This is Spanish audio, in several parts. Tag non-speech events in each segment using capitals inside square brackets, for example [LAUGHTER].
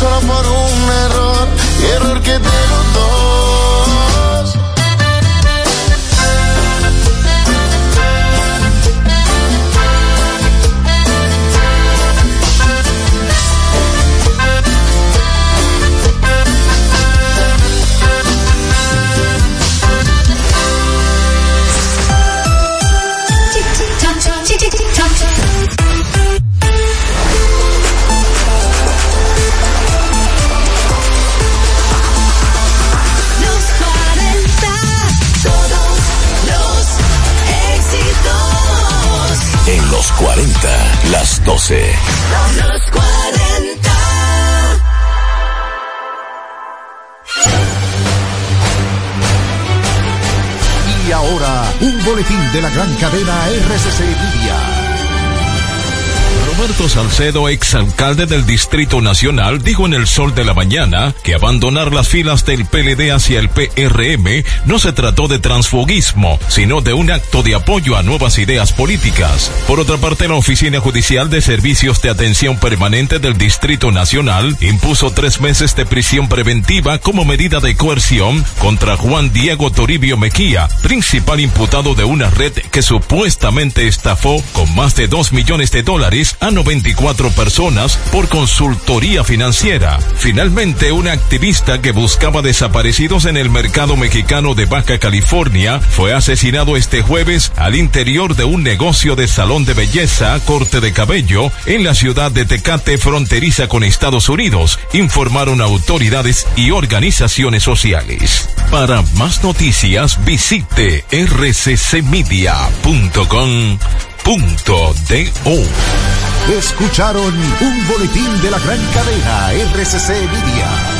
solo por un error, error que te los boletín de la gran cadena RCC Media. Roberto Salcedo, exalcalde del Distrito Nacional, dijo en el Sol de la Mañana que abandonar las filas del PLD hacia el PRM no se trató de transfugismo, sino de un acto de apoyo a nuevas ideas políticas. Por otra parte, la Oficina Judicial de Servicios de Atención Permanente del Distrito Nacional impuso tres meses de prisión preventiva como medida de coerción contra Juan Diego Toribio Mejía, principal imputado de una red que supuestamente estafó con más de dos millones de dólares a 94 personas por consultoría financiera. Finalmente, un activista que buscaba desaparecidos en el mercado mexicano de Baja California fue asesinado este jueves al interior de un negocio de salón de belleza, corte de cabello, en la ciudad de Tecate fronteriza con Estados Unidos, informaron autoridades y organizaciones sociales. Para más noticias visite rccmedia.com Punto o Escucharon un boletín de la gran cadena RCC Media.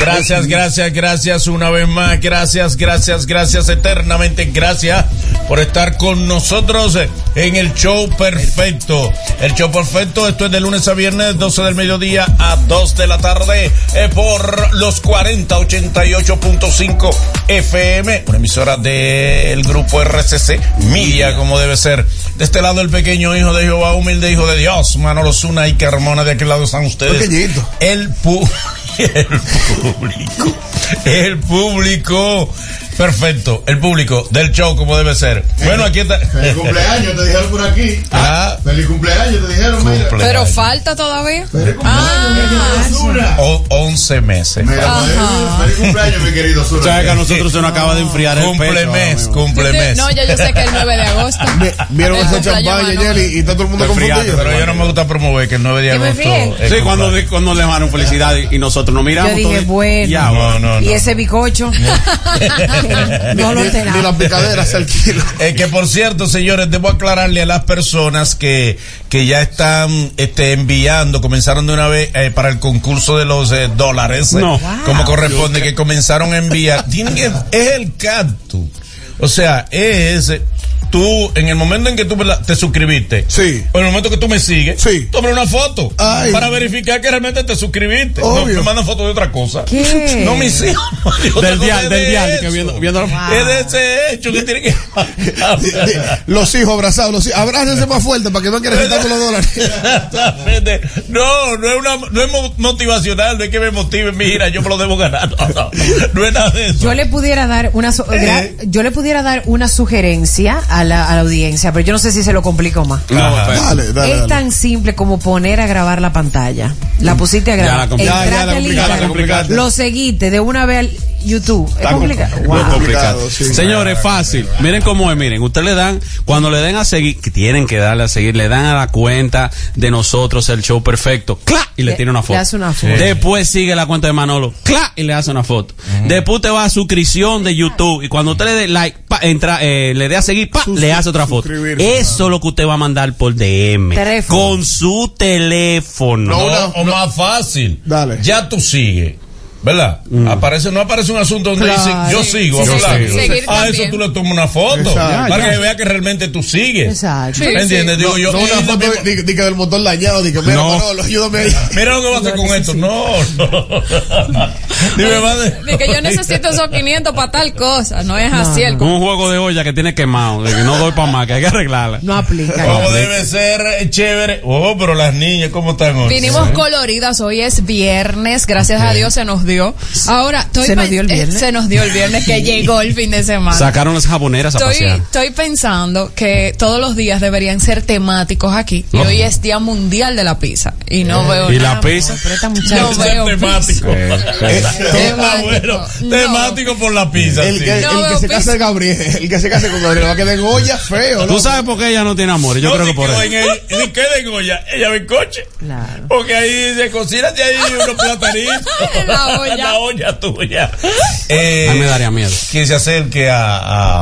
Gracias, gracias, gracias una vez más. Gracias, gracias, gracias eternamente. Gracias por estar con nosotros en el show perfecto. El show perfecto, esto es de lunes a viernes, 12 del mediodía a 2 de la tarde, por los 4088.5 FM, una emisora del grupo RCC, Media, como debe ser. De este lado, el pequeño hijo de Jehová, humilde hijo de Dios, Manolo Zuna y Carmona, de aquel lado están ustedes. Pequeñito. El pu [LAUGHS] el público. El público. Perfecto, el público del show como debe ser. Bueno, aquí está. Feliz cumpleaños, te dijeron por aquí. Ah. Feliz cumpleaños, te dijeron, mira. Pero falta todavía. Feliz cumpleaños, mi querido O, 11 meses. Mira, feliz cumpleaños, mi querido Zura. Sabes que a nosotros se nos acaba de enfriar el Cumple pecho. mes, cumple mes. No, ya yo sé que el 9 de agosto. Vieron ese de ayer y, está todo el mundo confundido. Pero yo no me gusta promover que el 9 de ¿Que me agosto. Sí, cuando, cuando le dejaron felicidad y, y nosotros nos miramos. Yo dije, bueno. ya, No, no, no. Y ese bicocho. [LAUGHS] no lo Ni, tenía. ni la picadera se alquila. Eh, que por cierto, señores, debo aclararle a las personas que, que ya están este, enviando, comenzaron de una vez eh, para el concurso de los eh, dólares, eh, No. como corresponde, que comenzaron a enviar. [LAUGHS] Tienen que, es el cactus. O sea, es eh, tú, en el momento en que tú te suscribiste, Sí. o en el momento que tú me sigues, Sí. toma una foto Ay. para verificar que realmente te suscribiste. No, me mandan fotos de otra cosa. ¿Qué? No, mis hijos. [LAUGHS] Del dial, de del dial, eso. que viendo, viendo Es de ese hecho que tiene que [LAUGHS] Los hijos abrazados, los hijos. Abrácense más fuerte para que vean que necesitamos los dólares. [LAUGHS] Exactamente. No, no es una, no es mo- motivacional, no es que me motive, mira, yo me lo debo ganar. No, no, no es nada de eso. Yo le pudiera dar una gra- yo le pudiera dar una sugerencia a la, a la audiencia, pero yo no sé si se lo complico más. No, pero- Dale, dale, es dale. tan simple como poner a grabar la pusiste a grabar. Ya la Instagram, la complicaste. Lo seguiste de una vez al- YouTube. Es complicado. compli- Wow. complicado. Sí. Señores, fácil. Miren cómo es, miren. Ustedes le dan, cuando le den a seguir, que tienen que darle a seguir, le dan a la cuenta de nosotros el show perfecto. ¡Cla! Y le Le- tiene una le foto. hace una foto. Después sigue la cuenta de Manolo. ¡Cla! Y le hace una foto. Después usted va a suscripción de YouTube. Y cuando usted le dé like, pa, entra, eh, le dé a seguir, pa, le hace otra foto. Eso es lo que usted va a mandar por DM. Teléfono. Con su teléfono. No, No, o más fácil. Dale. Ya tú sigues. ¿Verdad? Aparece, no aparece un asunto donde Claro. dice yo sigo. Sí. Seguir a eso tú le tomas una foto. Exacto. Para que vea que realmente tú sigues. Exacto. ¿Me entiendes? Digo No, yo. no y una foto de, de- de que del motor dañado, de que mira, No. Manolo, ayúdame ahí. Mira lo que va a hacer con esto. No, no. [LAUGHS] Dime, va de- De que yo necesito esos 500 para tal cosa. No es así el Un juego de olla que tiene quemado, de que no doy para más, que hay que arreglarla. No aplica. Como debe ser eh, chévere. Oh, pero las niñas, ¿cómo están hoy? Vinimos coloridas, hoy es viernes, gracias a Dios se nos dio. Ahora, estoy ¿Se nos dio el eh, viernes? se nos dio el viernes que [LAUGHS] llegó el fin de semana. Sacaron las jaboneras a Estoy, pasear. estoy pensando que todos los días deberían ser temáticos aquí. Y No. hoy es Día Mundial de la Pizza. Y no veo ¿Y nada. la pizza? Pero esta No muchacha. veo temático. Eh, eh. Ah, bueno, No. temático por la pizza. El sí. que, No el que se pizza. case Gabriel, el que se case con Gabriel va a quedar en olla feo, ¿Tú ¿no? sabes por qué ella no tiene amor? Yo No, creo que por eso. Ni queda en olla, ella va en coche. Claro. Porque ahí dice, cocínate ahí unos platanitos. [LAUGHS] Olla. [LAUGHS] La olla tuya. Eh, A mí me daría miedo. que se acerque a,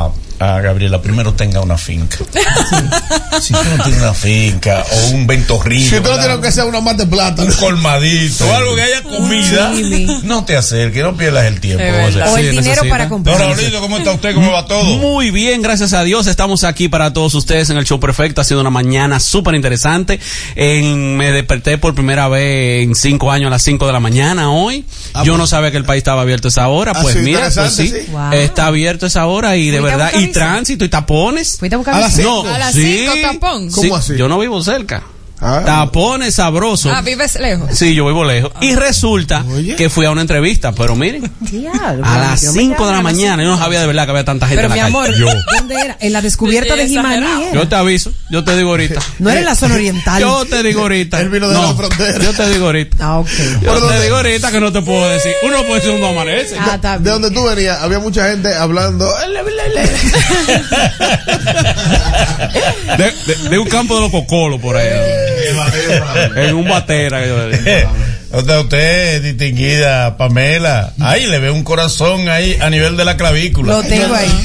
a, a Gabriela, primero tenga una finca. si tú no tienes una finca o un ventorrillo. Si tú no tienes que ser una de plata, un colmadito, algo que haya comida, no te acerques, no pierdas el tiempo. O Sí, el dinero necesita. para Don comprar. ¿cómo está usted? ¿Cómo va todo? Muy bien, gracias a Dios. Estamos aquí para todos ustedes en el show perfecto. Ha sido una mañana súper interesante. En- me desperté por primera vez en cinco años a las cinco de la mañana hoy. Ah, Yo pues. no sabía que el país estaba abierto a esa hora. Ah, Pues mira, pues sí, sí. Wow. está abierto a esa hora y de ¿Fuiste a verdad, y tránsito y tapones. Fuiste a buscar A las visa? cinco. A las sí. cinco, tapón. ¿Cómo así? Yo no vivo cerca. Ah. Tapones sabrosos. Ah, vives lejos. Sí, yo vivo lejos. Y resulta Oye. que fui a una entrevista, pero miren, [LAUGHS] Diablo, a las yo me 5 de la mañana, yo no sabía de verdad que había tanta gente Pero en mi la amor, calle. ¿dónde era? En la descubierta de Jimaní. Yo te aviso, yo te digo ahorita. [LAUGHS] No era en la zona [LAUGHS] oriental. Yo te digo ahorita. Él vino de la frontera. Yo te digo ahorita. Ah, ok. Yo Pero te digo ahorita que no te puedo decir. Uno puede decir uno amanece. Ah, está De donde tú venías, había mucha gente hablando. De, de- de un campo de los cocolos por ahí. En un batera. que yo le digo. [LAUGHS] O sea, usted, distinguida Pamela, ahí le ve un corazón ahí a nivel de la clavícula. Lo tengo ahí.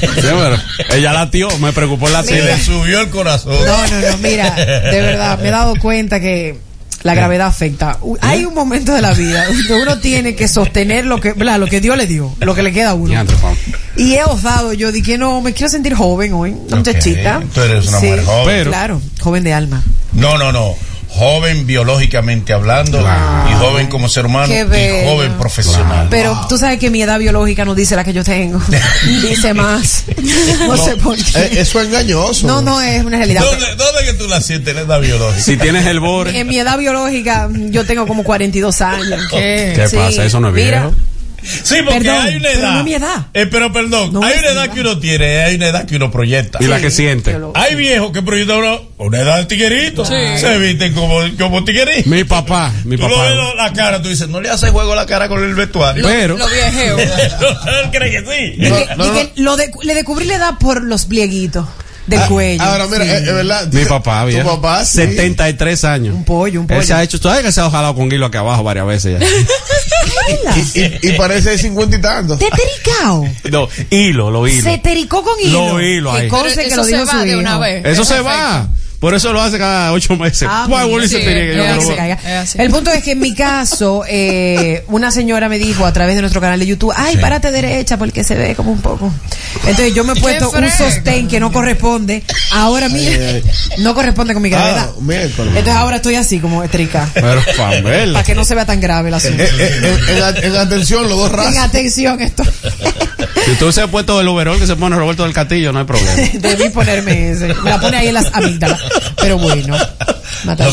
Sí, pero ella latió, me preocupó la Se le subió el corazón. No, no, no, mira, de verdad, me he dado cuenta que la gravedad afecta. Hay un momento de la vida [LAUGHS] donde uno tiene que sostener lo que, ¿verdad? lo que Dios le dio, lo que le queda a uno. Y he osado, yo dije, no, me quiero sentir joven hoy, una Ok, muchachita. tú eres una mujer joven. Pero- Claro, joven de alma. No, no, no. Joven biológicamente hablando y joven como ser humano y joven profesional. Pero tú sabes que mi edad biológica no dice la que yo tengo. [LAUGHS] dice más. No, sé por Eh, qué. eso es engañoso. No, no es una realidad. ¿Dónde, ¿Dónde que tú la sientes en la edad biológica? Si tienes el borde. En mi edad biológica, yo tengo como 42 años. ¿Qué? ¿Qué Sí, pasa? Eso no es mira, viejo. Sí, porque Perdón, hay una pero edad. no es mi edad. Eh, pero perdón, No hay una mi edad edad. que uno tiene, hay una edad que uno proyecta. Y la que Sí, siente. lo- Hay viejos que proyectan uno, una edad de tiguerito. Se visten como, como tiguerito. Mi papá, mi Tú lo papá. ves la cara, tú dices, no le haces juego la cara con el vestuario. Pero, Lo viejeo. [LAUGHS] Él cree que sí. No, no, y no. que lo de- le descubrí la edad por los plieguitos del Ah, cuello. Ahora, mira, Sí. es, es verdad. mi papá, Tu viejo. papá, sí. 73 años. Un pollo, un pollo. Él se ha hecho, tú sabes que se ha jalado con hilo aquí abajo varias veces ya. Y, y, y parece cincuenta y tantos. ¿Te? No, hilo, lo hilo. Se tericó con hilo. Lo hilo ahí. Pero que eso lo se dijo va de una vez. Eso se Perfecto. va. Por eso lo hace cada ocho meses. Ah, se tiene que yo- se caiga. El punto es que en mi caso, eh, una señora me dijo a través de nuestro canal de YouTube, ay, párate derecha porque se ve como un poco. Entonces yo me he puesto un sostén que no corresponde, ahora mismo, no corresponde con mi gravedad. Ah, miércoles. Entonces ahora estoy así como estrica, Pero, para que no se vea tan grave el asunto. Eh, eh, en, en- en atención, los dos En razas. atención esto. Si tú se ha puesto el overall que se pone Roberto del Castillo, no hay problema. [LAUGHS] Debí ponerme ese. Me la pone ahí en las amígdalas. Pero bueno. Mata No,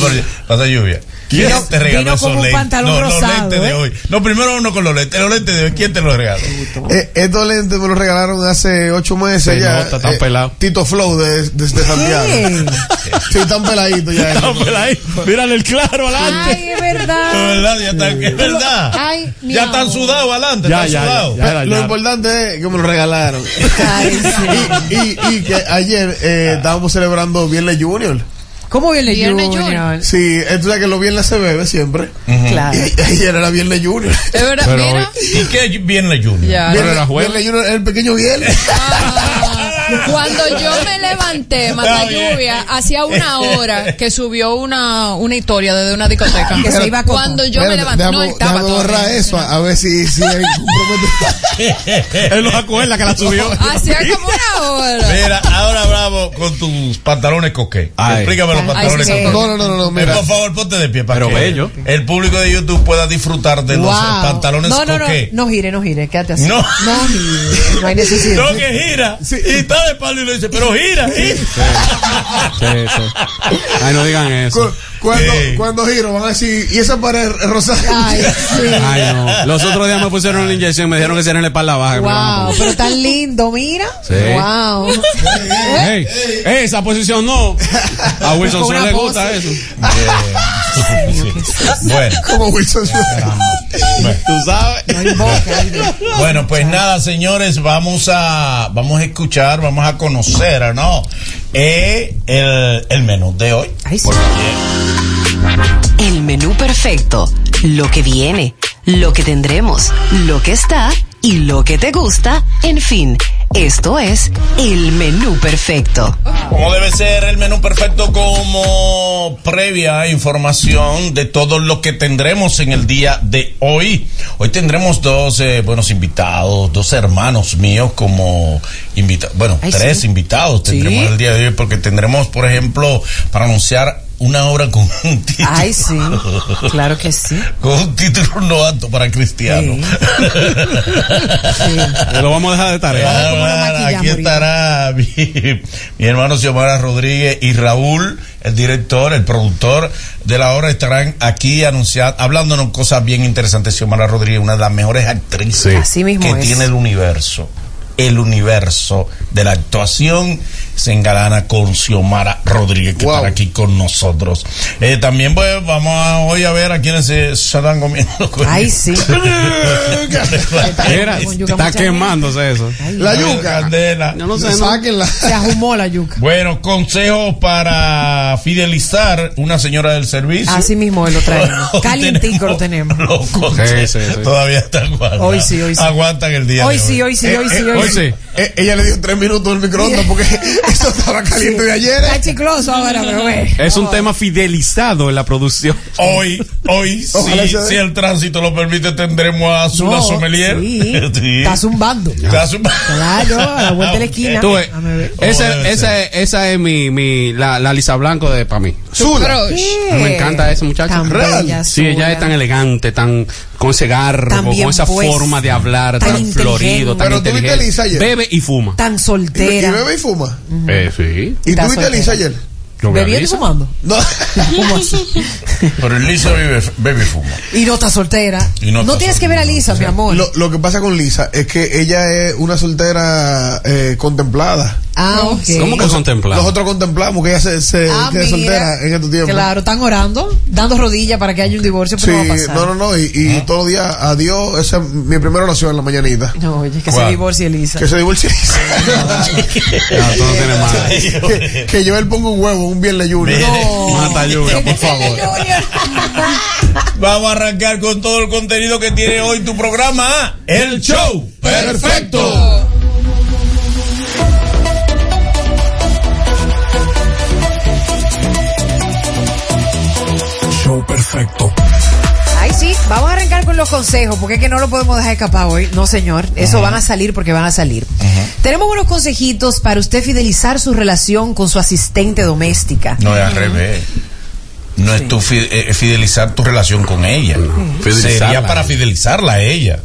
mata lluvia. ¿Quién Vino- te regaló vino esos lentes? pantalón No, los rosado, lentes de ¿eh? hoy. No, primero uno con los lentes. Los lentes de hoy, ¿quién te los regaló? Eh, estos lentes me los regalaron hace ocho meses Se ya. nota, tan eh, pelado. Tito Flow de, de, de Santiago. Sí, tan peladito ya. Mírale el claro adelante. Ay, es Es verdad. verdad, ya está, es verdad. Ay, ya están sudados adelante, Ya, están ya, sudados. ya, ya. Lo importante es que me lo regalaron. Ay, sí. [LAUGHS] y, y, y que ayer eh, estábamos celebrando Viernes Junior. ¿Cómo viene Viernes Junior? Sí, tú sabes que los viernes se bebe siempre. Claro. Y ayer era Viernes Junior. [LAUGHS] Es verdad, Pero mira. ¿Y qué viene Junior? Ya. Era jueves. Viernes Junior es el pequeño viernes. Ah, cuando yo [LAUGHS] me levanté, Mata. Lluvia, hacía una hora que subió una, una historia desde una discoteca. Que se iba a Coto. Cuando yo me levanté, no estaba déjame borrar eso, a, a ver si, si hay. [LAUGHS] Él los acuerda que la subió. Hacía como una hora. Mira, ahora bravo con tus pantalones coqué. Ay. Explícame los Ay, pantalones sí. coqué. No, no, no, no, no, Eh, mira. por favor, ponte de pie para Pero que bello. el público de YouTube pueda disfrutar de los pantalones no, no, no, coqué. no gire, no gire, quédate así. No. no gire, no hay necesidad. No, que gira. Y está de espalda y le dice, pero gira, gira. Sí, sí. Ay, no digan eso. Cu- Cuando, Sí. cuando giro van a decir, ¿y esa pared rosada? Ay, [LAUGHS] sí. Ay, no. Los otros días me pusieron una inyección, me dijeron que era en la espalda baja. Wow, pero tan lindo, mira. Sí. Wow. Ey, ey, esa posición no. A Wilson una le gusta eso. Bueno, Como Wilson Smith. Tú sabes. No hay boca. bueno, pues nada, señores, vamos a vamos a escuchar, vamos a conocer, ¿no? Eh, el, el menú de hoy. Ay, sí. El menú perfecto, lo que viene, lo que tendremos, lo que está y lo que te gusta, en fin, esto es el menú perfecto. Como debe ser el menú perfecto como previa información de todo lo que tendremos en el día de hoy. Hoy tendremos dos eh, buenos invitados, dos hermanos míos como invitados, bueno, Ay, tres sí. invitados tendremos Sí. el día de hoy porque tendremos, por ejemplo, para anunciar una obra con un título. Ay, sí. Claro que sí. Con un título no apto para cristiano. Sí. Lo vamos a dejar de tarea. Vamos a Ah, aquí estará mi, mi hermano Xiomara Rodríguez y Raúl, el director, el productor de la obra, estarán aquí anunciando, hablándonos cosas bien interesantes. Xiomara Rodríguez, una de las mejores actrices Así mismo que es. tiene el universo. El universo de la actuación se engalana con Xiomara Rodríguez, que Wow. estará aquí con nosotros. Eh, también pues, vamos a, hoy a ver a quienes se, se están comiendo. con- [LAUGHS] Ay, sí. [LAUGHS] Está quemándose eso. Ay, La yuca. Candela. Yo no sé, ¿no? Sáquenla. Se ahumó la yuca. Bueno, consejos para fidelizar una señora del servicio. Así mismo lo [LAUGHS] traemos. Hoy Calientico lo tenemos. Los Sí, sí, sí. Todavía están aguantando. Hoy sí, hoy sí. Aguantan el día Hoy de sí, hoy sí, hoy sí, Eh, hoy Hoy Eh, ella le dio tres minutos al microondas porque [LAUGHS] esto estaba caliente de ayer. Está chicloso ahora, pero ve. Es un tema fidelizado en la producción. Hoy, hoy, Ojalá sí, si el tránsito lo permite, tendremos a Zula No, Sommelier. Sí. [LAUGHS] Sí. Está zumbando. Está zum- Claro, a la vuelta de la esquina. Tú. ¿Cómo ese, debe ese, esa es mi, mi, la, la Lisa Blanco de para mí. Zula. Me encanta esa muchacha. Tan Real. bella, Sí, ella es tan elegante, tan con ese garbo, con esa puesta, forma de hablar, tan tan, inteligente. florido, tan Pero tú viste a inteligente. Lisa ayer. Bebe y fuma. Tan Y, y soltera. bebe y fuma. Eh, sí. ¿Y Está tú viste a Lisa soltera. ayer? Bebiendo y fumando. No. [LAUGHS] ¿Cómo así? Pero Lisa vive, bebe y fuma. Y no está soltera. Y no no está tienes que ver a Lisa, o sea, mi amor. Lo, lo que pasa con Lisa es que ella es una soltera eh, contemplada. ah, ok. ¿Cómo que contemplado? Nosotros contemplamos que ella se, se Ah, quede mira. soltera en estos tiempos. Claro, están orando, dando rodillas para que haya un divorcio, Sí, no va a pasar. no, no, no. Y, y Ah. todos los días, adiós. Esa es mi primera oración en la mañanita. No, oye, que ¿Cuál? se divorcie Lisa. Que se divorcie Lisa. [LAUGHS] No, tú no tienes [LAUGHS] madre. que, que yo él ponga un huevo un viernes junior. No. Mata lluvia, por [LAUGHS] favor. [LAUGHS] Vamos a arrancar con todo el contenido que tiene hoy tu programa, El Show Perfecto. Show perfecto. Sí, vamos a arrancar con los consejos, porque es que no lo podemos dejar escapar hoy. No, señor, eso van a salir porque van a salir. Tenemos unos consejitos para usted fidelizar su relación con su asistente doméstica. No es al revés. No es tu fi- eh, fidelizar tu relación con ella. Sería para fidelizarla a ella.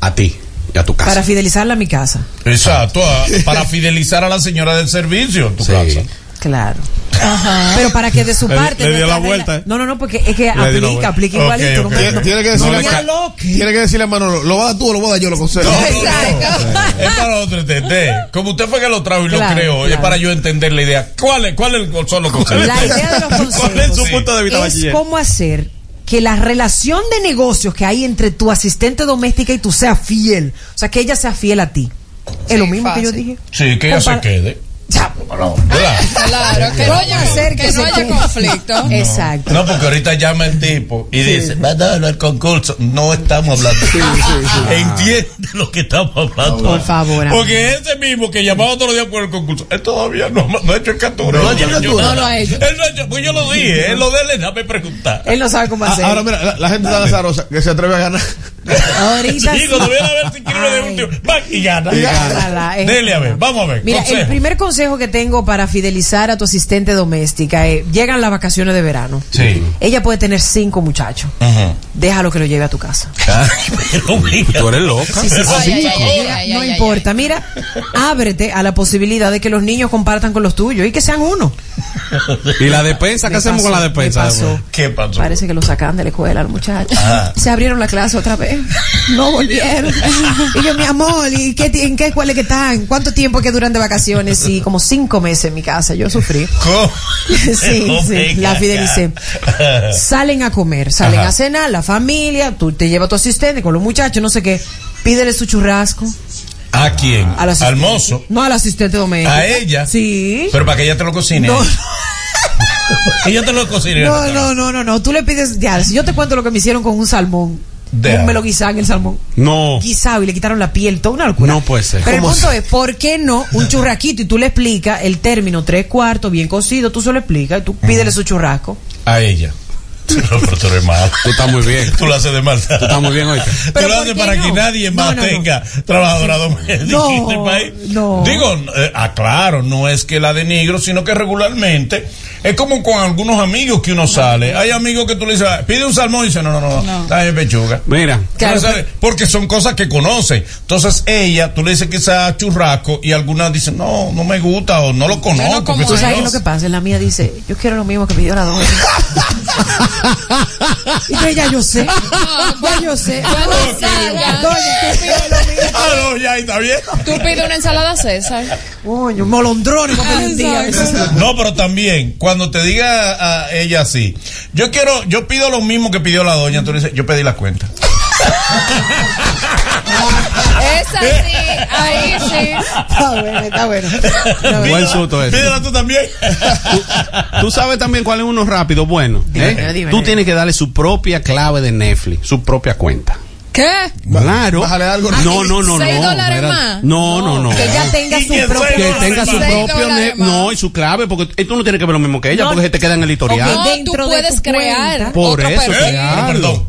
A ti y a tu casa. Para fidelizarla a mi casa. Exacto, a- [LAUGHS] para fidelizar a la señora del servicio en tu Sí. casa. Claro. [LAUGHS] Pero para que de su Le- parte. le dio no la vuelta, ¿eh? No, no, no, porque es que aplica, aplica igualito. no- Tiene- no- que no decirle me a-. Tiene que decirle a Manolo, ¿lo vas a dar tú o lo voy a dar yo? Lo concedo. [LAUGHS] Es para otro TT. Como usted fue que lo trajo y Claro, lo creó, es para yo entender la idea. ¿Cuál es, cuál es el solo concepto? La idea de los consejos ¿Cuál es su punto de vista, es cómo hacer que la relación de negocios que hay entre tu asistente doméstica y tú sea fiel. O sea, que ella sea fiel a ti. Es lo mismo que yo dije. Sí, que ella se quede. No. Claro, que no ¿Cómo haya, que no conflicto. Exacto. No, porque ahorita llama el tipo y Sí. dice, Manolo, el concurso. No estamos hablando. Entiende lo que estamos hablando. Por favor. Porque ese mismo que llamaba todos los días por el concurso, él todavía no, no ha hecho el captura. No. No lo ha hecho. Él no ha hecho, pues yo lo dije, él lo de él, déjame preguntar. Él no sabe cómo Ah, hacer. Ahora mira, la, la gente está azarosa que se atreve a ganar. Ahorita Sí, sí. cuando viene a ver si quiere de último, va y gana. Eh. Dele a ver, vamos a ver. Mira, el primer consejo que tengo para fidelizar a tu asistente doméstica es, llegan las vacaciones de verano. Sí. Ella puede tener cinco muchachos. Ujú. Déjalo que lo lleve a tu casa. [LAUGHS] Ay. Tú eres loca. Sí, sí, sí. Ay, ay, ay, ay, Mira, ay, no ay, importa. Mira, ábrete a la posibilidad de que los niños compartan con los tuyos y que sean uno. [LAUGHS] ¿Y la despensa? ¿Qué hacemos con la despensa? pasó. ¿Qué pasó? Parece que lo sacan de la escuela los muchachos. Ah. Se abrieron la clase otra vez. No volvieron. [LAUGHS] Y yo, mi amor, ¿y qué, en qué escuela que están? ¿Cuánto tiempo que duran de vacaciones? Sí, como cinco meses en mi casa. Yo sufrí. [LAUGHS] ¿Cómo? Sí, Oh, sí, la fidelicé. Salen a comer, salen Ajá. a cenar, la familia, tú te llevas a tu asistente con los muchachos, no sé qué. Pídele su churrasco ¿A quién? al mozo. No, al asistente doméstico. ¿A ella? Sí. Pero para que ella te lo cocine. No, [LAUGHS] ella te lo cocine. no, no, no, no, no. Tú le pides, ya, si yo te cuento lo que me hicieron con un salmón. Deja. Me lo guisaban el salmón. No. Guisado y le quitaron la piel, toda una locura. No puede ser. Pero el ¿Cómo punto es, ¿por qué no un churraquito y tú le explicas el término tres cuartos, bien cocido, tú se lo explicas y tú pídele su churrasco? A ella. No, pero tú eres malo. Tú estás muy bien. Tú lo haces de maldad. Tú estás muy bien, oíste. Tú Pero lo ¿por haces para no? que nadie No, más no, no. tenga trabajadora doméstica No, en este país. no. Digo, eh, aclaro, no es que la denigro, sino que regularmente es como con algunos amigos que uno sale. Hay amigos que tú le dices, "Ah, pide un salmón y dice, no, no, no, No. está bien pechuga. Mira. Claro, No sabe, porque son cosas que conocen. Entonces ella, tú le dices que sea churrasco y algunas dicen, no, no me gusta o no lo conozco. como ¿Tú sabes yo. qué es lo que pasa? La mía dice, yo quiero lo mismo que pidió la doña. [LAUGHS] [LAUGHS] y yo, ya yo sé. Ya yo sé. Cuando salgan, Doña, tú pides lo mismo. [LAUGHS] Ah, no, ya está bien. tú pides una ensalada César. Coño, molondrones. No, pero también, cuando te diga a ella así, yo quiero, yo pido lo mismo que pidió la doña, tú le dices, yo pedí la cuenta. [LAUGHS] Esa sí, ahí sí. Está bueno, está bueno. Está bueno. Buen susto ese. Pídela tú también. Tú sabes también cuál es uno rápido, bueno. Dime, ¿eh? dime, Tú dime. tienes que darle su propia clave de Netflix, su propia cuenta. ¿Qué? Claro. Bájale algo. No, no, no, no. ¿Seis dólares espera. más? No, no, no. Que ella tenga su que propio. Que tenga su propio no y su clave porque tú no tienes que ver lo mismo que ella No. porque se te queda en el historial Ok. No, tú puedes crear. por eso crearlo. perdón,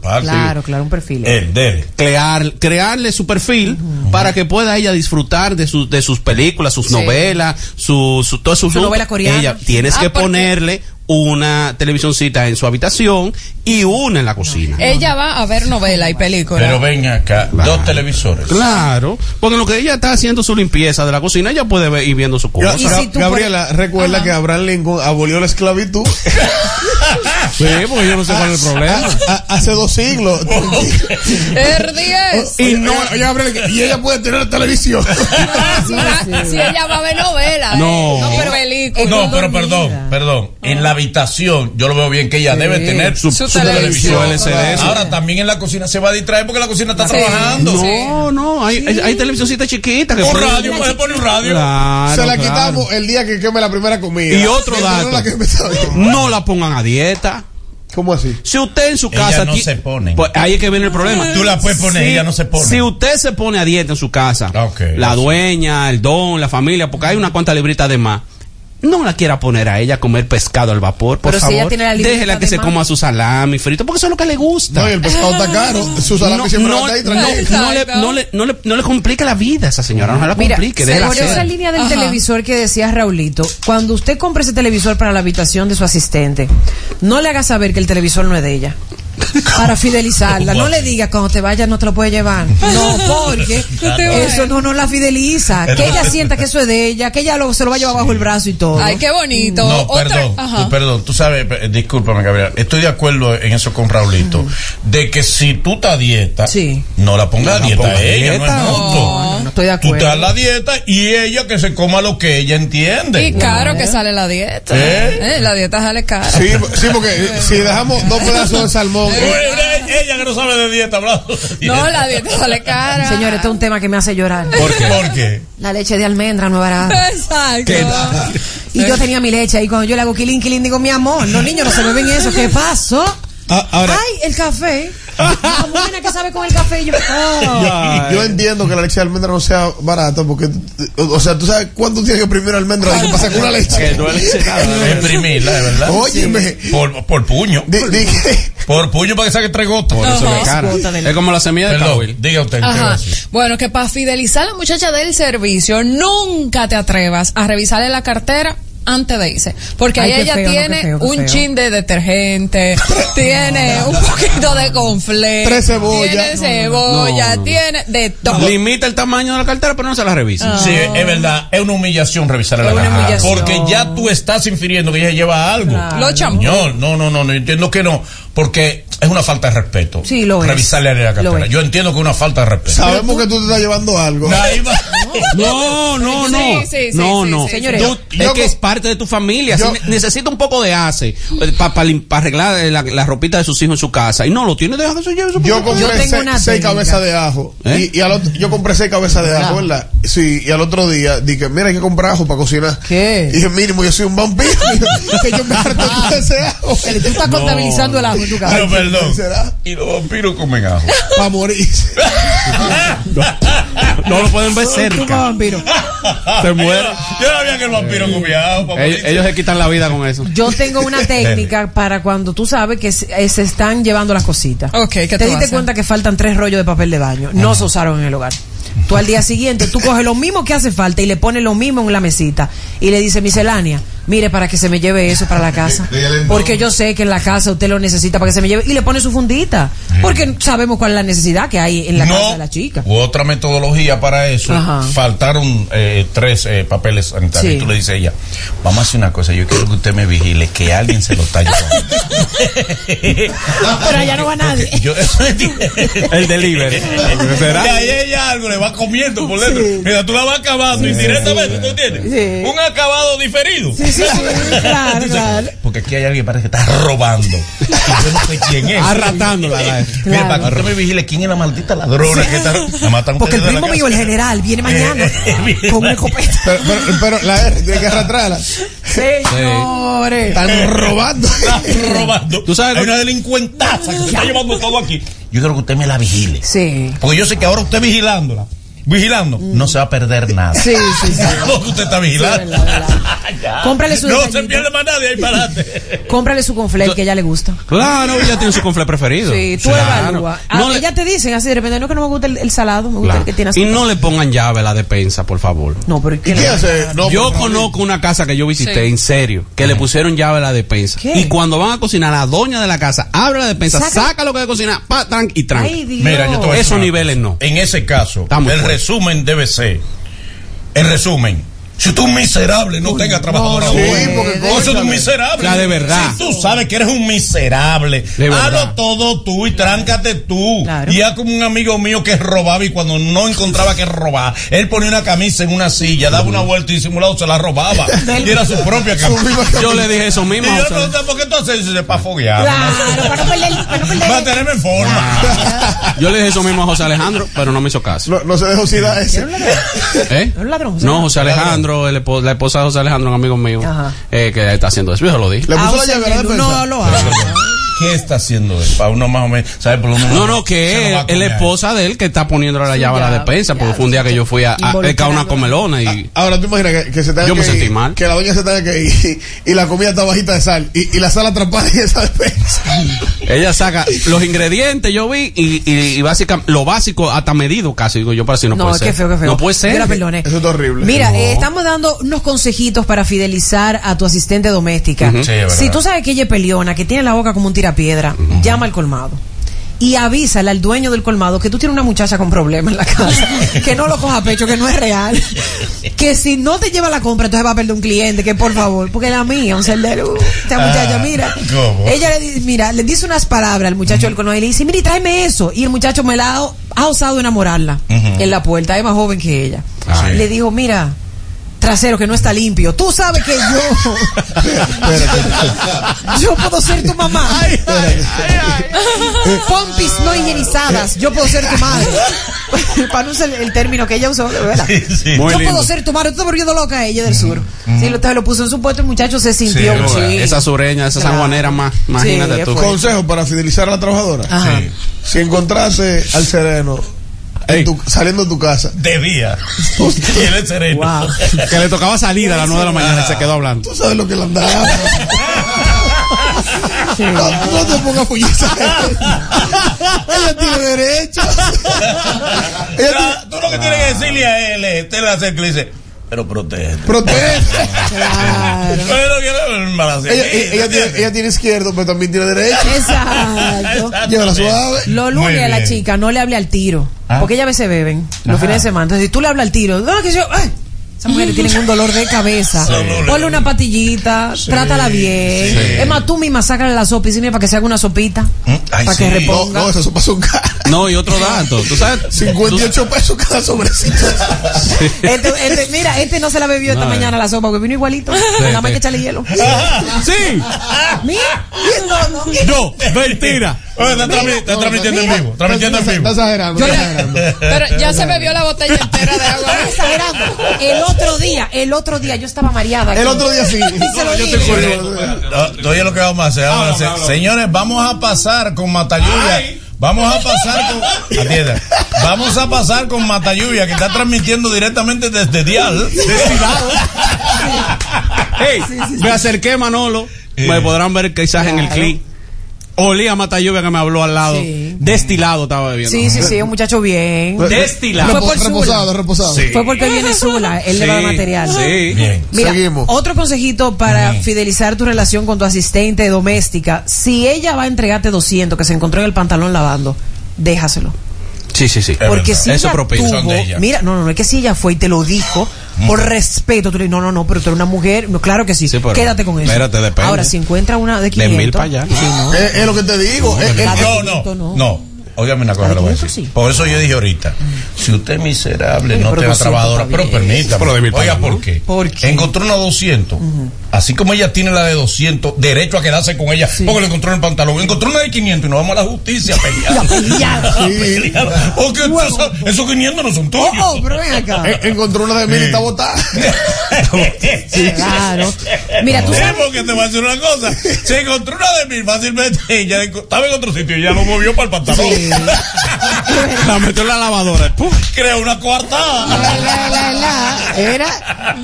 partes. Claro, claro, un perfil. Eh, dele. crear crearle su perfil para que pueda ella disfrutar de sus de sus películas sus Sí. novelas su, su todo su, Su novela coreana. ella tienes Ah, que ponerle una televisioncita en su habitación y una en la cocina Ella va a ver novela y película. Pero ven acá, dos televisores. Claro, porque en lo que ella está haciendo su limpieza de la cocina, ella puede ver, ir viendo su cosa. Y si Gabriela, recuerda que Abraham Lincoln abolió la esclavitud [LAUGHS] Sí, porque yo no sé cuál es el problema. a- hace dos siglos. [LAUGHS] 10. y no, y ella puede tener televisión. [LAUGHS] Si, la- si ella va a ver novela. No. eh, no pero- película. No, pero perdón, perdón. En la habitación, yo lo veo bien que ella debe tener su, Su su televisión. televisión. LCD. Ahora también en la cocina se va a distraer porque la cocina está Sí. trabajando. No, no, hay, hay, hay televisioncitas chiquitas que Un radio, puede poner un radio. Claro, Se la claro. quitamos el día que queme la primera comida. Y otro dato. no la. No pongan a dieta. ¿Cómo así? Si usted en su Ella casa. no se pone. Pues ahí es que viene el problema. Tú la puedes poner, Si- ella no se pone. Si usted se pone a dieta en su casa, la dueña, el don, la familia, porque hay una cuanta librita de más. No la quiera poner a ella a comer pescado al vapor, por Pero si favor. ella tiene la Déjela que se coma su salami frito, porque eso es lo que le gusta. No, y el pescado está caro. Su salami No, siempre no, ahí no, no le, no, le, no, le, no le complique la vida a esa señora, no la Mira, complique, déjela por esa línea del Ajá. televisor que decías Raulito, cuando usted compre ese televisor para la habitación de su asistente, no le haga saber que el televisor no es de ella. Para fidelizarla. No le digas cuando te vayas no te lo puedes llevar. [LAUGHS] No, porque eso no nos la fideliza. Que ella sienta que eso es de ella, que ella lo- se lo va a llevar bajo el brazo y todo. Ay, qué bonito. No, Otra- perdón, tú, perdón, tú sabes, discúlpame, Gabriel, estoy de acuerdo en eso con Raulito, de que si tú estás a dieta, no la pongas a No dieta ponga a ella, dieta. no es justo. No, no estoy de Tú acuerdo. estás a la dieta y ella que se coma lo que ella entiende. Y caro que sale la dieta. ¿Eh? Eh, La dieta sale cara. Sí, sí, porque [LAUGHS] si dejamos dos pedazos de salmón. Ella que no sabe de dieta, hablando. No, la dieta sale cara. Señores, este es un tema que me hace llorar. ¿Por qué? ¿Por qué? La leche de almendra no es barata. Exacto. Y yo tenía mi leche ahí cuando yo le hago kilín, kilín, digo, mi amor, los niños no se beben eso, ¿qué pasó? Ah, ahora, Ay, el café. La buena que sabe con el café. Y yo, oh. [LAUGHS] yo entiendo que la leche de almendra no sea barata porque, o sea, tú sabes cuánto tienes que oprimir almendra y que pasa con una [LAUGHS] leche. Que no es leche nada. [LAUGHS] Exprimirla, de verdad. Óyeme. Por, por puño. Que- Por puño para que saque tres gotas. Por eso es cara. Es como la semilla de Perdón, diga usted. Bueno, que para fidelizar a la muchacha del servicio, nunca te atrevas a revisarle la cartera antes de irse. Porque Ay, ahí ella feo, no, qué tiene feo, qué un chin de detergente, [LAUGHS] tiene un poquito de confle, Tres cebollas. tiene No, cebolla, no, no. tiene de todo. Limita el tamaño de la cartera, pero no se la revisa. Sí, es verdad, es una humillación revisarle Es la humillación. Porque ya tú estás infiriendo que ella lleva algo. Los champús. Señor, no, no, no, no, entiendo que no. Porque es una falta de respeto. Sí, lo es. Revisarle la Lo cartera. Yo entiendo que es una falta de respeto. sabemos que tú te estás llevando algo. [LAUGHS] No, no, no. Sí, sí, no, sí, no. sí, Señores, Tú- yo- es que es parte de tu familia. yo- Si ne- necesita un poco de ace para arreglar la, la ropita de sus hijos en su casa. Y no lo tiene, deja que se lleve su Yo compré Yo tengo seis, una seis técnica. cabezas de ajo. ¿Eh? Y, y al otro- yo compré seis cabezas de ajo, Claro. ¿verdad? Sí, y al otro día dije, mira, hay que comprar ajo para cocinar. ¿Qué? Y dije, mínimo, yo soy un vampiro. [LAUGHS] [LAUGHS] que yo me harto todo ese ajo. Tú estás contabilizando el agua en tu casa. Pero perdón. ¿Será? Y los vampiros comen ajo. [LAUGHS] Para morir. [LAUGHS] No lo pueden ver cerca. vampiro. Se muere. Yo no sabía que el vampiro comía ajo. para Ellos, se quitan la vida con eso. Yo tengo una [LAUGHS] técnica para cuando tú sabes que se, eh, se están llevando las cositas. Ok, ¿qué Te diste cuenta que faltan tres rollos de papel de baño. No se usaron en el hogar. Tú al día siguiente, tú coges lo mismo que hace falta y le pones lo mismo en la mesita. Y le dices, miscelánea, mire, para que se me lleve eso para la [LAUGHS] casa. Porque yo sé que en la casa usted lo necesita para que se me lleve. Y le pone su fundita. Porque sabemos cuál es la necesidad que hay en la no, casa de la chica. u otra metodología para eso. Ajá. Faltaron eh, tres eh, papeles sanitarios. Sí. Y tú le dices a ella, vamos a hacer una cosa, yo quiero que usted me vigile, que alguien se lo está [LAUGHS] llevando. Pero allá no va nadie. Yo, [LAUGHS] El delivery. ¿Será? Y ahí ella algo le va comiendo por dentro. Mira, tú la vas acabando indirectamente, ¿tú entiendes? Sí. Un acabado diferido. Sí, sí, [LAUGHS] sí, claro, Dice, claro. Porque aquí hay alguien que parece que está robando. Y yo no sé quién es. Arrastrándola. la- Mira, Claro. para que usted me vigile quién es la maldita ladrona que está. [LAUGHS] La matan Porque el primo mío, el general, viene mañana [LAUGHS] Eh, con una escopeta. Pero, pero, pero la R tiene que arrastrarla. Señores. Están robando. Está robando. Tú sabes hay una delincuentaza que se está llevando todo aquí. Yo quiero que usted me la vigile. Sí. Porque yo sé que ahora usted vigilándola, vigilando, no se va a perder nada. Sí, sí, [LAUGHS] sí. Porque usted está vigilando. Sí, verdad, verdad. [LAUGHS] Ya. Cómprale su No detallito. se pierde más nadie ahí para adelante. [LAUGHS] Cómprale su conflate que ella le gusta. Claro, ella tiene su confle preferido. Sí, tú Claro. evalúa. A No le- ella te dicen así de repente, no que no me gusta el, el salado, me gusta Claro. el que tiene Y azúcar. no le pongan llave a la despensa, por favor. No, pero ¿Y qué hace? No, yo conozco una casa que yo visité, Sí. en serio, que le pusieron llave a la despensa. ¿Qué? Y cuando van a cocinar, la doña de la casa abre la despensa, Saca- saca, lo que hay que cocinar, pa, tran, y tran. Ay, Dios. Mira, yo te voy a decir Esos niveles no. En ese caso, Está muy el. Resumen debe ser. El resumen. Si tú un miserable no tengas trabajadora no, sí, porque No, eso es un miserable. Ya, de verdad. Si tú sabes que eres un miserable, De verdad. hazlo todo tú y tráncate tú. Claro. Y haz como un amigo mío que robaba y cuando no encontraba que robar, él ponía una camisa en una silla, daba una vuelta y simulado se la robaba. [LAUGHS] y era su propia camisa. Yo le dije eso Y mismo. yo a le José. pregunté, ¿por qué tú haces eso? Para foguear. Claro, para no perder, para no perder. Mantenerme en forma. Yo le dije eso mismo a José Alejandro, pero no me hizo caso. No, no se dejó oxidar ese. ¿Eh? No, José Alejandro, el espo- la esposa de José Alejandro, un amigo mío, eh, que está haciendo eso. Yo se lo dije. Le Ah, puso o la llave a la. No lo haga. [LAUGHS] ¿Qué está haciendo él? Para uno más o menos, ¿sabes? Por lo menos. No, no, que es la esposa de él que está poniéndole la Sí, llave a la ya, despensa, porque fue un día que yo fui a, a, a una comelona y Ahora tú imaginas que, que se tenga Yo me que sentí ir, mal. Que la doña se tenga que ir y, la comida está bajita de sal y, y la sal atrapada en esa despensa. ella saca los ingredientes, yo vi, y, y, y básicamente, lo básico hasta medido casi, digo yo, para si no, No, puede ser. feo, qué feo. No puede ser. Yo la perdoné. Eso es horrible. Mira, eh, estamos dando unos consejitos para fidelizar a tu asistente doméstica. Ujú. Sí, es verdad. si tú sabes que ella es peleona, que tiene la boca como un Picapiedra, llama al colmado. Y avísale al dueño del colmado que tú tienes una muchacha con problemas en la casa, [LAUGHS] que no lo coja a pecho, que no es real, que si no te lleva la compra, entonces va a perder un cliente, que por favor, porque la mía, un celdero, esta muchacha, mira, ¿cómo? ella le dice, mira, le dice unas palabras al muchacho del colmado y le dice, mira, tráeme eso, y el muchacho me la ha, ha osado enamorarla en la puerta, es más joven que ella. Sí. Le dijo, mira, trasero que no está limpio. Tú sabes que yo. yo puedo ser tu mamá. Pompis no higienizadas. Yo puedo ser tu madre. Para no usar el término que ella usó, ¿verdad? Sí, sí. Muy yo lindo. puedo ser tu madre. Tú estás volviendo loca ella del sur. Sí, lo, entonces lo puso en su puesto. El muchacho se sintió Sí, un bueno, chico. Esa sureña, esa Claro. sanjuanera más, imagínate Sí, tú. Consejo para fidelizar a la trabajadora. Ajá. Sí. Si encontraste al sereno en Ey. tu- saliendo de tu casa, De día. [LAUGHS] y él es sereno. Wow. [LAUGHS] Que le tocaba salir a las 9 de la mañana y se quedó hablando. tú sabes lo que le andaba. [LAUGHS] No, no te pongas fulliza. Ella tiene derecho. Ella tiene, Tú lo que tienes que decirle a él es, te le hace que le dice, pero protege. protege. Claro. Pero embarazar. Ella, ella- ella tiene, ella tiene izquierdo, pero también tiene derecho. Exacto. Llévala suave. Los lunes a la chica no le hable al tiro. Ah. Porque ella a veces beben los fines de semana. Entonces, si tú le hablas al tiro, no, que yo. ay, esas mujeres tienen un dolor de cabeza. Sí. Ponle una patillita, trátala bien. sí. Es más, tú misma sácale la sopa y dime para que se haga una sopita. Mm, ay, para que sí. No, reponga. no, esas sopas son caras. No, y otro dato. ¿Tú sabes? [LAUGHS] 58 pesos cada sobrecito. Este, este- mira, este no se la bebió esta mañana la sopa porque vino igualito. Nada más hay que echarle hielo. Sí. Mira, no, no. No, mentira. Está, transmi- está transmitiendo en vivo. Transmitiendo en Está vivo. está exagerando. Pero ya se bebió la botella entera de agua. Estás exagerando. El otro día, el otro día yo estaba mareada. El otro día sí. [LAUGHS] Yo. No, Oye, lo que vamos a hacer. vamos a hacer. Señores, vamos a pasar con Matalluvia. Vamos a pasar con. Atienda. Vamos a pasar con Matalluvia, que está transmitiendo directamente desde Dial. Hey, [LAUGHS] me acerqué, Manolo. Me podrán ver quizás en el clip. Olía a mata lluvia que me habló al lado. Sí. Destilado estaba bebiendo. Sí, sí, sí, un muchacho bien. Destilado. Fue por reposado, Zula. reposado. Sí. Fue porque viene Zula, él le va a dar Sí, material. Sí. Bien. Mira, Seguimos. otro consejito para fidelizar tu relación con tu asistente doméstica. Si ella va a entregarte 200 que se encontró en el pantalón lavando, déjaselo. Sí, sí, sí. Porque si Eso ella tuvo, de ella. mira, no, no, no, es que si ella fue y te lo dijo, por respeto, tú le dices, no, no, no, pero tú eres una mujer, no, claro que sí, Sí, quédate con eso. espérate, depende. Ahora, si encuentra una de De 500, mil para allá. sí, no. Es, es lo que te digo. es- es- de No, 500 no, no. Óigame una cosa, de le voy a 500 decir. sí. Por eso yo dije ahorita, si usted es miserable, Sí, no tenga 200 trabajadora, pero permítame. Pero de mil Oiga, ¿por qué? ¿Por qué? Encontró una 200. Así como ella tiene la de 200, derecho a quedarse con ella, porque le encontró en el pantalón. Encontró una de 500 y nos vamos a la justicia a pelear. [LAUGHS] A pelear. A pelear. Porque esos, esos 500 no son tuyos. Oh, oh, pero ven acá. eh, encontró una de mil y está botada. [LAUGHS] Claro. Mira, tú Sí, sabes. porque te voy a decir una cosa. Se encontró una de mil fácilmente. Ella estaba en otro sitio y ya lo movió para el pantalón. Sí. [LAUGHS] La metió en la lavadora. ¡Pum! Crea una coartada. la, la, la. Era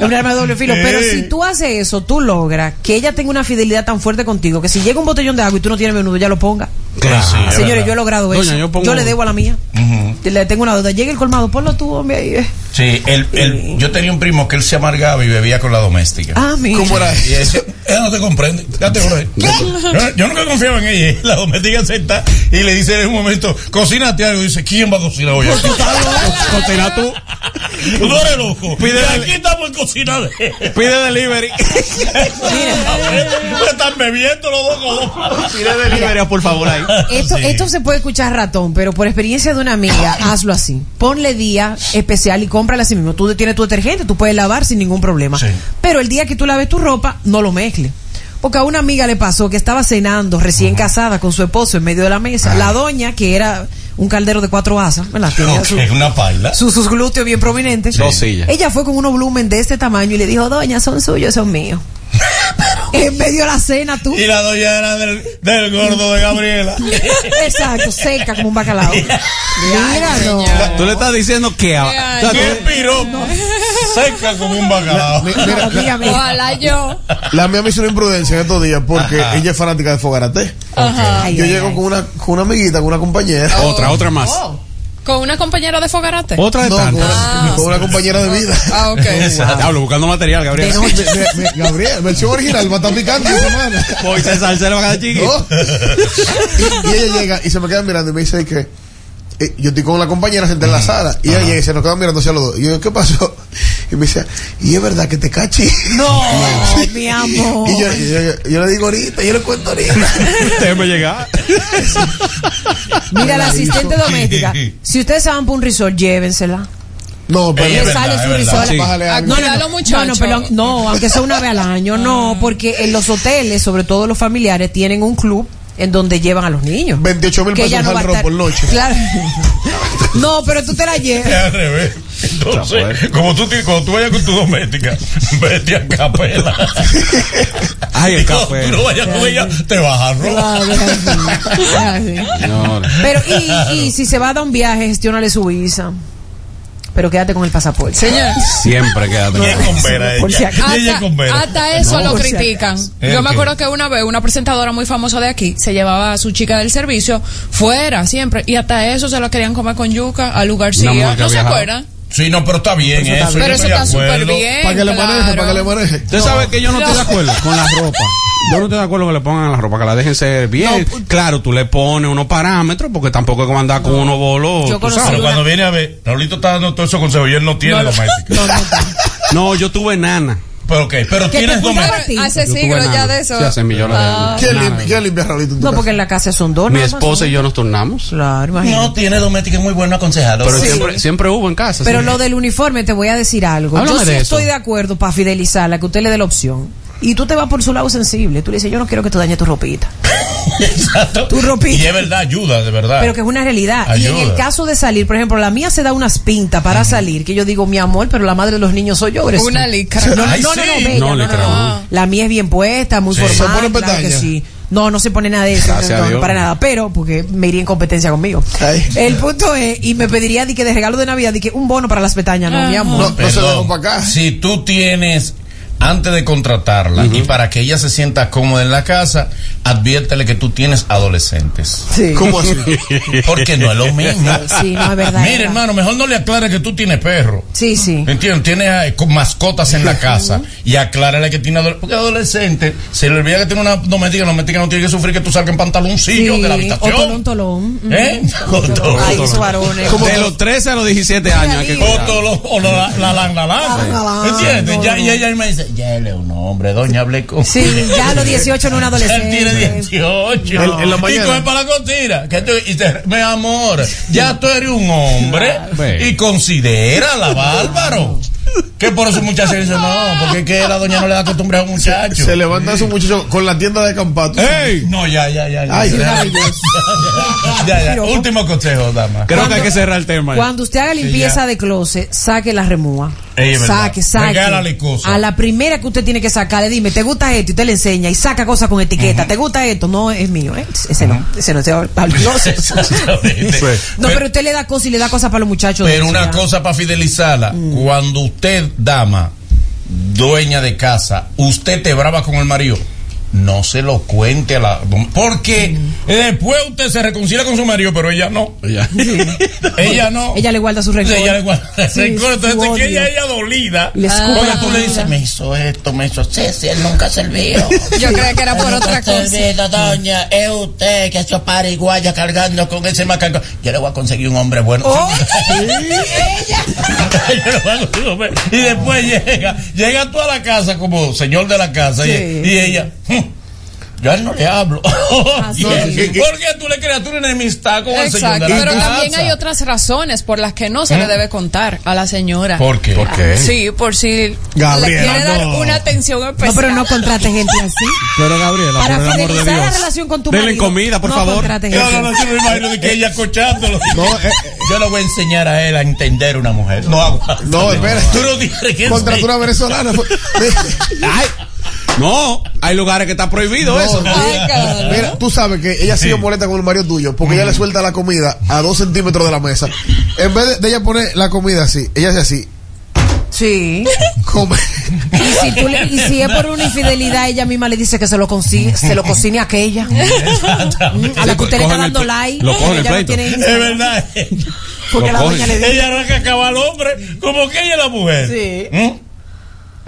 un arma de doble filo. Pero si tú haces eso, tú logras que ella tenga una fidelidad tan fuerte contigo que si llega un botellón de agua y tú no tienes menudo, ya lo ponga. Claro. Sí, es Señores, verdad. yo he logrado Doña, eso. yo Yo, pongo- le debo a la mía. Le tengo una deuda. Llega el colmado, ponlo tú, hombre. Ahí. Sí, el, el, yo tenía un primo que él se amargaba y bebía con la doméstica. Ah, mira. ¿Cómo era? [LAUGHS] Y ese, ella no te comprende. Date por ahí. Yo, yo nunca confiaba en ella. La doméstica se está y le dice en un momento, cocínate algo. Y dice, ¿quién va a cocinar hoy? [LAUGHS] Cocina tú. Tú no eres loco. Pide- aquí estamos en cocinar. Pide delivery. [LAUGHS] Me están bebiendo los dos. Pide delivery, por favor, ahí. Esto, Sí. esto se puede escuchar ratón, pero por experiencia de una amiga, [COUGHS] hazlo así. Ponle día especial y cómprala así mismo. Tú tienes tu detergente, tú puedes lavar sin ningún problema. Sí. Pero el día que tú laves tu ropa, no lo mezcles. Porque a una amiga le pasó que estaba cenando recién casada con su esposo en medio de la mesa. La doña, que era un caldero de cuatro asas, ¿verdad? Tenía Ok, su- una paila. su- sus glúteos bien prominentes. Sillas. Ella fue con un volumen de este tamaño y le dijo, doña, son suyos, son míos. [LAUGHS] [LAUGHS] en medio de la cena, tú. Y la doña era del, del gordo de Gabriela. [LAUGHS] Exacto, seca como un bacalao. [LAUGHS] Mira, no. Tú le estás diciendo que. a- Ay, o sea, ¿Qué piropo? Seca como un bacalao. Mi- Mira, Dígame. Ojalá yo. la mía me hizo una imprudencia en estos días porque Ajá. ella es fanática de Fogarate. Ajá. Yo ay, llego ay. con una, con una amiguita, con una compañera. Otra, otra más. Oh. Con una compañera de fogarate. Otra de No, con, una, con una compañera de vida. Ah, ok. [LAUGHS] Diablo, buscando material, Gabriel. Me- me- me- Gabriel, versión original, va a estar picante esta semana. Moisés Salcedo va a quedar chiquito. ¿No? [LAUGHS] y, y ella llega y se me queda mirando y me dice que eh, yo estoy con la compañera sentada en la sala y ella se nos queda mirando hacia los dos. Y yo, ¿qué pasó? Y me dice, ¿y es verdad que te cachi? No, [LAUGHS] mi amor. Y yo, yo- yo le digo ahorita, yo le cuento ahorita. [LAUGHS] Déjeme llegar. Mira, la asistente doméstica. Si ustedes se van por un resort, llévensela. No, pero Le sale su Ah, No, no, perdón, no, aunque sea una vez al año, no, [LAUGHS] porque en los hoteles, sobre todo los familiares, tienen un club en donde llevan a los niños. 28 mil pesos no estar- por noche. Claro. [LAUGHS] No, pero tú te la Es llevas. al revés. Entonces, como tú, cuando tú vayas con tu doméstica, [LAUGHS] vete a capela. [LAUGHS] Ay, el café. tú no vayas con ella, te vas a robar. Claro. No, Pero, y, y si se va a dar un viaje, gestiónale su visa. Pero quédate con el pasaporte. Señor, siempre quédate. Con ella es hasta, con vera. hasta eso No, lo si critican. Yo ¿El me acuerdo que una vez una presentadora muy famosa de aquí se llevaba a su chica del servicio fuera siempre y hasta eso se lo querían comer con yuca a Lu Una García. mujer que ¿No se acuerdan? Sí, no, pero está bien Eso está bien. Pero yo eso estoy de está súper acuerdo. bien. Para que le maneje, claro. para que le maneje. Usted sabe que yo no estoy de acuerdo con la ropa. Yo no estoy de acuerdo que le pongan la ropa, que la dejen ser bien. claro, tú le pones unos parámetros, porque tampoco es que andar con unos bolos. Yo sabes. Pero cuando viene a ver, Raulito está dando todos esos consejos y él no tiene No, no. doméstica. No, no, no. No, yo tuve nana. Pero ok, pero ¿Qué te tienes? Pero hace siglos ya de eso. Sí, hace millones de Ah. años. ¿Quién limpia, quién limpia Raulito en tu No, casa? porque en la casa son dos. Mi esposa ¿no? y yo nos turnamos. Claro, imagínate. No tiene doméstica, es muy bueno aconsejarlo. Pero Sí. siempre, siempre hubo en casa. Pero sí. lo del uniforme, te voy a decir algo. Háblame yo sí de eso. estoy de acuerdo para fidelizarla, que usted le dé la opción. Y tú te vas por su lado sensible. Tú le dices, yo no quiero que tú dañes tu ropita. [LAUGHS] Exacto. Tu ropita. Y es verdad, ayuda, de verdad. Pero que es una realidad. Y en el caso de salir, por ejemplo, la mía se da unas pintas para salir, que yo digo, mi amor, pero la madre de los niños soy yo. eres. Una licra. No, no, Ay, no, no, no, sí. bella, No, no, no, licra, no. no. La mía es bien puesta, muy Sí. formal. ¿Se pone claro que sí. No, no se pone nada de eso. No, para nada. Pero, porque me iría en competencia conmigo. Ay. El punto es, y me pediría di que de regalo de Navidad, di que un bono para las pestañas, no, mi amor. No, no se para acá. Si tú tienes, antes de contratarla y para que ella se sienta cómoda en la casa, adviértele que tú tienes adolescentes. Sí. ¿Cómo [LAUGHS] así? Porque no es lo mismo. Sí, no es verdad. Verdad. hermano, mejor no le aclare que tú tienes perro. Sí, sí. ¿Entiendes? Tiene eh, con mascotas en la casa y aclárale que tiene adolescente. Porque adolescente se le olvida que tiene una doméstica, la doméstica no tiene que sufrir que tú salgas en pantaloncillo Sí, de la o habitación. tolón, tolón. ¿Eh? O tolón. Ay, esos varones. De los 13 a los 17 años. que O, lo- o la, la, la, la, la, La, la, ella me dice, ya él es un hombre, doña, hablé con Sí, ya a los 18 no un adolescente. él tiene 18. En- en la Y coge para la cocina. Que tú- y te, mi amor, ya tú eres un hombre. Y considérala, bárbaro. [LAUGHS] Que por eso muchas veces dicen, no, porque es que la doña no le da costumbre a un muchacho. Se levanta su muchacho con la tienda de campato. ¡Ey! No, ya, ya, ya. ya. Ay, ya, ya, ya, ya. Último consejo, dama. Creo que hay que cerrar el tema. Cuando usted haga limpieza de closet, saque la remúa. Ey, saque, saque. Regálale cosas. A la primera que usted tiene que sacarle, dime, ¿te gusta esto? Y usted le enseña y saca cosas con etiqueta. ¿Te gusta esto? No, es mío, ¿eh? Ese no, ese no, ese va al closet. [LAUGHS] Exactamente. No, pero usted le da cosas y le da cosas para los muchachos. Pero una ya. cosa para fidelizarla, Mm. cuando usted, dama, dueña de casa, usted te brava con el marido, no se lo cuente a la... Porque después usted se reconcilia con su marido, pero ella no. [LAUGHS] ella no. Ella le guarda su rencor. Ella le guarda el Sí, rencor, entonces que ella, ella dolida. Le tú le dices, me hizo esto, me hizo sí, sí, él nunca servió. [LAUGHS] Yo creía que era por otra cosa. Servido, doña, es usted que se pariguaya cargando con ese macaco. Yo le voy a conseguir un hombre bueno. Oh, [LAUGHS] Yo le voy a conseguir un hombre. y después llega, llega tú a la casa como señor de la casa y, Sí. y ella, "Hmm, yo a él no le hablo. [LAUGHS] Así ¿Por es. qué tú le creas una enemistad con el señor Exacto, de la pero casa? también hay otras razones por las que no se le debe contar a la señora. ¿Por qué? ¿Por qué? Sí, por si Gabriela, le quiere dar no. una atención No, especial. pero no contrate gente así. Pero Gabriela, Para por el amor de fidelizar la Dios. relación con tu Denle marido. comida, por no favor. contrate No, gente. no, no, yo me imagino de que ella [LAUGHS] acochándolo. No, eh, eh, Yo le voy a enseñar a él a entender una mujer. No. No, [LAUGHS] espera. Tú no tienes que Contrató una venezolana. Ay, no, hay lugares que está prohibido No, eso. no. Ay. Mira, tú sabes que ella sigue molesta con el marido tuyo porque ella le suelta la comida a dos centímetros de la mesa. En vez de, de ella poner la comida así, ella hace así, Sí. come. Y si, tú le- y si es por una infidelidad, ella misma le dice que se lo, consigue, se lo cocine a aquella. [LAUGHS] Mm, A la que usted le está el dando like. lo cogen el ella no pleito. tiene Es verdad. Porque la Lo doña coge. le dijo. Ella arranca a acabar al hombre como que ella es la mujer. Sí. ¿Mm?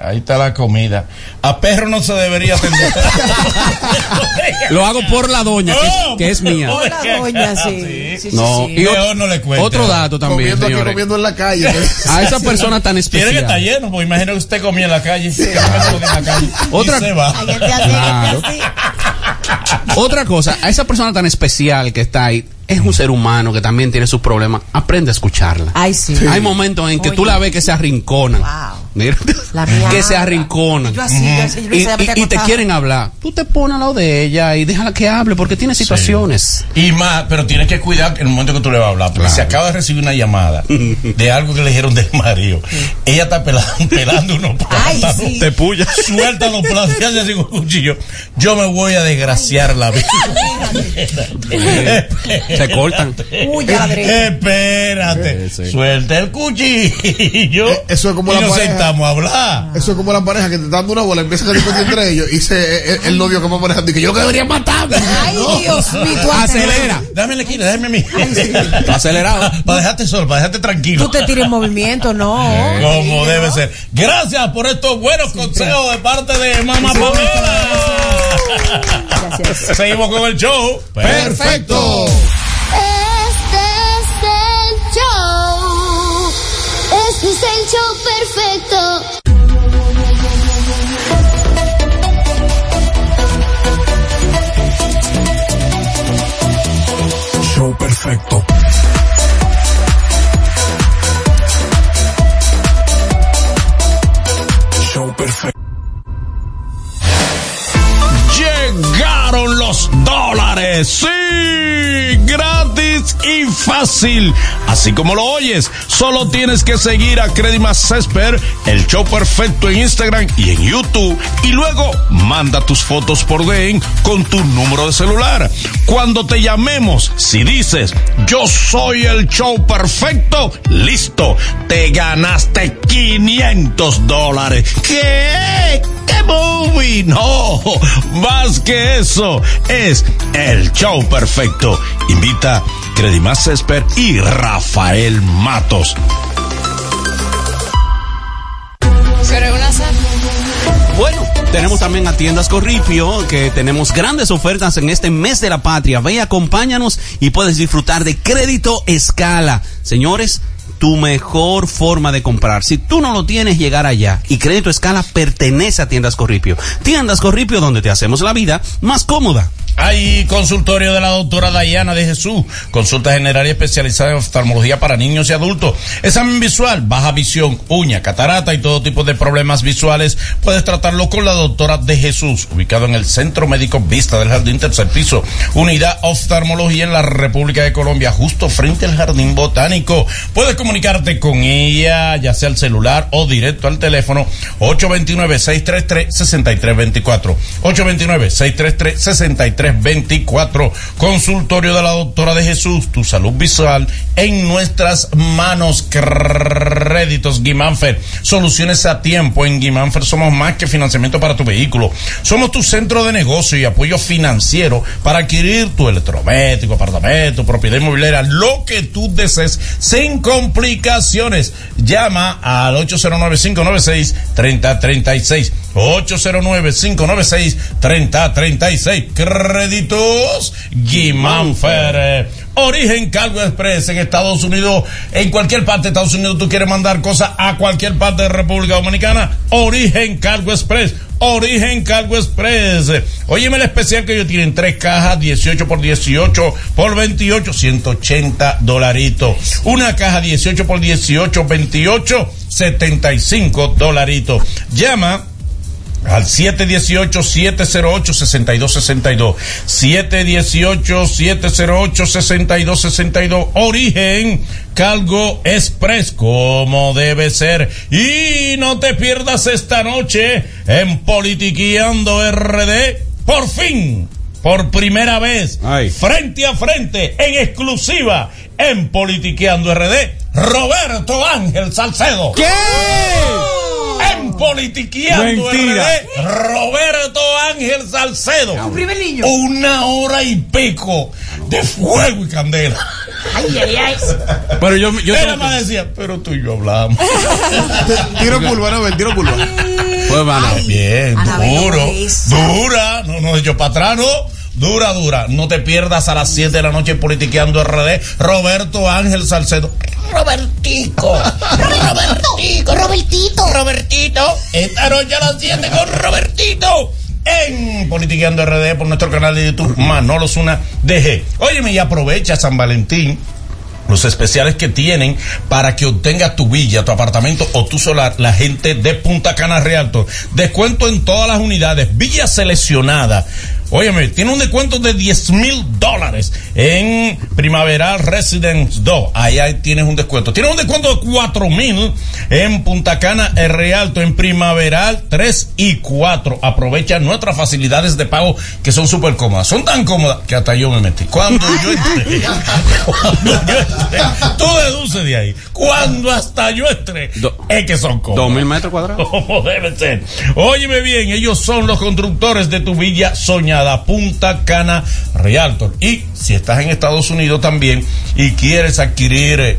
Ahí está la comida. A perro no se debería atender. [LAUGHS] Lo hago por la doña, que es, No, que es mía. Por la doña, sí. sí, sí, No, sí. y ot- Mejor no le cuente. otro dato también, Comiendo aquí, señores. comiendo en la calle. A esa persona tan Tiene que estar especial. lleno, porque imagino que usted comía en la calle. [LAUGHS] En la calle. Otra- Y se va. Claro. Otra cosa, a esa persona tan especial que está ahí, es un ser humano que también tiene sus problemas. Aprende a escucharla. Ay, sí. Hay momentos en que tú la ves que se arrinconan. Wow. Mira, La mía. que se arrinconan. Yo así, yo así, yo Y, te quieren hablar. Tú te pones al lado de ella y déjala que hable porque tiene situaciones. Y más, pero tienes que cuidar en el momento que tú le vas a hablar, porque Claro. si acaba de recibir una llamada [LAUGHS] de algo que le dijeron del marido, ella está pelando, [LAUGHS] pelando unos Ay, plátanos, sí. Te puya. suelta los plátanos y hace así con un cuchillo. Yo me voy a desgraciar la vida. [LAUGHS] Se cortan. Uy. Espérate, Sí, sí. suelta el cuchillo. Eh, eso es como y la nos pareja. sentamos a hablar. Eso es como la pareja que te está dando una bola, empiezan a discutir entre ellos y se, el, el novio que va manejando y que yo debería matarme. Ay, Dios mío, tú Acelera. Dame la esquina, déjame a mí. [LAUGHS] Acelerado. Para dejarte solo, para dejarte tranquilo. Tú te tires en movimiento, no. Como debe ser. Gracias por estos buenos consejos de parte de Mamá Pamela. Gracias. Seguimos con el show. Perfecto. Este es el show. Este es el show perfecto. Show perfecto. Dólares. Sí, gratis y fácil. Así como lo oyes, solo tienes que seguir a Credimas Cesper, el show perfecto en Instagram y en YouTube. Y luego manda tus fotos por DM con tu número de celular. Cuando te llamemos, si dices yo soy el show perfecto, listo, te ganaste 500 dólares. ¿Qué? ¿Qué movie? No, más que eso, es el show perfecto. Invita Credimas Cesper y Rafael Matos. Bueno, tenemos también a Tiendas Corripio, que tenemos grandes ofertas en este mes de la patria. Ve, acompáñanos y puedes disfrutar de crédito escala. Señores, tu mejor forma de comprar. Si tú no lo tienes, llegar allá. Y crédito escala pertenece a Tiendas Corripio. Tiendas Corripio, donde te hacemos la vida más cómoda. Hay consultorio de la doctora Dayana de Jesús, consulta general y especializada en oftalmología para niños y adultos, examen visual, baja visión, uña, catarata y todo tipo de problemas visuales. Puedes tratarlo con la doctora de Jesús, ubicado en el Centro Médico Vista del Jardín Tercer Piso, Unidad Oftalmología en la República de Colombia, justo frente al Jardín Botánico. Puedes comunicarte con ella, ya sea al celular o directo al teléfono 829-633-6324. 829-633-6324. Consultorio de la doctora de Jesús, tu salud visual en nuestras manos. Créditos Guimánfer. Soluciones a tiempo. En Guimánfer somos más que financiamiento para tu vehículo. Somos tu centro de negocio y apoyo financiero para adquirir tu electrodoméstico, apartamento, propiedad inmobiliaria, lo que tú desees sin complicaciones. Llama al 809-596-3036. 809-596-3036. Créditos Guimánfer. Origen Cargo Express en Estados Unidos. En cualquier parte de Estados Unidos tú quieres mandar cosas a cualquier parte de República Dominicana. Origen Cargo Express. Origen Cargo Express. Óyeme el especial que ellos tienen. Tres cajas, 18 por 18 por 28, 180 dolaritos. Una caja 18 por 18, 28, 75 dolaritos. Llama al 718-708-6262. 718-708-6262. Origen Calgo Express, como debe ser. Y no te pierdas esta noche en Politiqueando RD. Por fin, por primera vez, Ay. frente a frente, en exclusiva, en Politiqueando RD, Roberto Ángel Salcedo. ¿Qué? En Politiqueando Mentira. RD, Roberto Ángel Salcedo. Tu primer niño. Una hora y pico de fuego y candela. Ay, ay, ay. Pero yo, yo Él más decía, pero tú y yo hablamos. [LAUGHS] Tiro pulva, no, tiro pulva. Pues, mano. Bien, duro. Dura. No, no, yo para atrás, no. Dura, dura. No te pierdas a las 7 de la noche politiqueando RD. Roberto Ángel Salcedo. Robertico. Robertico. Robertito. Robertito. Esta noche a las 7 con Robertito. En Politiqueando RD por nuestro canal de YouTube Manolo Zuna DG. Óyeme y aprovecha San Valentín los especiales que tienen para que obtengas tu villa, tu apartamento o tu solar, la gente de Punta Cana Realtor. Descuento en todas las unidades, villa seleccionada. Óyeme, tiene un descuento de 10 mil dólares en Primaveral Residence 2. Ahí, tienes un descuento. Tiene un descuento de 4 mil en Punta Cana el Realto, en Primaveral 3 y 4. Aprovecha nuestras facilidades de pago que son súper cómodas. Son tan cómodas que hasta yo me metí. Cuando yo entré, [LAUGHS] cuando yo entré, tú deduces de ahí. Cuando hasta yo entré, Do- es que son cómodas. Dos mil metros cuadrados. [LAUGHS] Como debe ser. Óyeme bien, ellos son los constructores de tu villa soñada, Punta Cana Realtor. Y si estás en Estados Unidos también y quieres adquirir eh,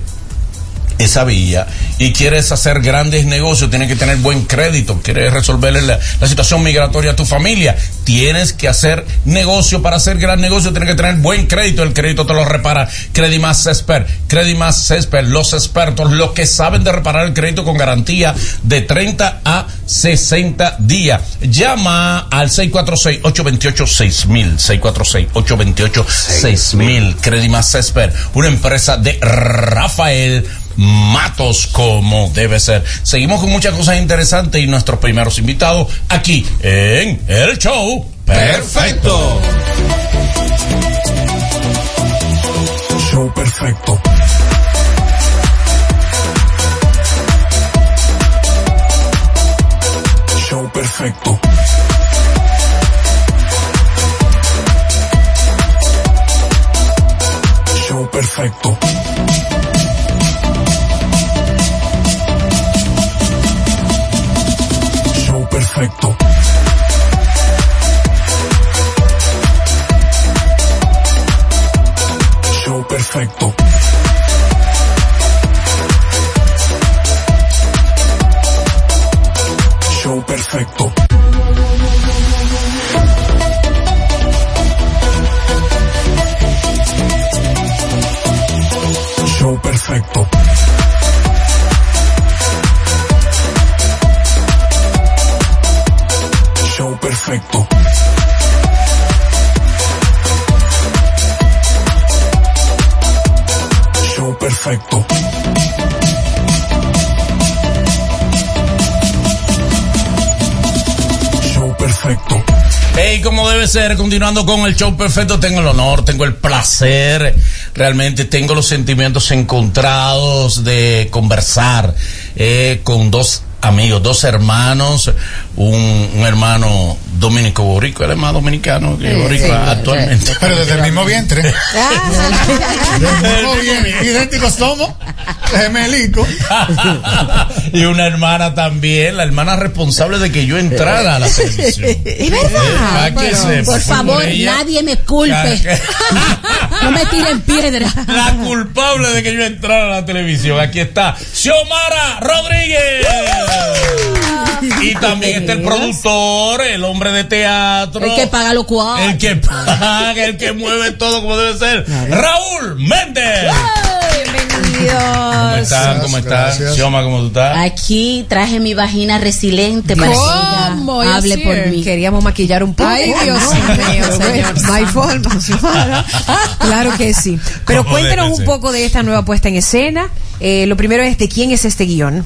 esa villa y quieres hacer grandes negocios, tienes que tener buen crédito, quieres resolverle la, situación migratoria a tu familia, tienes que hacer negocio. Para hacer gran negocio, tienes que tener buen crédito, el crédito te lo repara Credimas Expert, Credimas Expert, los expertos, los que saben de reparar el crédito con garantía de 30 a 60 días. Llama al 646-828-6000, 646-828-6000, Credimas Expert, una empresa de Rafael Matos como debe ser. Seguimos con muchas cosas interesantes y nuestros primeros invitados aquí en el show perfecto. Show perfecto. Show perfecto. Show perfecto. Perfecto. Show perfecto. Show perfecto. Show perfecto. Perfecto. Show perfecto. Show perfecto. Hey, como debe ser, continuando con el show perfecto, tengo el honor, tengo el placer, realmente tengo los sentimientos encontrados de conversar eh, con dos amigos, dos hermanos, un, un hermano dominico boricua, él es más dominicano que boricua actualmente. Pero desde el mismo vientre. [LAUGHS] Desde el mismo vientre. Idénticos somos. Gemelico. [LAUGHS] y una hermana también, la hermana responsable de que yo entrara a la televisión. [LAUGHS] Es verdad. Eh, Por favor, ella. nadie me culpe. no me tiren piedra. La culpable de que yo entrara a la televisión. Aquí está Xiomara Rodríguez. Y también está el productor, el hombre de teatro. El que paga los cuadros. El que paga, el que mueve todo como debe ser. Raúl Méndez. ¿Cómo están? ¿Cómo están? gracias. Xioma, ¿cómo tú estás? Aquí traje mi vagina resiliente para que ¿Cómo? ella hable por mí. Queríamos maquillar un poco. Ay, Dios mío, [LAUGHS] señor. No hay forma. [LAUGHS] Claro que sí. Pero ¿Cómo cuéntenos un poco de esta nueva puesta en escena. Eh, lo primero es de quién es este guion.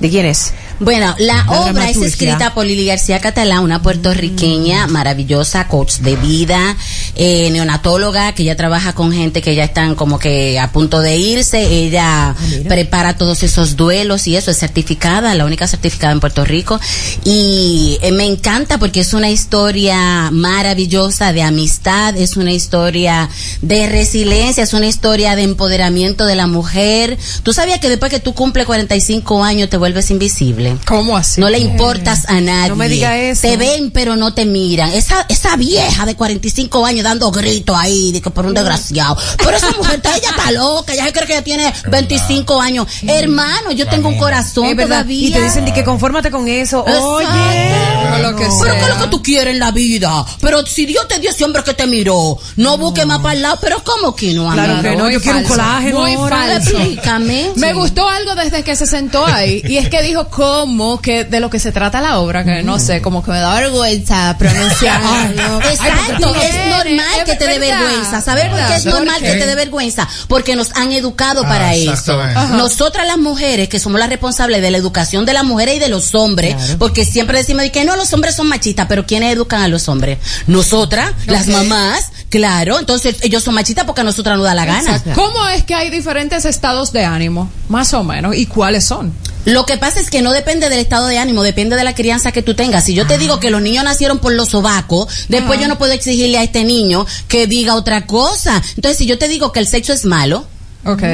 ¿De quién es? Bueno, la La obra es escrita por Lili García Catalá, una puertorriqueña maravillosa, coach de vida, eh, neonatóloga, que ella trabaja con gente que ya están como que a punto de irse. Ella prepara todos esos duelos y eso es certificada, la única certificada en Puerto Rico. Y eh, me encanta porque es una historia maravillosa de amistad, es una historia de resiliencia, es una historia de empoderamiento de la mujer. Tú sabías que después que tú cumples 45 años te vuelves invisible. ¿Cómo así? No le importas a nadie. No me diga eso. Te ven pero no te miran. Esa, esa vieja de 45 años dando gritos ahí, de que por un desgraciado. Pero esa mujer, está- ella está loca, ella se cree que ella tiene 25 años. Hermano, yo tengo un corazón Es verdad. todavía. Y te dicen de que confórmate con eso. Oye. Exacto. lo que Pero. ¿qué es lo que tú quieres en la vida? Pero si Dios te dio ese hombre que te miró, no busques más para el lado. Pero ¿cómo que no, Claro amigo? que no, yo quiero un colágeno Muy ahora. falso. [LAUGHS] Explícame. Me gustó algo desde que se sentó ahí y es que dijo cómo que de lo que se trata la obra, que no sé, como que me da vergüenza pronunciarlo. [LAUGHS] Exacto, es normal que te dé vergüenza. ¿Sabes por qué es normal ¿Por que te dé vergüenza? Porque nos han educado Ah, para eso. Nosotras las mujeres, que somos las responsables de la educación de las mujeres y de los hombres, porque siempre decimos de que no, los hombres son machistas, pero ¿quiénes educan a los hombres? Nosotras, las mamás, claro. Entonces ellos son machistas porque a nosotras nos da la gana. Exacto. ¿Cómo es que hay diferentes estados de ánimo? Más o menos. ¿Y cuáles son? Lo que pasa es que no depende del estado de ánimo, depende de la crianza que tú tengas. Si yo te digo que los niños nacieron por los sobacos, después yo no puedo exigirle a este niño que diga otra cosa. Entonces, si yo te digo que el sexo es malo,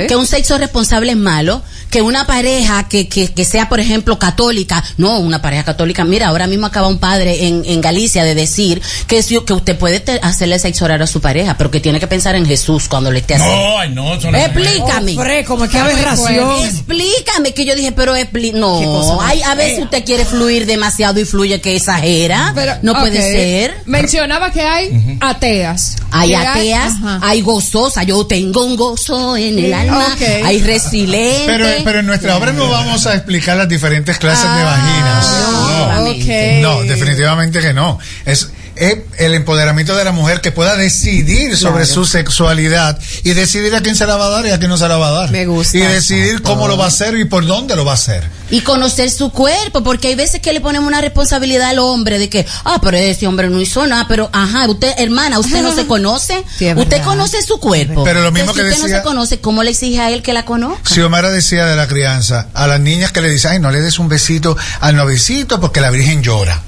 que un sexo responsable es malo, que una pareja que, que, que sea, por ejemplo, católica, no, una pareja católica, mira, ahora mismo acaba un padre en, en Galicia de decir que, si, que usted puede te- hacerle sexo oral a su pareja, pero que tiene que pensar en Jesús cuando le esté haciendo. No, ay, no, eso no es- Explícame. Hombre, como que aberración. Explícame que yo dije, pero expli no, hay, a veces fea. usted quiere fluir demasiado y fluye que exagera. no puede ser. Mencionaba que hay ateas. Hay ateas, ajá. hay gozosas, yo tengo un gozo en el alma, Ok. hay resilientes. Pero, pero en nuestra obra no vamos a explicar las diferentes clases de Ah, vaginas. ok. No, definitivamente que no. Es, es el empoderamiento de la mujer que pueda decidir sobre Claro. su sexualidad y decidir a quién se la va a dar y a quién no se la va a dar. Me gusta. Y decidir cómo lo va a hacer y por dónde lo va a hacer. Y conocer su cuerpo, porque hay veces que le ponemos una responsabilidad al hombre de que, ah, pero ese hombre no hizo nada, pero, ajá, usted, hermana, usted no se [LAUGHS] conoce, Sí, usted conoce su cuerpo. Pero lo mismo Entonces, que si usted decía- no se conoce, ¿cómo le exige a él que la conozca? Xiomara decía de la crianza, a las niñas que le dicen, ay, no le des un besito al novicito porque la Virgen llora.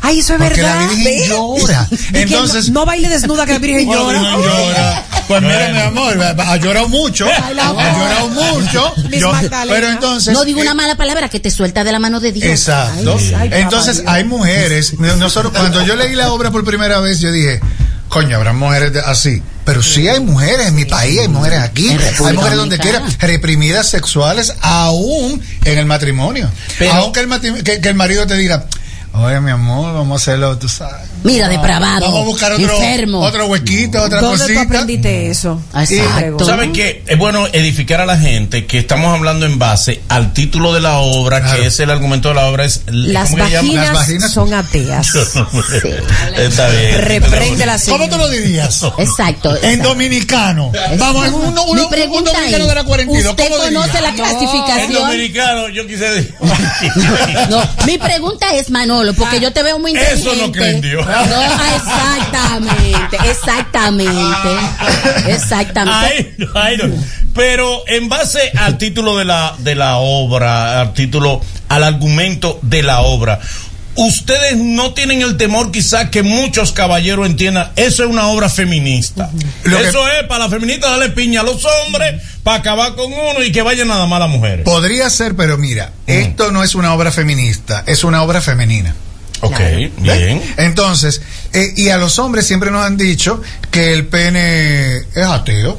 Ay, eso es Porque verdad. la Virgen ¿Ve? llora. Entonces- no, no baile desnuda que la Virgen Bueno, llora. Pues mira, mi amor, ha llorado mucho. Ha llorado mucho. Yo- pero entonces. no digo eh, una mala palabra que te suelta de la mano de Dios. Exacto. Ay, ay, Entonces hay mujeres, no- nosotros cuando yo leí la obra por primera vez, yo dije, coño, habrá mujeres de- así. Pero sí hay mujeres en mi país, hay mujeres aquí, hay mujeres donde quiera, reprimidas sexuales aún en el matrimonio. Pero- Aunque el, que, que el marido te diga, oye mi amor, vamos a hacerlo, tú sabes. Mira, depravado, Vamos a buscar otro, enfermo. otro huequito, otra ¿Dónde tú cosita. aprendiste eso? Exacto. ¿Saben qué? Es bueno edificar a la gente que estamos hablando en base al título de la obra, Claro. que es el argumento de la obra. Es, Las vaginas, Las vaginas- son ateas. [LAUGHS] Está bien. Reprende la ¿Cómo tú lo dirías? [LAUGHS] Exacto. En exacto. dominicano. Vamos, en uno, Mi uno, un dominicano es, de la 42. ¿Usted ¿Cómo diría? conoce la En clasificación? dominicano, yo quise decir. [LAUGHS] No, mi pregunta es, Manolo, porque yo te veo muy Eso inteligente. no creen Dios. No, exactamente, [LAUGHS] exactamente, exactamente. Ay, ay, no. Pero en base al título de la, de la obra, al título, al argumento de la obra, ustedes no tienen el temor quizás que muchos caballeros entiendan, eso es una obra feminista. Eso es para las feministas darle piña a los hombres, para acabar con uno y que vayan nada más las mujeres. Podría ser, pero mira, esto no es una obra feminista, es una obra femenina. Ok, bien. Entonces, eh, y a los hombres siempre nos han dicho que el pene es ateo.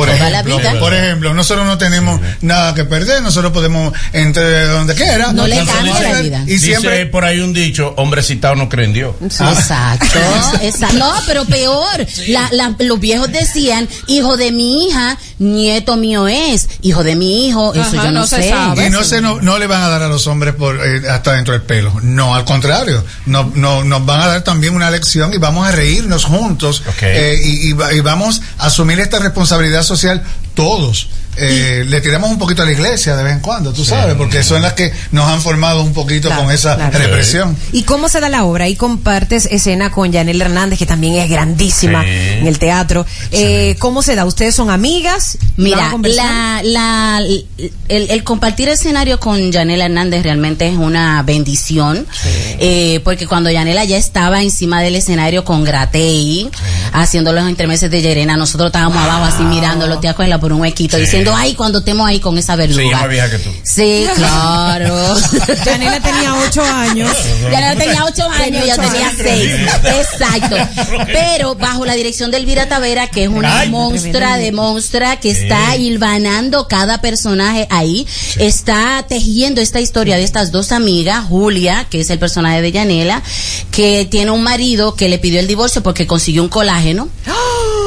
Por Toda la ejemplo, vida. por ejemplo, nosotros no tenemos nada que perder, nosotros podemos entrar donde quiera. No le cambia la vida. Y Dice siempre por ahí un dicho, hombre citado no cree en Dios. Exacto, [LAUGHS] exacto. No, pero peor. La- la- los viejos decían, hijo de mi hija, nieto mío es. Hijo de mi hijo, eso Ajá, yo no, sé. sabe. Y no se no, no le van a dar a los hombres por eh, hasta dentro del pelo. No, al contrario. No, no, nos van a dar también una lección y vamos a reírnos juntos. Eh, y, y va- y vamos a asumir esta responsabilidad social todos. Eh, le tiramos un poquito a la iglesia de vez en cuando, tú sabes, porque son las que nos han formado un poquito Claro, con esa claro. represión. ¿Y cómo se da la obra? Ahí compartes escena con Yanel Hernández, que también es grandísima Sí. en el teatro. Eh, ¿Cómo se da? ¿Ustedes son amigas? ¿Van a Mira, la, la, el, el compartir escenario con Yanela Hernández realmente es una bendición, eh, porque cuando Yanela ya estaba encima del escenario con Gratey, haciendo los entremeses de Yerena, nosotros estábamos abajo así mirándolo, te acuerdas, por un huequito, diciendo, cuando hay, cuando estemos ahí con esa verduga. Sí, más vieja que tú. Sí, claro. [LAUGHS] Janela tenía ocho años. Ya no tenía ocho años, yo tenía seis. Exacto. [LAUGHS] Pero bajo la dirección de Elvira Tavera, que es una Ay, monstrua de monstrua que está hilvanando cada personaje ahí, está tejiendo esta historia de estas dos amigas, Julia, que es el personaje de Yanela, que tiene un marido que le pidió el divorcio porque consiguió un colágeno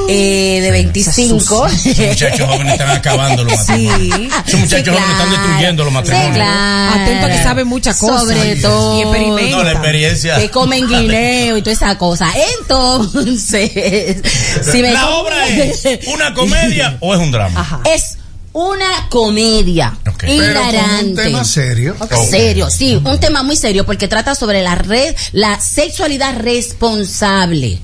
eh, de 25. Esos muchachos jóvenes están acabando los [LAUGHS] matrimonios. Esos muchachos jóvenes están destruyendo los matrimonios. Sí, claro. Atento a que sabe muchas cosas. Sobre todo. Y experimenta. No, la experiencia. Que comen guineo y toda esa cosa. Entonces, [LAUGHS] si me ¿La obra es una [LAUGHS] comedia o es un drama? Es una comedia Pero con un hilarante. tema serio. Serio, sí, un tema muy serio porque trata sobre la red, la sexualidad responsable.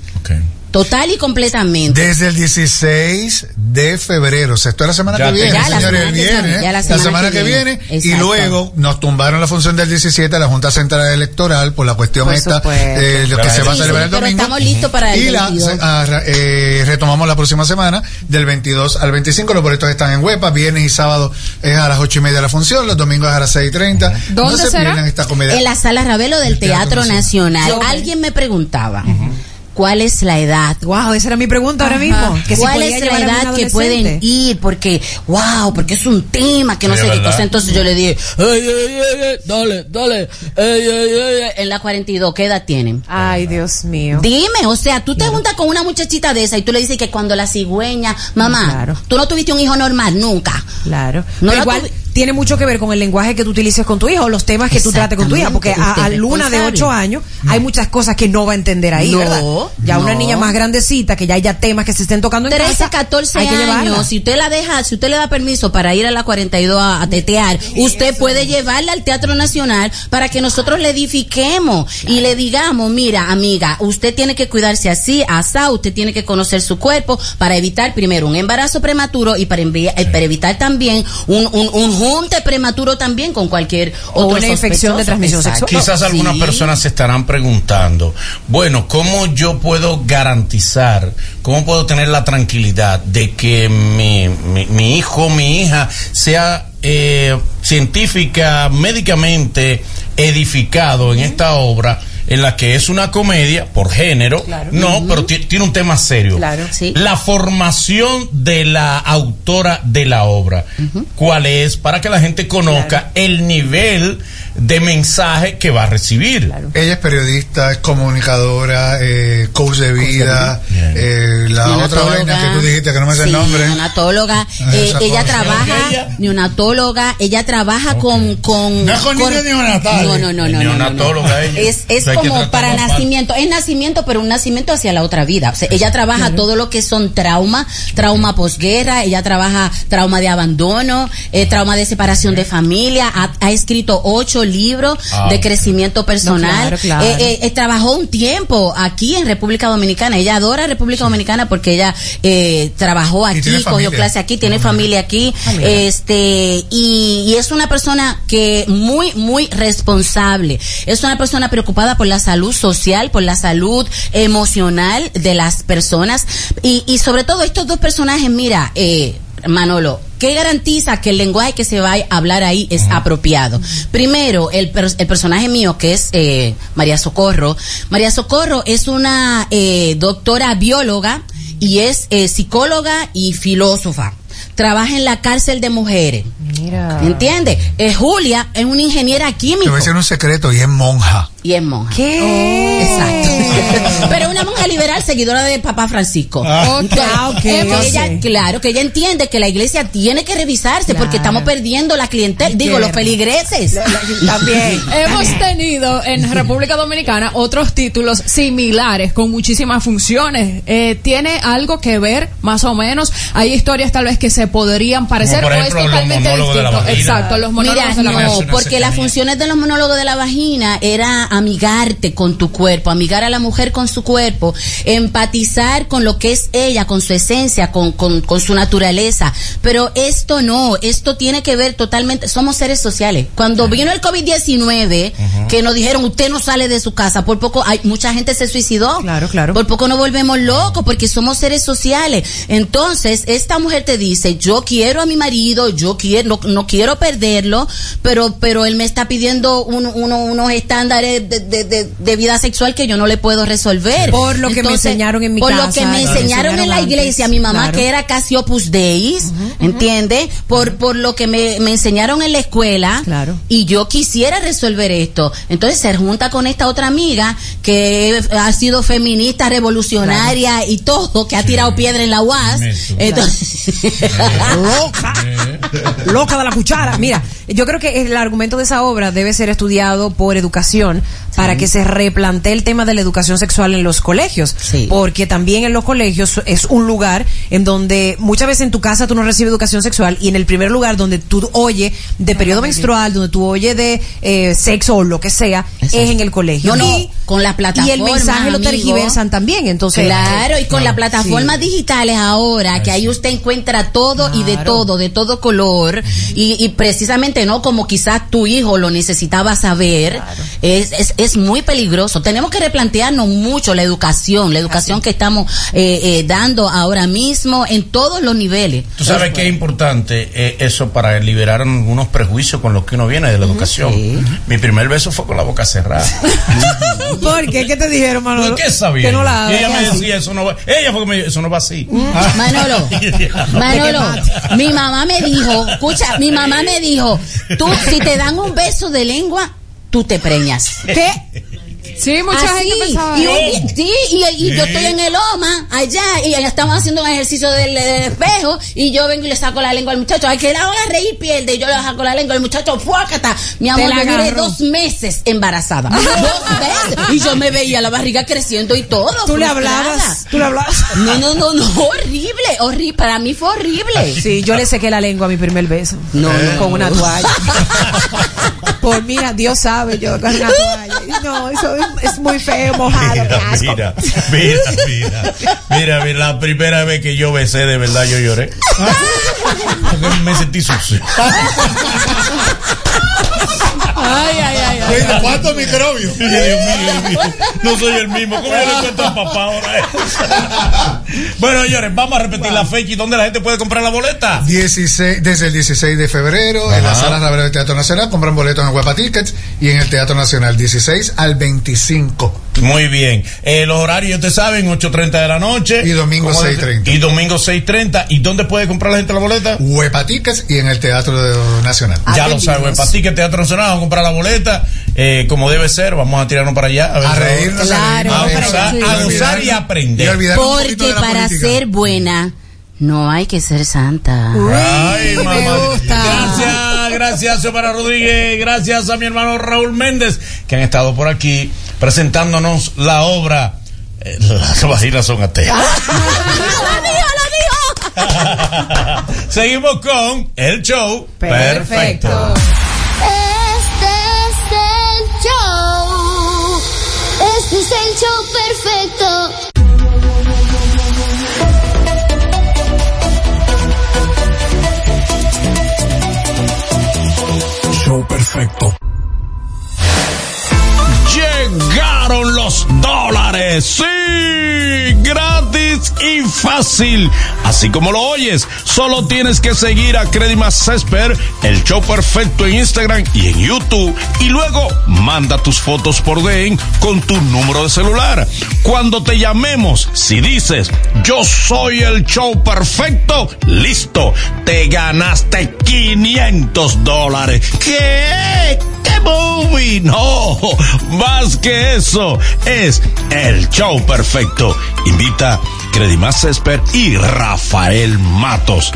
Total y completamente. Desde el 16 de febrero, o sea, esto es la semana Ya que viene, ya la señores, semana el que viene, ya la la semana semana, que que viene. viene, y luego nos tumbaron la función del 17 a la Junta Central Electoral por la cuestión Por esta de lo que Claro. se va a celebrar sí, el pero domingo. estamos listos para el y la 22. ah, eh, retomamos la próxima semana, del 22 al 25, los boletos están en Huepa, viernes y sábado es a las 8 y media la función, los domingos es a las 6 y 30. no ¿Dónde se será? pierdan esta comedia. En la sala Ravelo del Teatro Teatro Nacional. Alguien me preguntaba, ¿cuál es la edad? Wow, esa era mi pregunta ahora mismo. Que ¿Cuál es la edad que pueden ir? Porque, wow, porque es un tema que no Sí, sé qué cosa. Entonces yo le dije, "Ey, ey, ey, ey, dale, dale, ey, ey, ey, ey". en la 42, ¿qué edad tienen? Ay, Dios mío. Dime, o sea, tú te juntas con una muchachita de esa y tú le dices que cuando la cigüeña, mamá, Claro. tú no tuviste un hijo normal nunca. Claro. No Pero igual tiene mucho que ver con el lenguaje que tú utilices con tu hijo, los temas que tú trates con tu hija, porque a, Luna de responsable. 8 años hay muchas cosas que no va a entender ahí, No, ¿verdad? Ya una niña más grandecita, que ya haya temas que se estén tocando en 13, casa, 14 hay que años, si usted la deja, si usted le da permiso para ir a la 42 a, a tetear, usted puede llevarla al Teatro Nacional para que nosotros le edifiquemos y le digamos, mira, amiga, usted tiene que cuidarse así, asá, usted tiene que conocer su cuerpo para evitar primero un embarazo prematuro y para, envi- eh, para evitar también un, un, un junte prematuro también con cualquier O otro una infección de transmisión Exacto. sexual. Quizás algunas Sí. personas se estarán preguntando, bueno, ¿cómo yo puedo garantizar, cómo puedo tener la tranquilidad de que mi, mi, mi hijo, mi hija sea eh, científica, médicamente edificado en esta obra? En la que es una comedia por género, Claro. no, pero ti- tiene un tema serio. Claro. Sí. La formación de la autora de la obra, ¿cuál es? Para que la gente conozca el nivel de mensaje que va a recibir. Ella es periodista, es comunicadora, eh, coach de vida, eh, la otra vaina que tú dijiste que no me sé el nombre. Neonatóloga. Ah, Eh, ella trabaja, Ella. neonatóloga, ella trabaja con, con. No es con niños neonatales. No, no, no, no. no, no, Neonatóloga no. ella. Es, es O sea, como para nacimiento. Es nacimiento, pero un nacimiento hacia la otra vida. O sea, ella trabaja todo lo que son trauma, trauma posguerra, ella trabaja trauma de abandono, eh, trauma de separación de familia, ha, ha escrito ocho libros Ah. de crecimiento personal. No, claro, claro. Eh, eh, eh, trabajó un tiempo aquí en República Dominicana. Ella adora República Dominicana porque ella eh, trabajó aquí, cogió clase aquí, tiene familia aquí. este y, y es una persona que muy, muy responsable. Es una persona preocupada por la salud social, por la salud emocional de las personas. Y, y sobre todo estos dos personajes, mira, eh, Manolo, ¿qué garantiza que el lenguaje que se va a hablar ahí es apropiado? Primero, el, per- el personaje mío, que es eh, María Socorro. María Socorro es una eh, doctora bióloga y es eh, psicóloga y filósofa. Trabaja en la cárcel de mujeres. Mira. ¿Entiendes? Eh, Julia es una ingeniera Te química voy a decir un secreto y es monja. Y es monja. ¿Qué? Exacto. [LAUGHS] Pero una monja liberal seguidora de Papá Francisco. Ah. Entonces, Ah, ok, yo ella, claro, que ella entiende que la iglesia tiene que revisarse porque estamos perdiendo la clientela, digo, los feligreses. [LAUGHS] También. Hemos tenido en República Dominicana otros títulos similares con muchísimas funciones. Eh, ¿Tiene algo que ver, más o menos? Hay historias tal vez que se podrían parecer o es totalmente distinto. Exacto, los monólogos Mira, de la no, vagina. porque las funciones de los monólogos de la vagina era amigarte con tu cuerpo, amigar a la mujer con su cuerpo, empatizar con lo que es ella, con su esencia, con, con, con su naturaleza. Pero esto no, esto tiene que ver totalmente, somos seres sociales. Cuando vino el COVID-19, que nos dijeron, usted no sale de su casa, por poco, hay mucha gente se suicidó. Claro, claro. Por poco nos volvemos locos porque somos seres sociales. Entonces, esta mujer te dice, yo quiero a mi marido, yo quiero, no, no quiero perderlo, pero, pero él me está pidiendo un- uno- unos estándares de, de- de- de vida sexual que yo no le puedo resolver. Por lo que me enseñaron en mi por casa, lo que me claro. enseñaron en la enseñaron iglesia, antes, mi mamá claro. que era casi opus deis, ¿entiende? Por, por lo que me, me enseñaron en la escuela. Claro. Y yo quisiera resolver esto. Entonces se junta con esta otra amiga que ha sido feminista, revolucionaria y todo, que ha tirado piedra en la UAS. Entonces, [LAUGHS] loca, loca de la cuchara. Mira, yo creo que el argumento de esa obra debe ser estudiado por educación para que se replantee el tema de la educación sexual en los colegios. Porque también en los colegios es un lugar en donde muchas veces en tu casa tú no recibes educación sexual y en el primer lugar donde tú oyes de periodo menstrual, donde tú oyes de eh, sexo o lo que sea, es en el colegio. No, no, Y- con las Y el plataformas, mensaje lo amigo. tergiversan también, entonces. Claro, y con las plataformas digitales ahora, que ahí usted encuentra todo y de todo, de todo color, y, y precisamente no como quizás tu hijo lo necesitaba saber, es, es, es muy peligroso. Tenemos que replantearnos mucho la educación, la educación que estamos eh, eh, dando ahora mismo en todos los niveles. Tú sabes que es importante eh, eso para liberar algunos prejuicios con los que uno viene de la educación. Mi primer beso fue con la boca cerrada. [LAUGHS] ¿Por qué? ¿Qué te dijeron, Manolo? ¿Qué sabía? Que no la ella me decía, eso no va. Ella fue que me dijo, eso no va así. Manolo, [LAUGHS] Manolo, mi mamá me dijo, escucha, mi mamá me dijo, tú si te dan un beso de lengua, tú te preñas. ¿Qué? Sí, mucha Así, gente pensaba y, eso. un- sí, y, y yo estoy en el OMA, allá, y allá estamos haciendo un ejercicio del, del espejo, y yo vengo y le saco la lengua al muchacho, ay, que la haga reír, pierde, y yo le saco la lengua al muchacho, fuácata, mi amor, la yo duré dos meses embarazada, dos [LAUGHS] meses, y yo me veía la barriga creciendo y todo. ¿Tú le hablabas? ¿Tú le hablabas? No, no, no, no, horrible, horrible, para mí fue horrible. Sí, yo le sequé la lengua a mi primer beso. No, no, Con una toalla. [LAUGHS] Por mira, Dios sabe, yo con una toalla. No, eso es, es muy feo, mojado. Mira, mira, mira, mira, mira, mira, la primera vez que yo besé de verdad yo lloré. Porque me sentí sucio. Ay, ¿Cuántos microbios? [LAUGHS] Ay, Dios mío, Dios mío. No soy el mismo. ¿Cómo yo le cuento a papá ahora? [LAUGHS] bueno, señores, vamos a repetir la fecha y dónde la gente puede comprar la boleta. 16, desde el 16 de febrero en la sala Ravel del Teatro Nacional compran boletos en Huepa Tickets y en el Teatro Nacional 16 al 25 Muy bien. Eh, los horarios, ustedes saben, 8.30 de la noche. Y domingo ¿Cómo dice? 6:30. Y domingo 6.30. ¿Y dónde puede comprar la gente la boleta? Huepa Tickets y en el Teatro Nacional. Ya lo saben, para ti que Teatro Nacional, vamos a comprar la boleta, eh, como debe ser, vamos a tirarnos para allá. ver A si- reírnos, Claro, a reírnos, gozar, sí. a gozar y aprender. Porque para política. ser buena, no hay que ser santa. Ay, me mamá. gusta. Gracias, gracias, Xiomara Rodríguez. Gracias a mi hermano Raúl Méndez, que han estado por aquí presentándonos la obra. eh, las vaginas son ateas. [LAUGHS] [LAUGHS] Seguimos con el show perfecto. Este es el show perfecto. Show perfecto. Llegaron los dólares. Sí, gratis y fácil. Así como lo oyes, solo tienes que seguir a Credimas Cesper, el show perfecto en Instagram y en YouTube. Y luego manda tus fotos por DM con tu número de celular. Cuando te llamemos, si dices yo soy el show perfecto, listo, te ganaste 500 dólares. ¿Qué? ¿Qué movie? No, más que eso, es el show perfecto. Invita Credimas Cesper y Rafael Matos.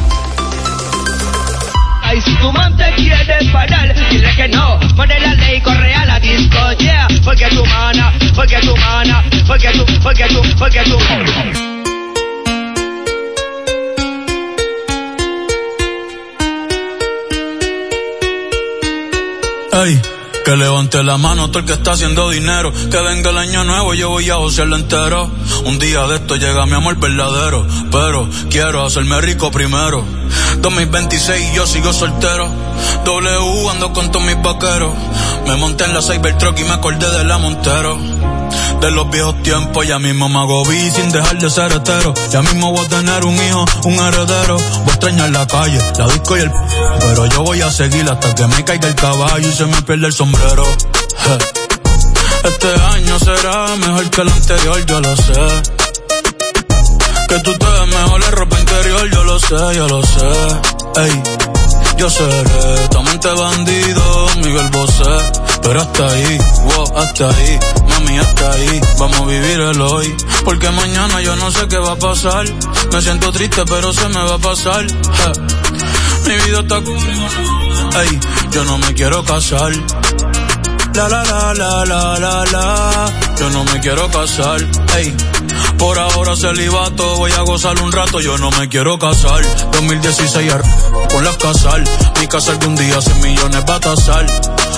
Ay, si tu man te quiere parar, dile que no. Pone la ley, corre a la disco, yeah. Porque tu mana, porque tu mana, porque tu, porque tu, porque tu. Ey, que levante la mano todo el que está haciendo dinero. Que venga el año nuevo, yo voy a josearlo entero. Un día de esto llega mi amor verdadero. Pero quiero hacerme rico primero. 2026 y yo sigo soltero. W ando con todos mis vaqueros. Me monté en la Cybertruck y me acordé de la Montero. De los viejos tiempos, ya mismo me hago vi sin dejar de ser hetero. Ya mismo voy a tener un hijo, un heredero. Voy a extrañar la calle, la disco y el. Pero yo voy a seguir hasta que me caiga el caballo y se me pierda el sombrero. Este año será mejor que el anterior, yo lo sé. Que tú te ves mejor en ropa interior, yo lo sé, yo lo sé. Ey, yo seré tu amante bandido, Miguel Bosé. Pero hasta ahí, wow, hasta ahí, mami, hasta ahí. Vamos a vivir el hoy. Porque mañana yo no sé qué va a pasar. Me siento triste, pero se me va a pasar. Mi vida está Ey, yo no me quiero casar. La la la la la la la. Yo no me quiero casar. Ey. Por ahora celibato, voy a gozar un rato, yo no me quiero casar. 2016 ar- con las casal. Mi casa algún día 100 millones va a tasar.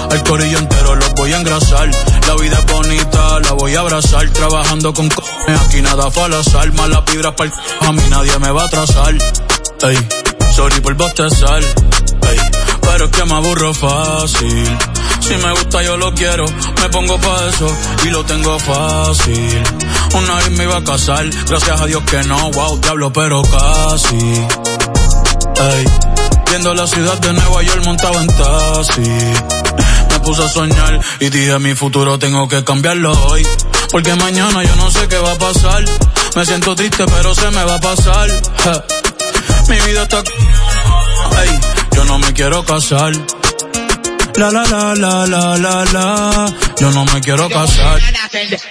Al corillo entero los voy a engrasar. La vida es bonita, la voy a abrazar. Trabajando con co aquí nada fue al azar. Más las vibras para a mí nadie me va a atrasar. Ey, sorry por bostezar. Ey, pero es que me aburro fácil. Si me gusta yo lo quiero, me pongo pa' eso y lo tengo fácil. Una vez me iba a casar, gracias a Dios que no, wow, diablo, pero casi. Ey, viendo la ciudad de Nueva York montado en taxi. Me puse a soñar y dije mi futuro tengo que cambiarlo hoy. Porque mañana yo no sé qué va a pasar. Me siento triste pero se me va a pasar. Mi vida está... Ey, yo no me quiero casar. La la la la la la la. Yo no me quiero casar.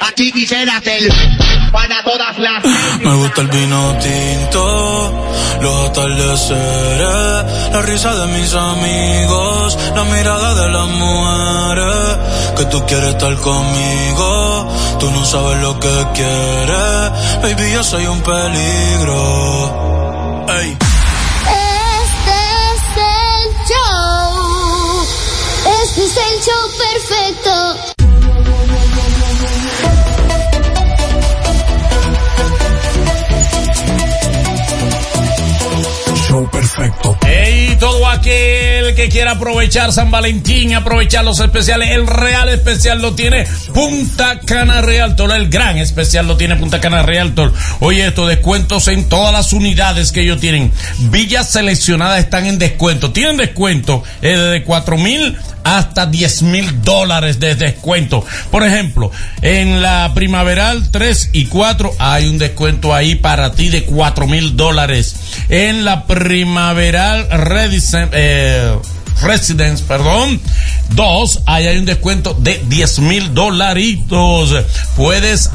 Aquí quisiera hacer para todas las. Me gusta el vino tinto, los atardeceres, la risa de mis amigos, la mirada de las mujeres. Que tú quieres estar conmigo, tú no sabes lo que quieres. Baby, yo soy un peligro. Es el show perfecto. Show perfecto. Ey, todo aquel que quiera aprovechar San Valentín, aprovechar los especiales, el real especial lo tiene Punta Cana Realtor, el gran especial lo tiene Punta Cana Realtor. Oye, estos descuentos en todas las unidades que ellos tienen. Villas seleccionadas están en descuento. Tienen descuento eh, desde cuatro mil hasta 10 mil dólares de descuento. Por ejemplo, en la primaveral 3 y 4 hay un descuento ahí para ti de 4 mil dólares. En la primaveral eh, Residence, perdón, 2, ahí hay un descuento de 10 mil dolaritos. Puedes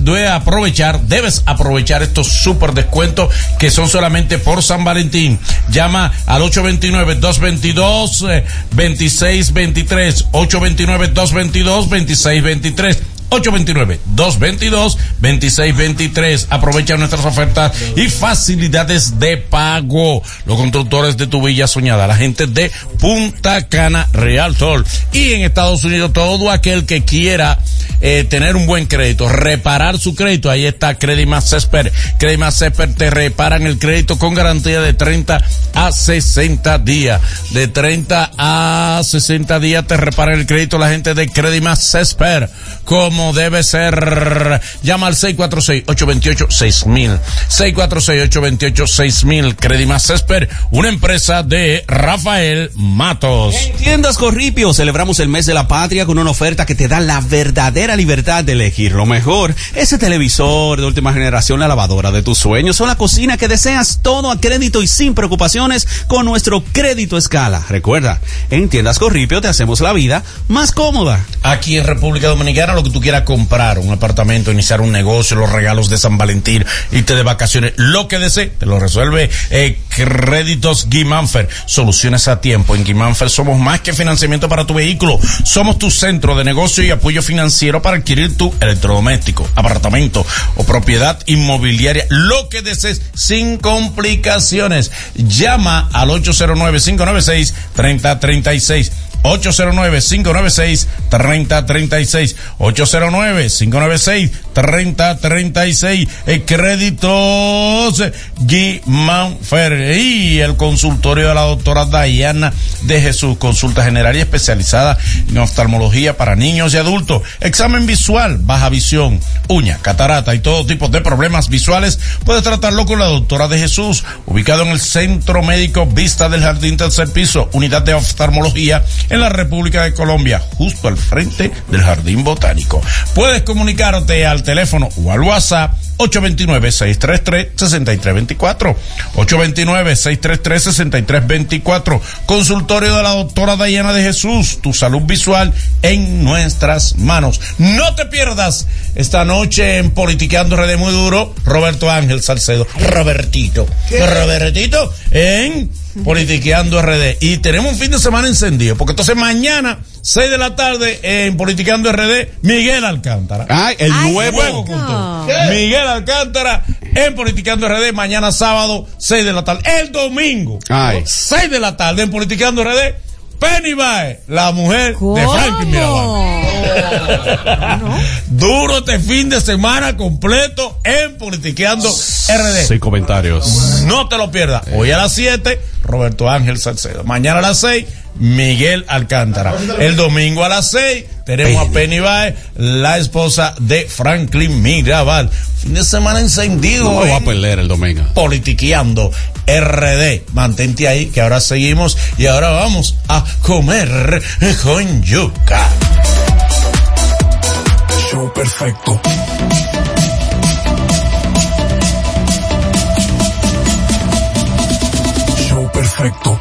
debe aprovechar, debes aprovechar estos super descuentos que son solamente por San Valentín. Llama al 829-222-2623. 829-222-2623. 829-222-2623. Aprovecha nuestras ofertas y facilidades de pago. Los constructores de tu villa soñada, la gente de Punta Cana Realtor. Y en Estados Unidos, todo aquel que quiera eh, tener un buen crédito, reparar su crédito, ahí está Credimas Cesper. Credimas Cesper te reparan el crédito con garantía de 30 a 60 días. De 30 a 60 días te reparan el crédito la gente de Credimas Cesper. Como debe ser. Llama al 646-828-6000. 646-828-6000. Credimas Cesper, una empresa de Rafael Matos. En Tiendas Corripio celebramos el mes de la patria con una oferta que te da la verdadera libertad de elegir lo mejor. Ese televisor de última generación, la lavadora de tus sueños o la cocina que deseas todo a crédito y sin preocupaciones con nuestro crédito escala. Recuerda, en Tiendas Corripio te hacemos la vida más cómoda. Aquí en República Dominicana, lo que tú quieras comprar, un apartamento, iniciar un negocio, los regalos de San Valentín, irte de vacaciones, lo que desee, te lo resuelve eh, Créditos Guimánfer. Soluciones a tiempo. En Guimánfer somos más que financiamiento para tu vehículo. Somos tu centro de negocio y apoyo financiero para adquirir tu electrodoméstico, apartamento o propiedad inmobiliaria, lo que desees sin complicaciones. Llama al 809-596-3036. 809-596-3036. 809-596-3036. Eh, Créditos Guimán Fer. Y el consultorio de la doctora Dayana de Jesús. Consulta general y especializada en oftalmología para niños y adultos. Examen visual, baja visión, uña, catarata y todo tipo de problemas visuales. Puede tratarlo con la doctora de Jesús. Ubicado en el Centro Médico Vista del Jardín Tercer Piso. Unidad de oftalmología en la República de Colombia. Justo al frente del Jardín Botánico. Puedes comunicarte al teléfono o al WhatsApp 829-633-6324. 829-633-6324. Consultorio de la doctora Dayana de Jesús. Tu salud visual en nuestras manos. No te pierdas esta noche en Politiqueando RD Muy Duro. Roberto Ángel Salcedo. Robertito. Robertito en Politiqueando RD. Y tenemos un fin de semana encendido. Porque entonces mañana, 6 de la tarde, en Politiqueando RD, Miguel Alcántara. Ay, el nuevo. Con todo. Miguel Alcántara en Politicando RD, mañana sábado, 6 de la tarde. El domingo, Ay. 6 de la tarde en Politicando RD, Penny Bae, la mujer de Franklin Mirabal. Duro este fin de semana completo en Politiqueando RD. Seis comentarios. No te lo pierdas. Hoy a las 7, Roberto Ángel Salcedo. Mañana a las 6, Miguel Alcántara. El domingo a las 6, tenemos a Penny Bae, la esposa de Franklin Mirabal. Fin de semana encendido. No me voy a en perder el domingo. Politiqueando RD. Mantente ahí, que ahora seguimos y ahora vamos a comer con yuca. Show perfecto. Show perfecto.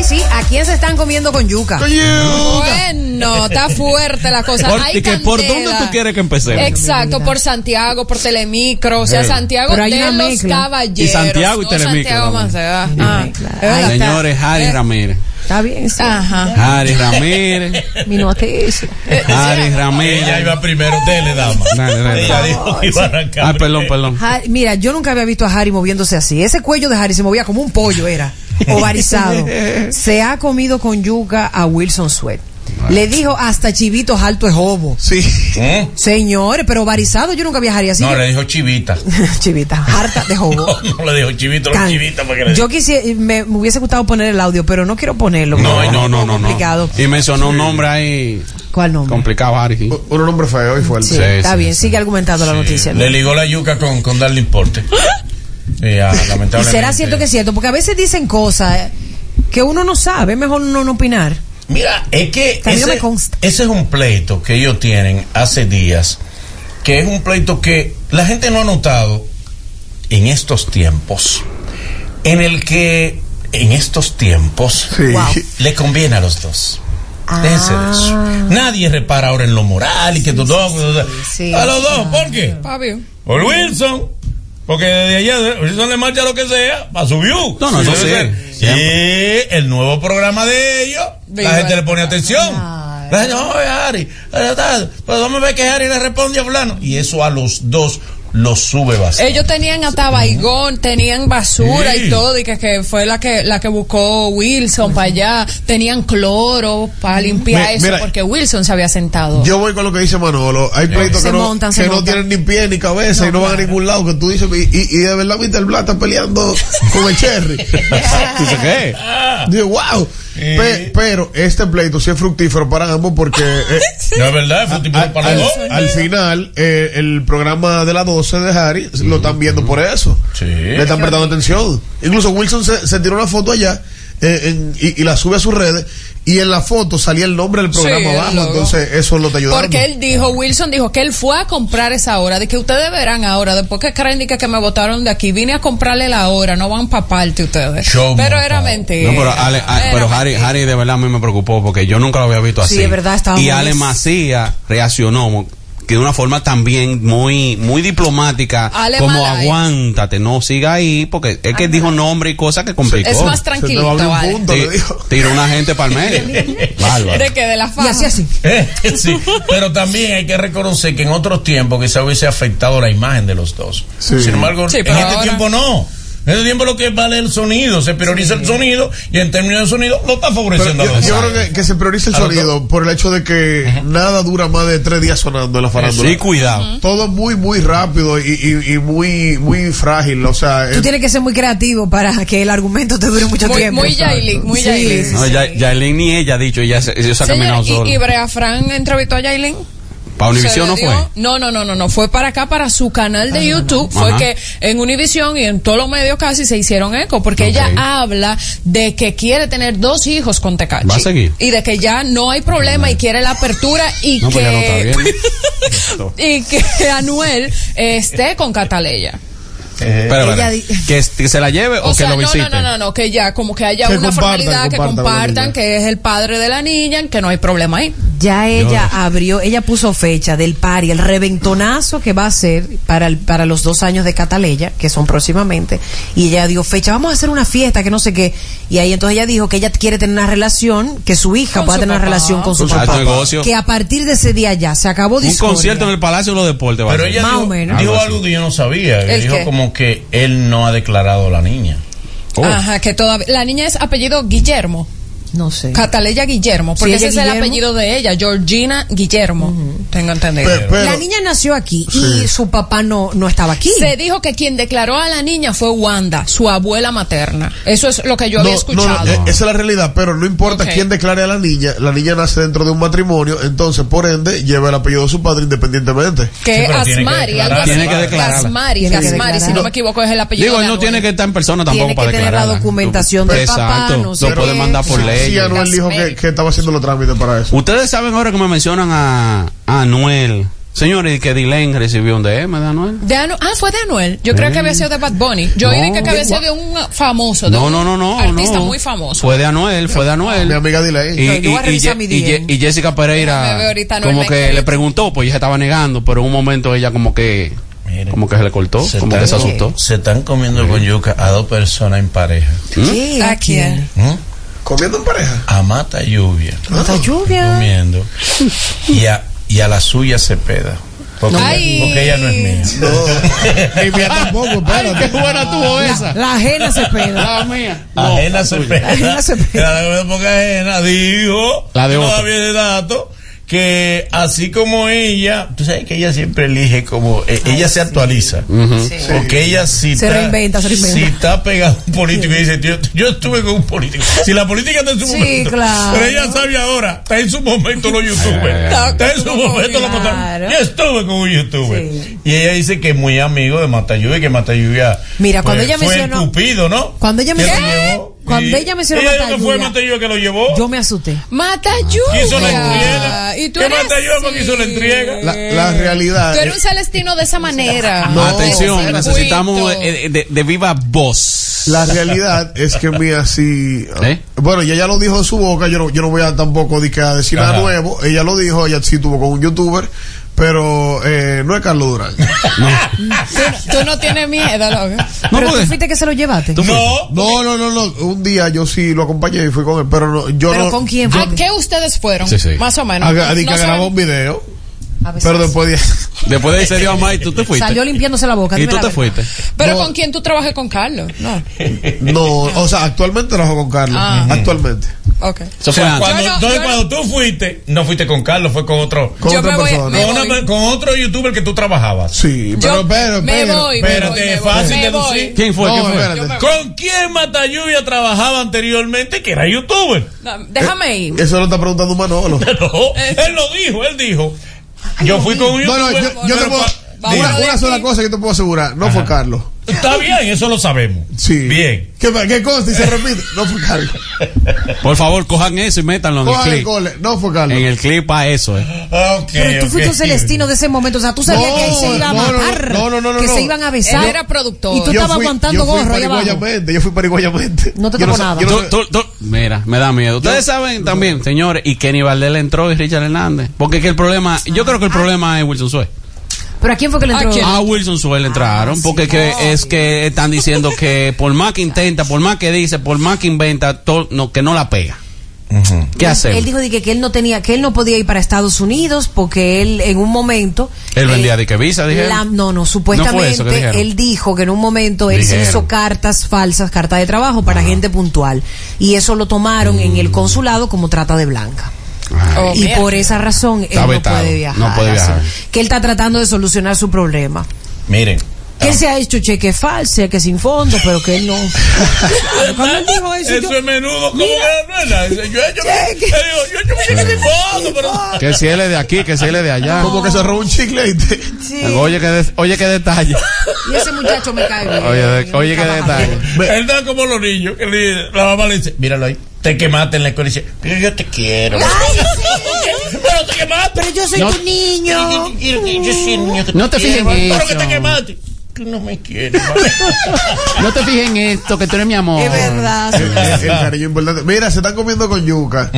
Ay, sí, ¿a quién se están comiendo con yuca? Bueno, está fuerte la cosa. Por- Hay y que ¿Por dónde tú quieres que empecemos? Exacto, por Santiago, por Telemicro, o sea, Eh. Santiago Pero hay de los caballeros. Y Santiago y no Telemicro Santiago. Maceda. Ah, verdad. Señores, Harry Ramírez. Está bien, sí. Ajá. Harry Ramírez. Mi noticia. Harry Ramírez. Ella iba primero, dele, dama. Dale, dale, Ella dijo que iba a arrancar. Ah, perdón, perdón. Ha- Mira, yo nunca había visto a Harry moviéndose así. Ese cuello de Harry se movía como un pollo, era. Ovarizado. [LAUGHS] se ha comido con yuca a Wilson Sweat. Le dijo hasta chivitos alto es jobo. Sí. ¿Eh? Señores, pero ovarizado yo nunca vi a Harry así. No, le dijo chivita. [LAUGHS] Chivita, harta de jobo. [LAUGHS] No, no le dijo chivito, Can- chivita para que le Yo quisiera, me, me hubiese gustado poner el audio, pero no quiero ponerlo. No, no, no, no, no. complicado. Y mencionó un nombre ahí ¿Cuál nombre? complicado, Harry. sí. Un nombre feo y fuerte. Sí, Sí, está sí, bien, sigue argumentando la noticia. ¿no? Le ligó la yuca con, con darle importe. Y, [LAUGHS] ah, Y será cierto que es cierto, porque a veces dicen cosas que uno no sabe, es mejor no, no opinar. Mira, es que ese, es un pleito que ellos tienen hace días, que es un pleito que la gente no ha notado en estos tiempos, en el que en estos tiempos Sí. Wow. le conviene a los dos. Déjense de eso. Nadie repara ahora en lo moral y que tú dos. sí, a los dos, ¿por qué? Por Wilson. Porque desde allá Wilson le marcha lo que sea para su view. No, no, eso Debe sí. Y el nuevo programa de ellos, Viva la gente le pone atención. Ay. La gente, no, Harry, eh, tal, pues vamos a ver que Harry le responde a fulano. Y eso a los dos los sube bastante. Ellos tenían hasta baigón, tenían basura Sí. y todo, y que, que fue la que la que buscó Wilson para allá. Tenían cloro para limpiar eso, mira, porque Wilson se había sentado. Yo voy con lo que dice Manolo. Hay pleitos Se que, no, montan, que no tienen ni pie ni cabeza y no van a ningún lado. Que tú dices, y, y- y de verdad Mr. Black está peleando con el Cherry. [LAUGHS] ¿Dice qué? Digo, wow. Pe- pero este pleito sí es fructífero para ambos porque [LAUGHS] eh, No es verdad, tipo al, para los dos. al final eh, el programa de las 12 de Harry lo están viendo por eso. Sí. Le están prestando atención. Incluso Wilson se, se tiró una foto allá eh, en- y, y la sube a sus redes y en la foto salía el nombre del programa Sí, abajo. Entonces eso lo está ayudando. Porque él dijo, Wilson dijo que él fue a comprar esa hora, de que ustedes verán ahora, después que creen de que, que me votaron de aquí, vine a comprarle la hora, no van para parte ustedes. Show pero era mentira. No, pero, Ale- pero Harry, mentira. Harry de verdad a mí me preocupó porque yo nunca lo había visto Sí, así. es verdad, estaba y Ale Macías reaccionó de una forma también muy muy diplomática, Ale como Malay. aguántate, no siga ahí, porque es que dijo nombre y cosas que complicó. Es más un vale. Tiró una gente para el medio. Bárbaro. [LAUGHS] De que de la Y así así. [LAUGHS] sí, pero también hay que reconocer que en otros tiempos quizá hubiese afectado la imagen de los dos. Sí. Sin embargo, Sí, en este ahora- tiempo no. En ese tiempo lo que vale el sonido, se prioriza el sonido y en términos de sonido no está Pero favoreciendo yo, a los yo creo que, que se prioriza el lo sonido por el hecho de que nada dura más de tres días sonando en la farándula. Sí, cuidado. Todo muy, muy rápido y, y- y muy, muy frágil. O sea, Tú es- tienes que ser muy creativo para que el argumento te dure mucho Muy- tiempo. muy Yailin, muy Yailin. sí, Yailin ni ella ha dicho, ella ella se ha caminado sola. y, y Brea Fran entrevistó a Yailin. ¿Para Univision no fue? No, no, no, no, no. Fue para acá, para su canal de YouTube. Fue Ajá. que en Univision y en todos los medios casi se hicieron eco. Porque ella habla de que quiere tener dos hijos con Tecachi. ¿Va a seguir? Y de que ya no hay problema y quiere la apertura y No, pues ya no está que. bien. [LAUGHS] y que Anuel eh, esté con Cataleya. Espera. Ella di- ¿Que, que se la lleve o, O que lo no, visite? no, no, no, no, que ya como que haya Que una formalidad, que compartan que es el padre de la niña, que no hay problema ahí. Ya ella abrió, ella puso fecha del pari, el reventonazo que va a ser para, el- para los dos años de Cataleya, que son próximamente, y ella dio fecha, vamos a hacer una fiesta, que no sé qué, y ahí entonces ella dijo que ella quiere tener una relación, que su hija pueda su tener una relación con su Con su papá, negocio. que a partir de ese día ya se acabó Un discordia. concierto en el Palacio de los Deportes. Pero ella Más dijo, o menos. dijo Algo que yo no sabía. que ¿El dijo qué? como que él no ha declarado a la niña. Oh. Ajá, que todavía la niña es apellido Guillermo. No sé. Cataleya Guillermo, porque Sí, ese es el apellido de ella, Georgina Guillermo. Tengo entendido. Pero- la niña nació aquí y su papá no, no estaba aquí. Se dijo que quien declaró a la niña fue Wanda, su abuela materna. Eso es lo que yo había escuchado. no, no, eh, esa es la realidad, pero no importa quién declare a la niña, la niña nace dentro de un matrimonio, entonces por ende lleva el apellido de su padre independientemente. que Sí, pero tiene que Asmari, algo declarar. así. Tiene que declararla. Asmari, si declarar. no me equivoco, es el apellido Digo, él no tiene que estar en persona tampoco Tiene que para tener la documentación del papá, Exacto. no sé lo puede mandar por Sí, ley. Sí, Anuel dijo que, que estaba haciendo los trámites para eso. Ustedes saben ahora que me mencionan a, a Anuel. Señores, que Dylan recibió un DM de Anuel. De Anu- ah, fue de Anuel. Yo creo que había sido de Bad Bunny. Yo No. oí que había sido de un famoso, de No, un no, no, no. artista no. muy famoso. Fue de Anuel, fue de Anuel. Mi amiga Diley. Y, Jessica Pereira como que le preguntó, pues ella estaba negando, pero en un momento ella como que Miren. como que se le cortó, Se como están, que se asustó. se están comiendo con yuca a dos personas en pareja. Sí, ¿A ¿a quién? ¿Mm? Comiendo en pareja. A Mata Lluvia. Mata lluvia. Comiendo. Y a, y a la suya se peda. Porque, porque ella no es mía. Ni [LAUGHS] mía tampoco, espérate. qué buena tuvo esa. La ajena se pega. La mía. Ajena se peda. Ajena se peda. Era porque ajena dijo. La de no otro. había de dato. Que así como ella, tú sabes que ella siempre elige como, eh, ella se actualiza. Porque ella sí Se está, reinventa, se reinventa. si está pegado a un político y dice, yo, yo estuve con un político. Si la política está en su Sí, momento. claro. Pero ella sabe ahora, está en su momento los youtubers. Está en su momento los Claro. Yo estuve con un youtuber. Sí. Y ella dice que es muy amigo de Matayuya que Matayuya Mira, cuando ella fue mencionó- el cupido, ¿no? Cuando ella llevó. Cuando ella mencionó ella que fue que lo llevó. Yo me asusté. Mata Quiso la entrega. Y tú ¿Qué hizo la entrega? La, la realidad. Tú eres un celestino de esa manera. [LAUGHS] No, Atención, necesitamos eh, de, de viva voz. La realidad es que Mía sí. ¿Eh? Bueno, ella ya lo dijo de su boca. Yo no, yo no voy a tampoco a decir nada nuevo. Ella lo dijo. Ella sí tuvo con un youtuber. Pero eh, no es Carlos Durán. Tú, tú no tienes miedo, loco. No, Pero tú fuiste que se lo llevaste. No, No, no, no, no. Un día yo sí lo acompañé y fui con él. Pero no, yo ¿Pero no. con quién ¿A fue? qué ustedes fueron? Sí, sí. Más o menos. A, a- que No grabó saben- un video. A veces Pero [LAUGHS] después de. Después de ese dio más y tú te fuiste. Salió limpiándose la boca. y tú te verdad. fuiste. Pero No. con quién tú trabajas con Carlos? No. [LAUGHS] No, o sea, actualmente trabajo con Carlos. Ah. Actualmente. Ok. O sea, cuando, no- entonces yo no- cuando tú fuiste, no fuiste con Carlos, fue con otro. Con otra voy- persona. Con, una- con otro youtuber que tú trabajabas. Sí, pero, Yo pero, me pero- voy, espérate, voy, me voy, fácil me deducir. voy. ¿Quién fue? ¿Con quién Matalluvia trabajaba anteriormente que era youtuber? No, Déjame ir. Eso lo está preguntando Manolo. [LAUGHS] No, él lo dijo, él dijo. Yo fui con un No, no, youtuber. yo, yo te puedo. Una, una sola cosa que te puedo asegurar. No fue Carlos. Está bien, eso lo sabemos. Sí. Bien. ¿Qué, qué consta y se repite? No fue Carlos. [LAUGHS] Por favor, cojan eso y métanlo en el Cojan el clip. No fue Carlos. En el clip para eso, eh. Ok, Pero tú ok. fuiste un celestino de ese momento. O sea, tú sabías No, que ahí se iba a no, no, matar. no, no, no, no, que no. se iban a Él besar. era productor. Y tú estabas aguantando gorro ahí abajo. pariguayamente, Yo fui pariguayamente. No te tocó nada. yo no Tú- sé- tú- tú- mira, me da miedo. Ustedes saben también, señores, y Kenny Valdés le entró y Richard Hernández. Porque que el problema, yo creo que el problema es Wilson Sue. ¿Pero a quién fue que le entró? ¿A quién? A Wilson Sue le entraron. Porque que es que están diciendo que por más que intenta, por más que dice, por más que inventa, to- no, que no la pega. ¿Qué hacemos? Él dijo de que, que él no tenía, que él no podía ir para Estados Unidos porque él en un momento. Él vendía de que visa, la- no, no, No supuestamente él dijo que en un momento él se hizo cartas falsas, cartas de trabajo para gente puntual. Y eso lo tomaron en el consulado como trata de blanca. Oh, y mierda. por esa razón él no puede viajar. no puede así. viajar. Que él está tratando de solucionar su problema. Miren. Que se ha hecho cheque falso, que sin fondo, pero que él no. Cuando él dijo eso, Eso yo- es menudo, ¿cómo Mira. que no? Yo he hecho, Cheque. yo yo sin fondo, pero. Que si él es de aquí, que si él es de allá. Como que se robó un chicle. Sí. Oye, que de- oye, qué detalle. Y ese muchacho me cae bien. Oye, de- oye, qué detalle. Él da como los niños, que le- la mamá le dice, míralo ahí, te quemaste en la escuela y dice, pero yo te quiero. pero te quemaste. Pero yo soy No. tu niño. Yo soy el niño que No te fijes en quiero. Pero que eso. te quemaste. Tú no me quieres. [LAUGHS] No te fijes en esto, que tú eres mi amor. Es verdad. El, el cariño importante. Mira, se están comiendo con yuca.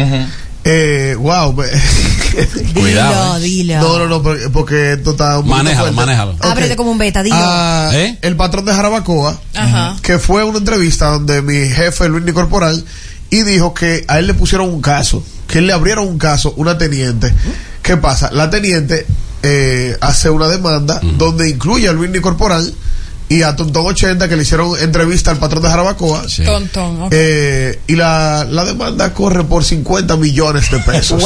eh, wow. [LAUGHS] Cuidado, Dilo, dilo. No, no, no, porque, porque esto está un Manéjalo, manéjalo. Ábrete como un beta, dilo. Ah, ¿Eh? El patrón de Jarabacoa, Ajá. que fue a una entrevista donde mi jefe, Luis Ni Corporal, y dijo que a él le pusieron un caso, que él le abrieron un caso, una teniente. ¿Qué pasa? La teniente eh, hace una demanda donde incluye a Luis Corporal y a Tontón 80 que le hicieron entrevista al patrón de Jarabacoa. Tontón. ok. Eh, y la, la demanda corre por 50 millones de pesos.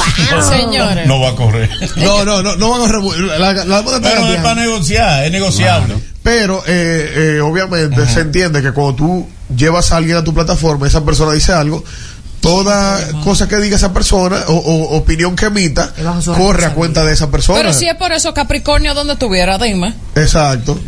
Señores. No va a correr. No, no, no, no van a revu- la, la demanda está Pero es para negociar, es negociable. Pero eh, eh, obviamente se entiende que cuando tú llevas a alguien a tu plataforma, esa persona dice algo, toda cosa que diga esa persona o, o opinión que emita corre a cuenta de esa persona. Pero si es por eso Capricornio donde estuviera, dime. Exacto.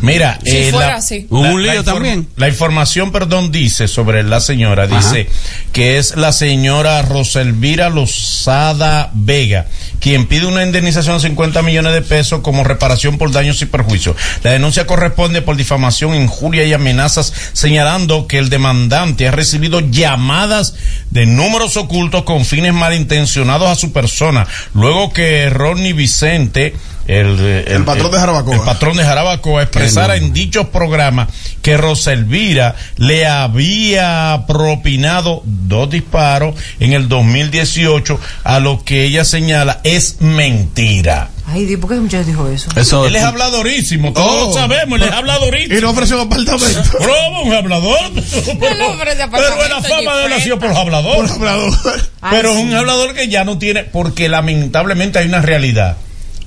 Mira, Si eh, fuera la, así. Hubo la- un lío también. La información, perdón, dice sobre la señora, dice que es la señora Roselvira Lozada Vega, quien pide una indemnización de 50 millones de pesos como reparación por daños y perjuicios. La denuncia corresponde por difamación, injuria y amenazas, señalando que el demandante ha recibido llamadas de números ocultos con fines malintencionados a su persona, luego que Ronnie Vicente el, El patrón de Jarabacoa. el patrón de Jarabacoa expresara en dichos programas que Roselvira le había propinado dos disparos en el 2018, a lo que ella señala es mentira. Ay, Dios, ¿por qué ese muchacho dijo eso? Eso, Él es habladorísimo, todos Oh. lo sabemos, él es habladorísimo. Y no ofreció un apartamento. Broma, un hablador. [LAUGHS] pero, apartamento, la fama de él ha sido por hablador. Por hablador. Ay, Pero es sí. un hablador que ya no tiene, porque lamentablemente hay una realidad.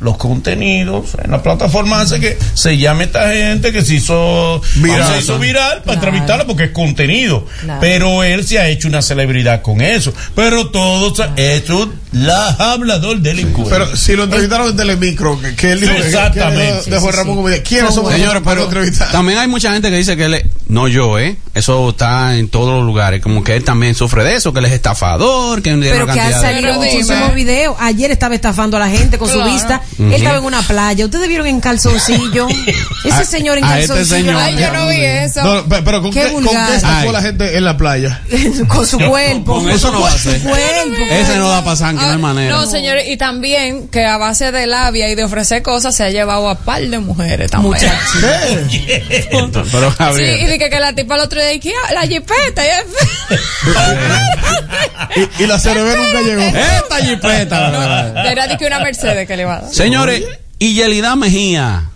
Los contenidos en la plataforma hace que se llame esta gente que se hizo Viral. se hizo viral para Claro. entrevistarla porque es contenido. Claro. Pero él se ha hecho una celebridad con eso. Pero todo sa- es un la hablador delincuente. Pero si lo entrevistaron en Telemicro, que, que él dijo que- que, Exactamente. que de Juan Sí, Ramón sí. Comedia. ¿Quiénes somos Señores, pero entrevistar? también hay mucha gente que dice que él es, no yo, ¿eh? Eso está en todos los lugares, como que él también sufre de eso, que él es estafador, que Pero que ha salido muchísimos videos. Ayer estaba estafando a la gente con su Él estaba en una playa. Ustedes vieron en calzoncillo. [LAUGHS] Ese A- señor en este calzoncillo. señor. Ay, yo no vi eso. No, pe- pero ¿con Qué qué, con qué estafó la gente en la playa? [LAUGHS] con su cuerpo. Con eso no va a su ser. cuerpo. Ese no da para sangre, no hay Ah, manera. No, señores, y también que a base de labia y de ofrecer cosas se ha llevado a par de mujeres también. ¿Qué? [LAUGHS] Pero Sí, Gabriel. y dije que la tipa el otro día dije, "Ah, la jipeta. y, y la CRB nunca llegó. Esta jipeta. Era de que una Mercedes que le iba a dar. Señores, y Yelida Mejía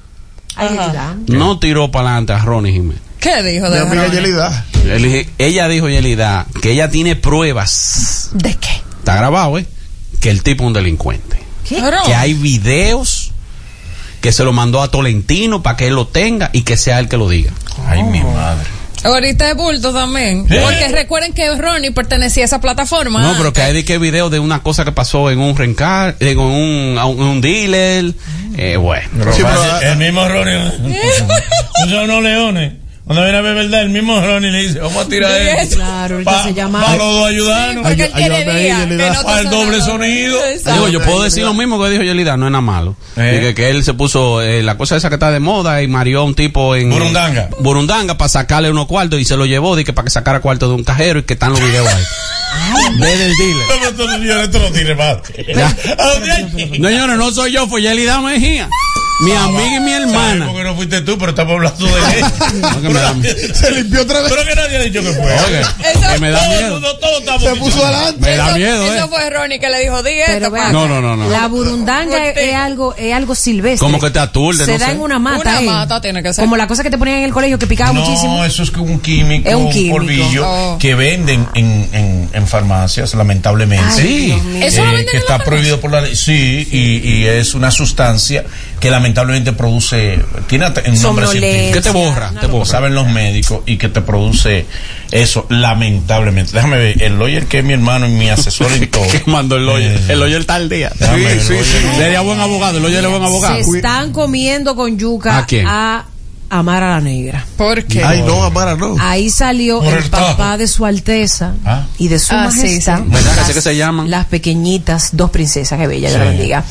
Ajá. No tiró para adelante a Ronnie Jiménez. ¿Qué dijo de amiga? Yelida. Él- Ella dijo, Yelida, que ella tiene pruebas. ¿De qué? Está grabado, ¿eh? Que el tipo es un delincuente. Pero- Que hay videos que se lo mandó a Tolentino para que él lo tenga y que sea él que lo diga. Ay, mi madre. Ahorita es bulto también. ¿Eh? Porque recuerden que Ronnie pertenecía a esa plataforma. No, pero que hay de que video de una cosa que pasó en un rencar, en un, un, un dealer. Eh, bueno. Sí, pero- el mismo Ronnie. [LAUGHS] Son unos leones. Cuando viene a ver verdad, el mismo Ronnie le dice, vamos a tirar esto. Claro, Pa- se llama. Para los dos ayudarnos. Que Para el doble sonido. Digo, yo puedo decir lo mismo que dijo Yelida, no es nada malo. Eh. Dije que él se puso eh, la cosa esa que está de moda y marió a un tipo en Burundanga. Burundanga para sacarle unos cuartos y se lo llevó dije, para que sacara cuartos de un cajero y que están los videos ahí. Desde el dealer. No, no, no, no soy yo, fue Yelida Mejía. Mi amiga y mi hermana. Porque no fuiste tú, pero estamos hablando de [LAUGHS] él. No. Se limpió otra vez. Pero que nadie ha dicho que fue. Oye, que me da Todo miedo. mundo, todos estamos Se puso adelante. Me da Eso- miedo, Eso eh. fue Ronnie que le dijo, di Pero esto, vea, pa". No, no, no, no. La burundanga es, es algo, es algo silvestre. Como que te aturde, Se no da sé. en una mata. Una eh. mata tiene que ser. Como la cosa que te ponían en el colegio que picaba No, muchísimo. eso es que un químico, Es un químico. polvillo Oh. que venden en, en, en farmacias, lamentablemente. Ay, Sí. Mío. ¿Eso lo venden que está prohibido por la ley. Sí, y, y es una sustancia que lamentablemente produce, tiene un nombre científico. ¿Qué te borra? Te borra. saben los médicos y que te produce eso, lamentablemente. Déjame ver, el lawyer que es mi hermano y mi asesor en [LAUGHS] todo. ¿Qué mandó el lawyer? Eh, El lawyer está al día. Déjame ver, sí, el sí. lawyer. Sería buen abogado. El lawyer es buen abogado. Se están comiendo con yuca ¿A quién? a Amara la Negra. ¿Por qué? Ay, no, Amara, no. Ahí salió Por el el papá de su alteza Ah. y de su Ah, sí, majestad. sí. ¿Verdad que Las- que se llaman? Las pequeñitas, dos princesas, que bella, Dios la Sí. bendiga.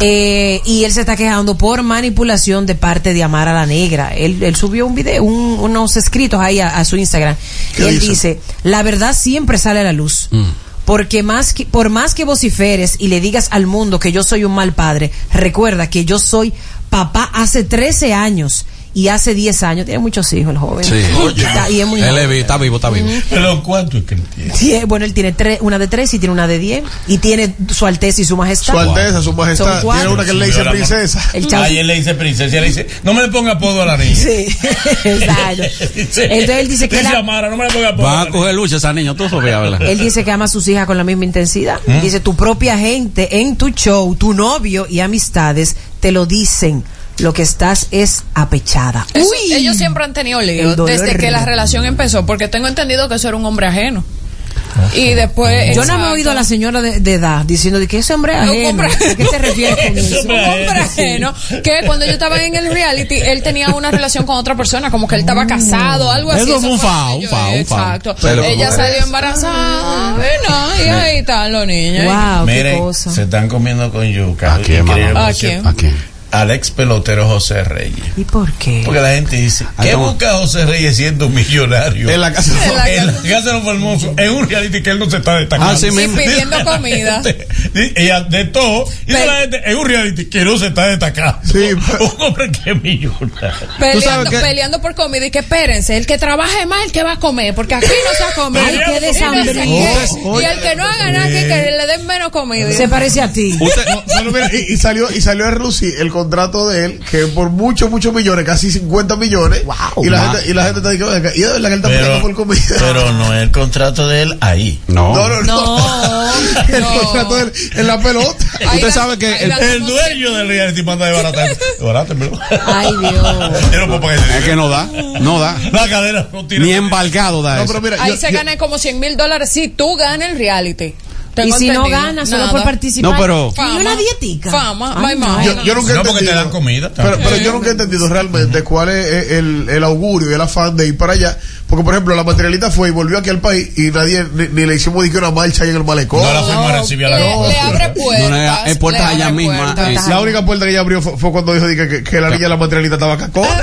Eh, y él se está quejando por manipulación de parte de Amara la Negra. Él, él subió un video, un- unos escritos ahí a, a su Instagram. Y ¿Qué él dice? dice, la verdad siempre sale a la luz. Mm. Porque más que, por más que vociferes y le digas al mundo que yo soy un mal padre, recuerda que yo soy papá hace 13 años y hace 10 años. Tiene muchos hijos el joven. Sí. [LAUGHS] Está- y es muy Él joven. está vivo, está vivo. Pero ¿cuánto es que él tiene? Tie- bueno, él tiene tres, una de tres y tiene una de diez. Y tiene su alteza y su majestad. Su Alteza, su majestad. Son cuatro. Tiene una que le dice princesa. El chavo- Ayer le dice princesa y le dice, no me le ponga apodo a la niña. Sí, [LAUGHS] exacto. Entonces él dice que Dice la- Amara, no me le ponga apodo. Va a coger lucha esa niña, tú Sofía, ¿verdad? Él dice que ama a sus hijas con la misma intensidad. ¿Mm? Dice, tu propia gente en tu show, tu novio y amistades te lo dicen. Lo que estás es apechada. Eso- Uy. ellos siempre han tenido lío desde que la relación empezó, porque tengo entendido que eso era un hombre ajeno. Y después. Yo no me he oído a la señora de, de edad diciendo de que ese hombre ajeno. [LAUGHS] hombre- ¿A qué te refieres con eso? Un hombre ajeno que cuando yo estaba en el reality él tenía una relación con otra persona como que él estaba casado algo así Eso fue un que un fao. exacto Pero- ella salió embarazada y no, y ahí están los niños Wow, qué Miren, cosa. se están comiendo con yuca. ¿A quién? ¿A quién? cierto. ¿A quién? Al ex pelotero José Reyes. ¿Y por qué? Porque la gente dice, Ahí ¿qué busca José Reyes siendo millonario? En la casa. En la En la casa de los famosos, en un reality que él no se está destacando. Ah, sí y mismo. pidiendo [LAUGHS] comida [LAUGHS] Ella de todo, y la gente en un reality que no se está destacando. Sí, [LAUGHS] un hombre que es millonario. peleando, peleando por comida y que espérense el que trabaje más el que va a comer porque aquí no se ha comido Ay, qué Y no sé desambrido. qué. y el que no haga nada que, que le den menos comida Se parece a ti. Usted, Bueno, mira, y, y salió y salió a relucir el contrato de él que por muchos muchos millones casi 50 millones Wow. y la Wow. gente y la gente está diciendo y de verdad que él está peleando por comida pero no es el contrato de él ahí. no. no no no, no [LAUGHS] el contrato de él en la pelota Ahí Usted sabe que el- dueño del reality manda de baratar. Barátemelo. Ay, Dios. [LAUGHS] Es que no da, no da. La cadena no tiene. Ni embargado da no eso. pero mira Ahí yo- se yo- gana como 100 mil dólares si tú ganas el reality. Y Tengo si no entendido. gana solo Nada. por participar. No, pero- Ni una dietica. Fama, Ay, my no. yo, yo nunca he No, porque te entendido- dan comida. Pero, pero yo nunca he entendido realmente cuál es el, el augurio y el afán de ir para allá. Porque, por ejemplo, la materialista fue y volvió aquí al país y nadie ni, ni le hicimos ni que una marcha ahí en el malecón. No la fuimos a recibir a la Le, le abre puertas. No, no, es puertas le allá misma, puertas. eh, La única puerta que ella abrió fue, fue cuando dijo di, que, que, que la niña de la materialista estaba cacona. [LAUGHS]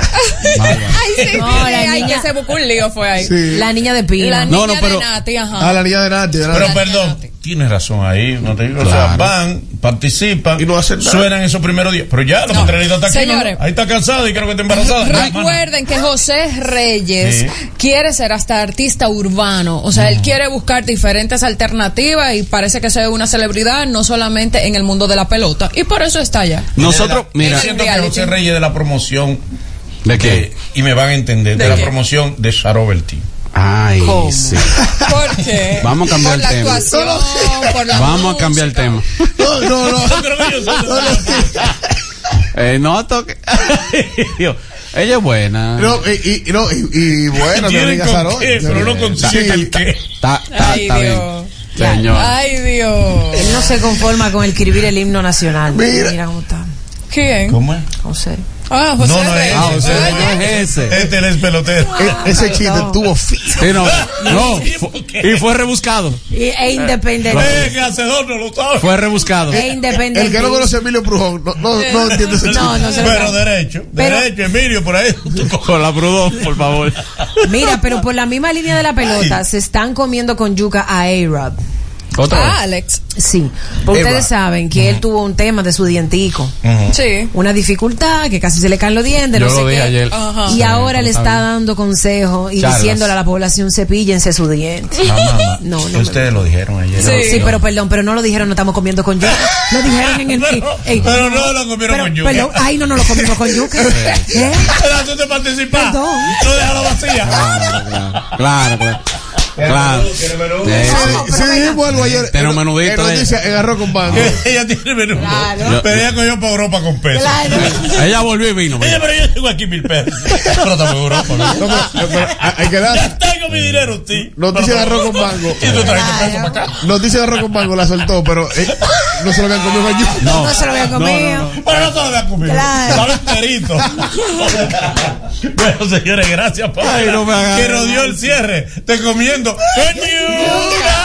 Ay, sí, No, la ay, niña- que se buscó un lío fue ahí. Sí. La niña de La Pina. niña No, no, pero- de Nati, ajá. Ah, la niña de Nati. de Nati. Pero perdón, tienes razón ahí. No te digo, O sea, Claro. van, participan, Y no hacen nada. suenan esos primeros días. Pero ya, la No. maternidad está aquí. Señores. ¿no? Ahí está cansada y creo que está embarazada. Recuerden que José Reyes Sí. Quiere ser hasta artista urbano, o sea, él quiere buscar diferentes alternativas y parece que sea una celebridad no solamente en el mundo de la pelota y por eso está allá. Nosotros, mira, siento que. José Reyes de la promoción. ¿de qué? y me van a entender. De, ¿De la qué? promoción de Charoberty. Ay, ¿Cómo? sí. [LAUGHS] ¿Por qué? Vamos a cambiar por el la tema. actuación, por la Vamos a cambiar el música. tema. No, no, no. [LAUGHS] Que soy- No, no. Eh, no toque. [LAUGHS] Ella es buena. No, y, y, no, y, y bueno, Sarón. qué, pero no consiguen el qué. Está, está, Ay, está bien. Dios. Señor. Ay, Dios. Él no se conforma con escribir el himno nacional. Mira. Mira cómo está. ¿Quién? ¿Cómo es? José. Ah, José No, no es. Ah, Ay, no es ese. Este es pelotero. E- ese chiste tuvo fin. Sí, no, [LAUGHS] y fue rebuscado. Y, e independiente. Eh, que hacedor no lo sabe. Fue rebuscado. E independiente. El que no conoce a Emilio Prujón no, no, no entiende ese chiste. No, no se Pero derecho, Pero- derecho, Emilio, por ahí. Con la Prudón, por favor. Mira, pero por la misma línea de la pelota se están comiendo con yuca a A-Rod. Ah, Alex. Sí, porque Eva. ustedes saben que él tuvo un tema de su dientico. Sí. Una dificultad, que casi se le caen los dientes, Yo no sé lo dije qué. ayer. Y Sí, ahora le está dando consejos y Charlas. diciéndole a la población cepíllense sus dientes. [LAUGHS] Mamá, No, no. Ustedes lo dijeron ayer. Sí. Sí, pero perdón, pero no lo dijeron, no estamos comiendo con yuca. Lo dijeron en el. [LAUGHS] Pero- pero no lo comieron pero- con yuca. Perdón, ay, no, no lo comimos con yuca. [LAUGHS] ¿Eh? Tú te participas. Perdón. No déjalo vacía. Claro, claro. Claro. Sí, sí. Algo ayer. Tiene un en- menudito arroz con mango. [LAUGHS] ella tiene menú. Claro. Pero ella cogió para Europa con pesos. [LAUGHS] Ella volvió y vino. Ella, pero yo tengo aquí mil pesos. [LAUGHS] Pero estamos en Europa, ¿no? No, hay- que Ya dar. tengo mi dinero, sí. Noticia de arroz con mango. Y tú traes tu peso para acá. Noticia de arroz con mango la soltó, pero eh, no se lo habían comido con yuca. No, se lo había comido. Pero no te lo había comido. Claro. Estaba enterito. bueno, señores, gracias, no hagas- Que nos dio el cierre. Te comiendo. ¡Coñura!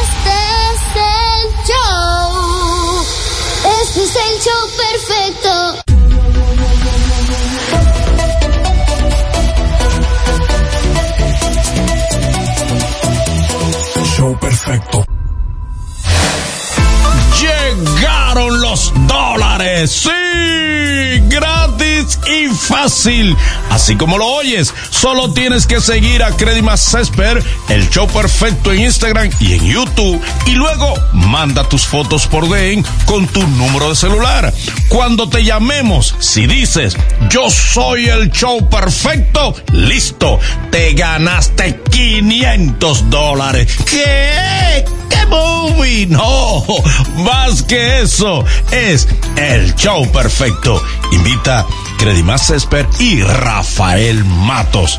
Este es el show. Este es el show perfecto. Show perfecto. Llegaron los dólares. Sí, gratis y fácil. Así como lo oyes, solo tienes que seguir a Credimas Cesper, el show perfecto en Instagram y en YouTube. Y luego manda tus fotos por DM con tu número de celular. Cuando te llamemos, si dices, yo soy el show perfecto, listo, te ganaste 500 dólares. ¿Qué? ¿Qué movie? No, que eso, es el show perfecto. Invita Credimas Cesper y Rafael Matos.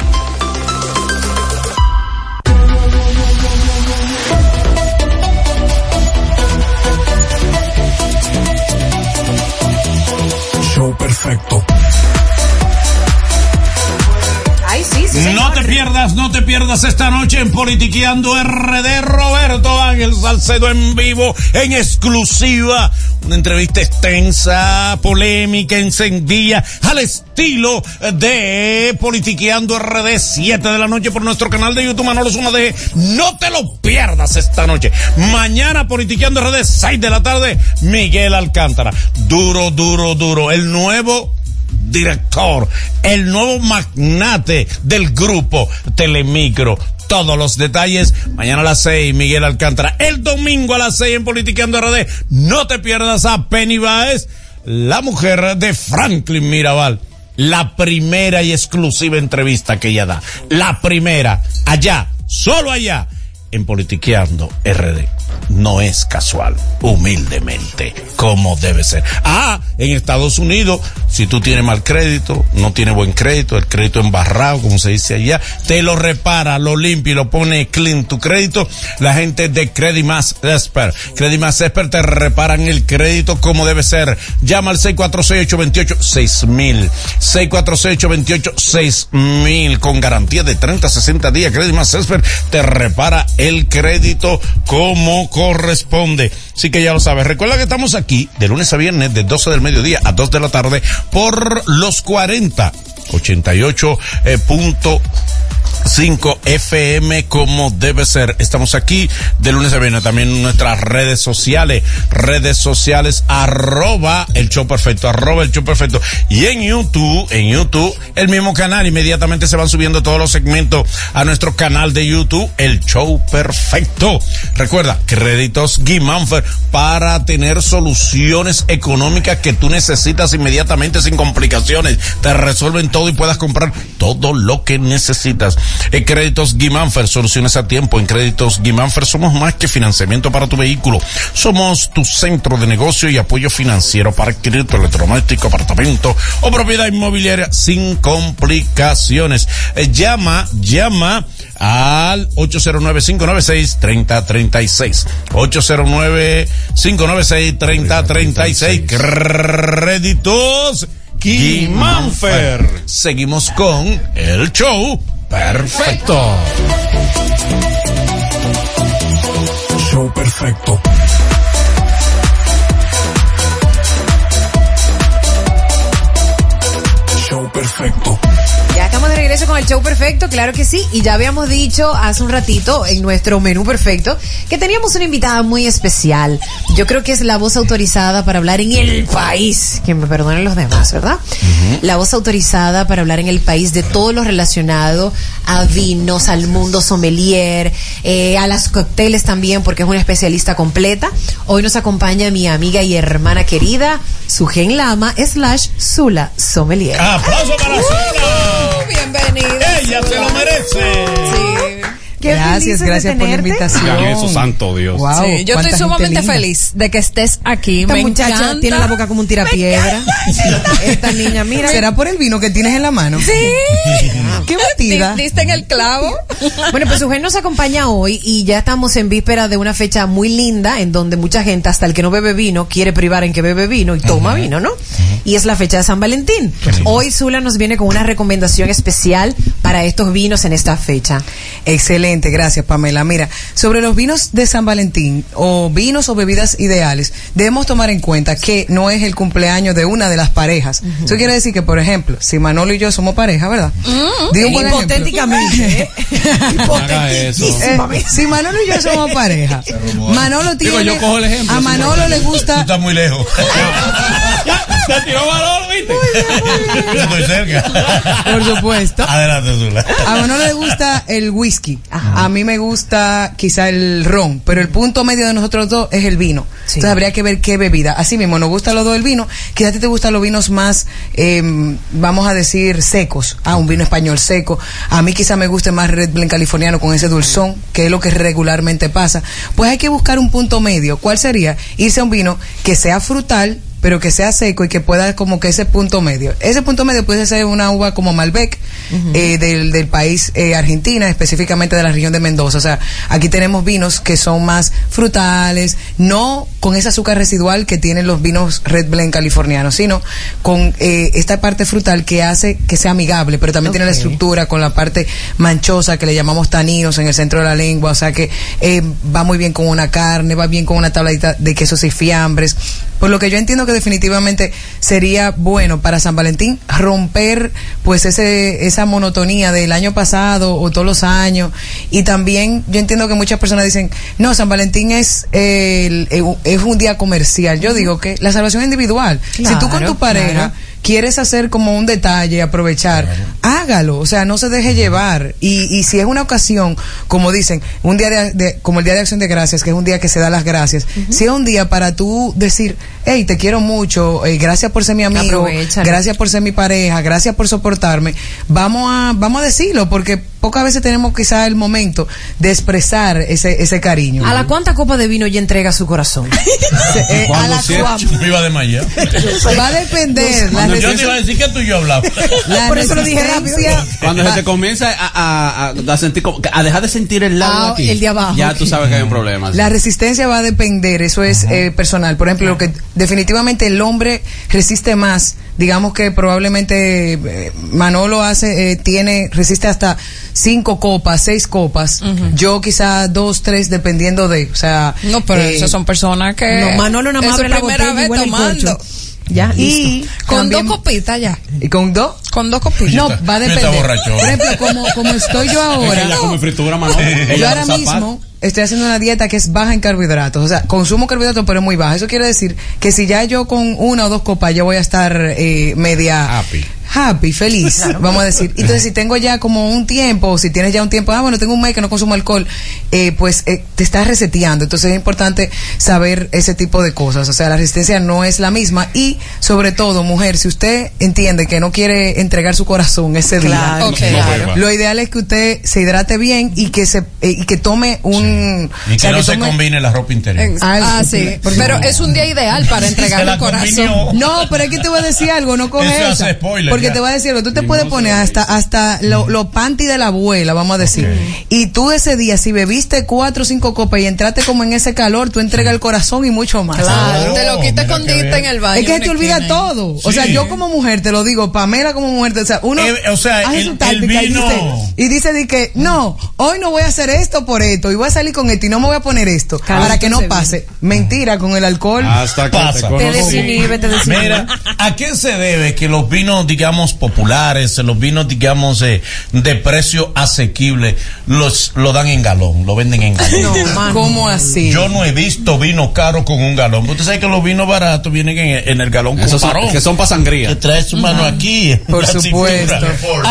Show perfecto. No te pierdas, no te pierdas esta noche en Politiqueando RD Roberto Ángel Salcedo en vivo, en exclusiva. Una entrevista extensa, polémica, encendida, al estilo de Politiqueando RD, 7 de la noche por nuestro canal de YouTube Manolo Suma de No te lo pierdas esta noche. Mañana Politiqueando RD, 6 de la tarde, Miguel Alcántara. Duro, duro, duro. El nuevo director, el nuevo magnate del grupo Telemicro. Todos los detalles mañana a las 6, Miguel Alcántara. El domingo a las 6 en Politiqueando RD. No te pierdas a Penny Baez, la mujer de Franklin Mirabal. La primera y exclusiva entrevista que ella da. La primera, allá, solo allá, en Politiqueando RD. No es casual, humildemente, como debe ser. Ah, en Estados Unidos, si tú tienes mal crédito, no tienes buen crédito, el crédito embarrado, como se dice allá, te lo repara, lo limpia y lo pone clean tu crédito. La gente de Credit Mass Expert. Credit Mass Expert te reparan el crédito como debe ser. Llama al 646-828-6000. 646-828-6000 con garantía de 30 a 60 días. Credit Mass Expert te repara el crédito como corresponde. Así que ya lo sabes. Recuerda que estamos aquí de lunes a viernes de 12 del mediodía a 2 de la tarde por los 40. 88 eh, punto 5 FM como debe ser. Estamos aquí de lunes a viernes también en nuestras redes sociales, redes sociales arroba el show perfecto, arroba el show perfecto. Y en YouTube, en YouTube, el mismo canal, inmediatamente se van subiendo todos los segmentos a nuestro canal de YouTube, el show perfecto. Recuerda, créditos Guimánfer para tener soluciones económicas que tú necesitas inmediatamente sin complicaciones. Te resuelven todo y puedas comprar todo lo que necesitas. En Créditos Guimánfer, soluciones a tiempo. En Créditos Guimánfer somos más que financiamiento para tu vehículo. Somos tu centro de negocio y apoyo financiero para adquirir tu electrodoméstico, apartamento o propiedad inmobiliaria sin complicaciones. Eh, llama, llama al 809-596-3036. 809-596-3036. Créditos Guimánfer. Seguimos con el show perfecto. Show perfecto. Ya estamos de regreso con el show perfecto, claro que sí. Y ya habíamos dicho hace un ratito en nuestro menú perfecto que teníamos una invitada muy especial. Yo creo que es la voz autorizada para hablar en el país. Que me perdonen los demás, ¿verdad? La voz autorizada para hablar en el país de todo lo relacionado a vinos, al mundo sommelier, eh, a las cócteles también, porque es una especialista completa. Hoy nos acompaña mi amiga y hermana querida, Sugen Lama, slash Zula Sommelier. ¡Aplauso para Zula! Bienvenida. ¡Ella se lo merece! Qué Gracias, gracias por la invitación. eso, santo Dios. Wow, Sí, yo estoy sumamente feliz de que estés aquí. Esta Me muchacha encanta. tiene la boca como un tirapiedra. Esta niña, mira. ¿Será por el vino que tienes en la mano? Sí. [LAUGHS] Qué metida. Di- Diste en el clavo. [LAUGHS] Bueno, pues Eugenio nos acompaña hoy y ya estamos en víspera de una fecha muy linda en donde mucha gente, hasta el que no bebe vino, quiere privar en que bebe vino y toma vino, ¿no? Y es la fecha de San Valentín. Hoy Zula nos viene con una recomendación especial para estos vinos en esta fecha. Excelente, gracias Pamela. Mira, sobre los vinos de San Valentín o vinos o bebidas ideales, debemos tomar en cuenta que no es el cumpleaños de una de las parejas. Eso quiere decir que, por ejemplo, si Manolo y yo somos pareja, ¿verdad? Un buen ejemplo. Hipotéticamente, ¿eh? [LAUGHS] Eh, si Manolo y yo somos pareja, Manolo tiene. Digo, yo cojo el ejemplo, a. Manolo le Tú gusta. estás muy lejos. [LAUGHS] Se tiró valor, ¿viste? Yo [LAUGHS] estoy cerca. Por supuesto. Adelante, Zula. A Manolo le gusta el whisky. A mí me gusta quizá el ron. Pero el punto medio de nosotros dos es el vino. Entonces habría que ver qué bebida. Así mismo, nos gusta los dos el vino. Quizá a ti te gustan los vinos más, eh, vamos a decir, secos. Ah, un vino español seco. A mí quizá me guste más Red Blend californiano con ese dulzón, que es lo que regularmente pasa. Pues hay que buscar un punto medio. ¿Cuál sería? Irse a un vino que sea frutal, pero que sea seco y que pueda como que ese punto medio. Ese punto medio puede ser una uva como Malbec eh, del, del país eh, Argentina, específicamente de la región de Mendoza. O sea, aquí tenemos vinos que son más frutales, no con ese azúcar residual que tienen los vinos Red Blend californianos, sino con eh, esta parte frutal que hace que sea amigable, pero también tiene la estructura con la parte manchosa que le llamamos taninos en el centro de la lengua, o sea que eh, va muy bien con una carne, va bien con una tabladita de quesos y fiambres. Por lo que yo entiendo que definitivamente sería bueno para San Valentín romper pues ese esa monotonía del año pasado o todos los años. Y también yo entiendo que muchas personas dicen no San Valentín es el- es un día comercial. Yo digo que la salvación individual. Si tú con tu pareja claro. Quieres hacer como un detalle, aprovechar, hágalo, o sea, no se deje llevar. Y, y si es una ocasión, como dicen, un día de, de- como el Día de Acción de Gracias, que es un día que se da las gracias, si es un día para tú decir, hey, te quiero mucho, eh, gracias por ser mi amigo, Aprovechalo. gracias por ser mi pareja, gracias por soportarme, vamos a, vamos a decirlo, porque pocas veces tenemos quizá el momento de expresar ese, ese cariño. ¿A la cuánta copa de vino ya entrega su corazón? [LAUGHS] Eh, a Cuando la [LAUGHS] Maya. va a depender. la Yo te iba a decir que tú y yo hablamos. [LAUGHS] la Por eso lo dije rápido. Cuando se te comienza a, a- a- sentir como, a dejar de sentir el lado Ah, aquí, el de abajo, ya tú sabes que hay un problema. La resistencia va a depender, eso es eh, personal. Por ejemplo, lo que definitivamente el hombre resiste más, digamos que probablemente eh, Manolo hace, eh, tiene, resiste hasta cinco copas, seis copas. Yo quizá dos, tres, dependiendo de, o sea. No, pero eh, esas son personas que. No, Manolo nada más abre la primera botella y vez huele el tomando. Ya, y listo. Con también- dos copitas ya. ¿Y con dos? Con dos copitas. No, va a depender. borracho. Por ejemplo, como, como estoy yo [LAUGHS] ahora. Yo ahora zapato. mismo estoy haciendo una dieta que es baja en carbohidratos, o sea, consumo carbohidratos pero muy baja. Eso quiere decir que si ya yo con una o dos copas ya voy a estar eh, media Happy. happy, feliz, vamos a decir. Entonces, si tengo ya como un tiempo, o si tienes ya un tiempo, ah, bueno, tengo un mes que no consumo alcohol, eh, pues eh, te estás reseteando. Entonces, es importante saber ese tipo de cosas. O sea, la resistencia no es la misma. Y, sobre todo, mujer, si usted entiende que no quiere entregar su corazón ese Claro, día, lo ideal es que usted se hidrate bien y que se eh, y que tome un Y o que sea, no se tome- combine la ropa interior. En- Ah, Ah, sí. Pero es un día ideal para [LAUGHS] entregar el corazón. combinó. No, pero es que te voy a decir algo, no con Eso esa. hace spoiler, porque ya. te voy a decir algo, tú te puedes poner hasta hasta lo- los panty de la abuela, vamos a decir. Y tú ese día, si bebiste cuatro o cinco copas y entraste como en ese calor, tú entregas el corazón y mucho más. Claro, te lo quitas bien. en el baño. Es que se te olvida todo. O sea, yo como mujer te lo digo, Pamela como mujer, o sea, uno Eh, o sea, hace el- su táctica el y vino- dice, y dice de que no, hoy no voy a hacer esto por esto y voy a salir con esto y no me voy a poner esto para que no pase. Mentira con el alcohol. Hasta que Pasa. te Te conozco. desinhibe, te desinhibe. Mira, ¿a qué se debe que los vinos, digamos, populares, los vinos, digamos, eh, de precio asequible, los lo dan en galón, lo venden en galón. No. ¿Cómo así? Yo no he visto vino caro con un galón. Usted sabe que los vinos baratos vienen en, en el galón con Esos son- parón. que son pa' sangría. Que trae su mano aquí. Por [LAUGHS] supuesto.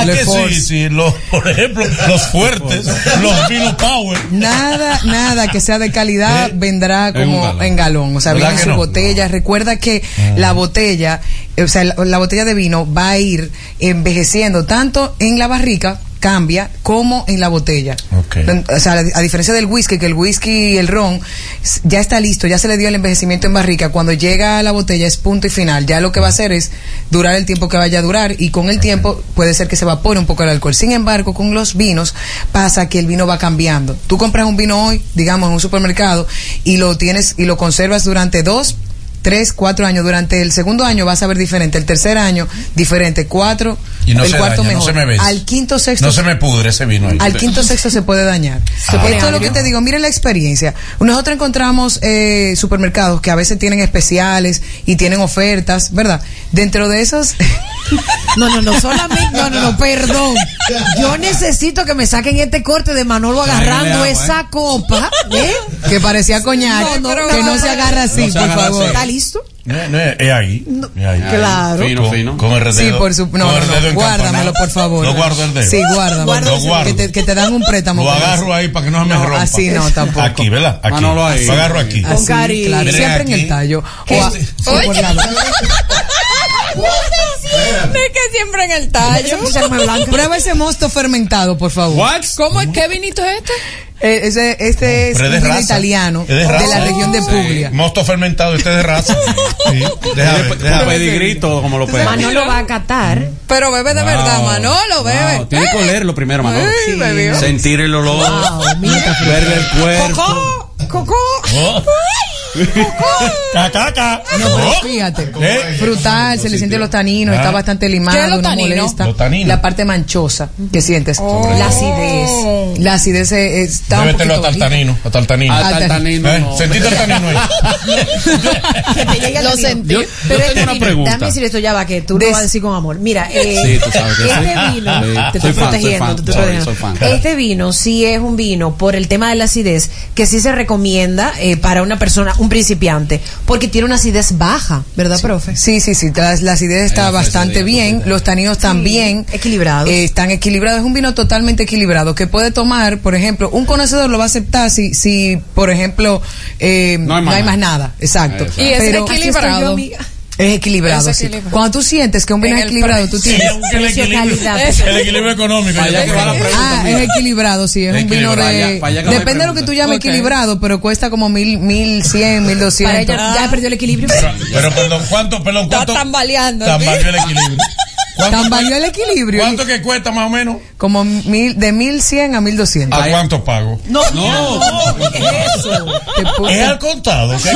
que sí, sí. Los, por ejemplo, los fuertes, los vinos power. Nada, nada que sea de calidad vendrá En un como galón. en galón. O sea, ¿Verdad viene su no? botella. Recuerda que la botella, eh, o sea, la, la botella de vino va a ir envejeciendo tanto en la barrica cambia como en la botella. O sea, a diferencia del whisky, que el whisky y el ron ya está listo, ya se le dio el envejecimiento en barrica, cuando llega a la botella es punto y final. Ya lo que va a hacer es durar el tiempo que vaya a durar y con el tiempo puede ser que se evapore un poco el alcohol. Sin embargo, con los vinos pasa que el vino va cambiando. Tú compras un vino hoy, digamos, en un supermercado y lo tienes y lo conservas durante dos tres, cuatro años. Durante el segundo año vas a ver diferente, el tercer año diferente, cuatro, Y no el se cuarto daña, no mejor. se me. Al quinto, sexto, No se me pudre ese vino ahí. al quinto sexto se puede dañar. Se pone Esto es lo que te digo, miren la experiencia. Nosotros encontramos eh, supermercados que a veces tienen especiales y tienen ofertas, ¿verdad? Dentro de esos... [LAUGHS] No, no, no, solamente, no, no, no, perdón. Yo necesito que me saquen este corte de Manolo agarrando agua, esa copa, ¿eh? que parecía coñac, No, no, que no no, se agarra así, no se por agarra favor. así. ¿Está listo? No, no, es ahí. Es ahí. claro. Fino, Con- fino. Con el Sí, dedo. por su, no, con no, no, guárdamelo, por favor. No guardo el dedo. Sí, guárdamelo. Lo guardo. Que te, que te dan un préstamo. Lo eso. agarro ahí para que no se me No, rompa. así no, tampoco. Aquí, ¿verdad? Aquí. Manolo ahí. Lo agarro aquí. Así, claro, Miren siempre en el tallo. O a- ¿Qué? o por la- [LAUGHS] Es que siempre en el tallo. Prueba ese mosto fermentado, por favor. ¿Cómo es? ¿Qué vinito es este? Eh, ese, este es un es raza. italiano Es de la región de Puglia. Mosto fermentado, este es de raza. [LAUGHS] Sí. Déjame, déjame. pedigrito, como lo pegan. Manolo va a catar. Pero bebe de Wow. verdad, Manolo, bebe. Wow, Tiene que olerlo primero, Manolo. Bebió. Sentir el olor. Ver el cuerpo. Coco. Oh. Cacaca. [LAUGHS] No, pero fíjate, ¿Eh? frutal, se le siente los taninos, Ah. está bastante ¿Qué es limado, no molesta. La parte manchosa que sientes. Oh. La acidez. La acidez eh, está un Bébetelo poquito hasta el bajita. tanino. Hasta el tanino. Hasta el tanino, ¿Eh? no. ¿Sentiste el tanino ahí? Que [LAUGHS] te Lo sentí. Yo- Pero yo este tengo una vino, pregunta. Déjame decir esto ya va, que tú lo vas a decir con amor. Mira, eh, Sí, tú sabes que sí. este vino, Sí. te Soy estoy protegiendo, fan. te estoy protegiendo. Este vino sí es un vino por el tema de la acidez que sí se recomienda eh, para una persona, un principiante, porque tiene una acidez baja, ¿verdad, profe? Sí, sí, sí, la, la acidez está bastante bien, los taninos también equilibrados. eh, están equilibrados, es un vino totalmente equilibrado que puede tomar, por ejemplo, un conocedor lo va a aceptar si, si por ejemplo, eh, no, hay más, nada, exacto. Y es Pero equilibrado. Es equilibrado, Es sí. equilibrado. Cuando tú sientes que un vino es el equilibrado, tú tienes Sí, el equilibrio, [LAUGHS] el equilibrio económico. Allá que va la pregunta, Ah, mira. es equilibrado, sí, es un vino de... Allá Depende de lo que tú llames Ok. equilibrado, pero cuesta como mil, mil cien, mil doscientos. ya perdió el equilibrio. Pero, perdón, ¿cuánto, perdón, Está cuánto? tambaleando. Tambaleó el equilibrio. ¿Cuánto Tambaleó el equilibrio. ¿Cuánto que cuesta más o menos? Como mil, de mil cien a mil doscientos. ¿A cuánto pago? No, No. ¿qué es eso? Es al contado. ¿qué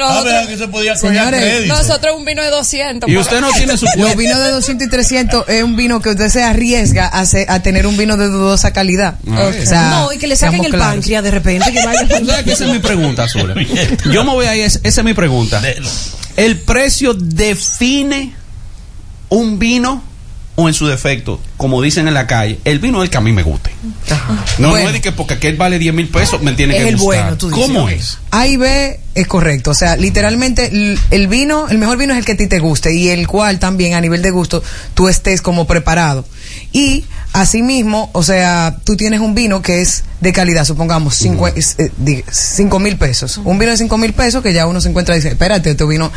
Ah? A ver, que se podía Señores, crédito. Nosotros un vino de 200. Y usted no tiene su Los cuerpo. vinos de 200 y 300 es un vino que usted se arriesga a, se- a tener un vino de dudosa calidad. Ah. O sea, no, y que le saquen el claros. páncreas de repente, que vaya. ¿Tú [LAUGHS] sabes que esa es mi pregunta, Azul? [LAUGHS] Yo me voy ahí, es- esa es mi pregunta. ¿El precio define un vino o en su defecto, como dicen en la calle, el vino es el que a mí me guste? No, Bueno. no es de que porque aquel vale 10 mil pesos me tiene Es que el gustar. bueno, tú dices, ¿Cómo es? A y B es correcto. O sea, literalmente el vino, el mejor vino es el que a ti te guste y el cual también a nivel de gusto tú estés como preparado. Y asimismo, o sea, tú tienes un vino que es de calidad, supongamos, cinco, es, eh, di- cinco mil pesos. Un vino de cinco mil pesos que ya uno se encuentra y dice, espérate, tu vino,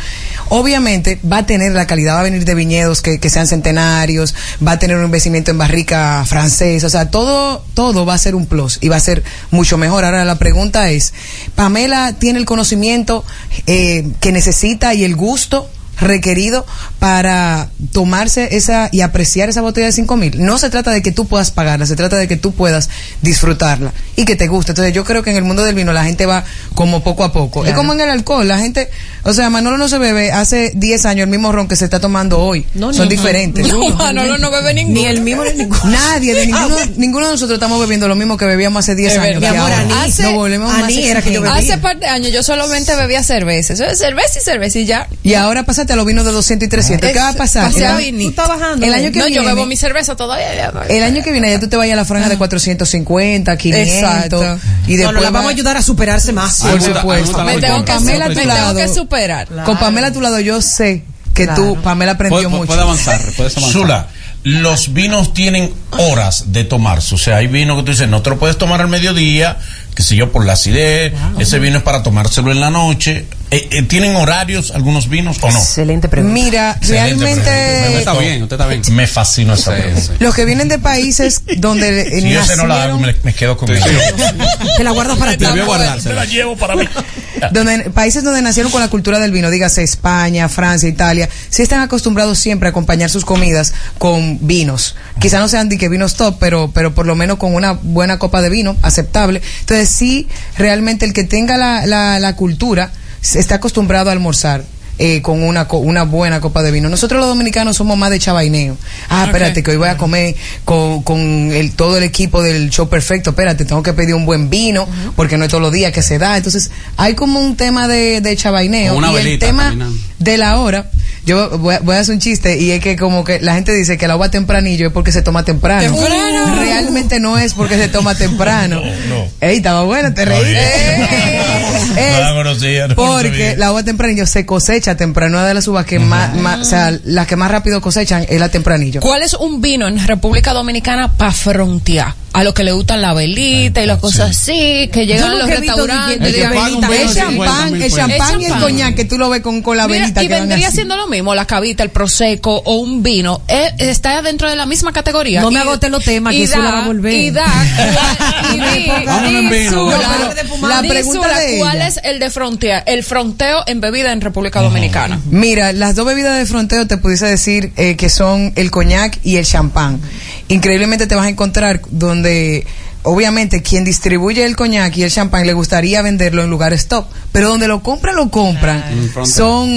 obviamente va a tener la calidad, va a venir de viñedos que, que sean centenarios, va a tener un envejecimiento en barrica francesa, o sea, todo, todo va a ser un plus y va a ser mucho mejor. Ahora la pregunta es, Pamela tiene el conocimiento eh, que necesita y el gusto requerido para tomarse esa y apreciar esa botella de cinco mil. No se trata de que tú puedas pagarla, se trata de que tú puedas disfrutarla y que te guste. Entonces yo creo que en el mundo del vino la gente va como poco a poco. Es como en el alcohol, la gente, o sea, Manolo no se bebe hace 10 años el mismo ron que se está tomando hoy. No, Son ni- diferentes. No, [LAUGHS] Manolo no bebe ninguno. Ni el mismo ni ninguno. Nadie, de [LAUGHS] ninguno, ninguno de nosotros estamos bebiendo lo mismo que bebíamos hace 10 Es años. Mi amor, ahora. Anís. Nos volvemos más Anís era que yo exigentes. bebía. Hace par de años yo solamente bebía cerveza. Eso es cerveza y cerveza y ya. Y ahora pásate a los vinos de 200 y 300. ¿Qué va a pasar? El año-. Tú estás bajando. El año que no, yo viene- bebo mi cerveza todavía. ya, no. El año que viene ya tú te vayas a la franja de 450, 500 Exacto. y después no, la va- vamos a ayudar a superarse más. Por supuesto. Me tengo que, superar. Con Pamela a tu lado yo sé que Claro. tú, Pamela aprendió Puede, mucho. puede avanzar, puedes avanzar. Zula, los vinos tienen horas de tomarse. O sea, hay vino que tú dices, no te lo puedes tomar al mediodía, que sé yo, por la acidez. Ese vino es para tomárselo en la noche. Eh, eh, ¿Tienen horarios algunos vinos o no? Excelente pregunta. Mira, Excelente pregunta. realmente Me Está gustó. bien, usted está bien. Me fascinó esa pregunta. los que vienen de países [LAUGHS] donde Si yo se no la hago, nacieron, me, me quedo con ella. [LAUGHS] Te la guardas para ti. Me la llevo para mí. [LAUGHS] donde países donde nacieron con la cultura del vino, dígase España, Francia, Italia, sí están acostumbrados siempre a acompañar sus comidas con vinos. Quizá no sean de que vinos top, pero, pero por lo menos con una buena copa de vino aceptable. Entonces sí, realmente el que tenga la, la, la cultura está acostumbrado a almorzar. eh, con una, co- una buena copa de vino. Nosotros los dominicanos somos más de chavaineo. Ah, espérate, que hoy voy a comer con, con el, todo el equipo del show perfecto. Espérate, tengo que pedir un buen vino, porque no es todos los días que se da. Entonces, hay como un tema de, de chavaineo. Como una y el tema caminando. de la hora, yo voy a, voy a hacer un chiste, y es que como que la gente dice que el agua tempranillo es porque se toma temprano. Temprano. Realmente no es porque se toma temprano. no. Ey, estaba bueno, te reí. No no porque la uva tempranillo se cosecha temprano, una de las uvas que más, más- o sea, las que más rápido cosechan es la tempranillo. ¿Cuál es un vino en República Dominicana para frontear? A los que le gustan la velita y las cosas así, que llegan a los restaurantes. de- velita, El champán, el champán y el coñac que tú lo ves con, con la Mira, velita y que vendría siendo lo mismo, la cavita, el prosecco o un vino, eh, está dentro de la misma categoría. No me agotes los temas, y que eso da- la va a volver. Y da, la pregunta de ¿cuál es el de fronteo, el fronteo en bebida en República Dominicana? Mira, las dos bebidas de fronteo te pudiese decir eh, que son el coñac y el champán. Increíblemente te vas a encontrar donde, obviamente, quien distribuye el coñac y el champán le gustaría venderlo en lugares top, pero donde lo compran, lo compran. Son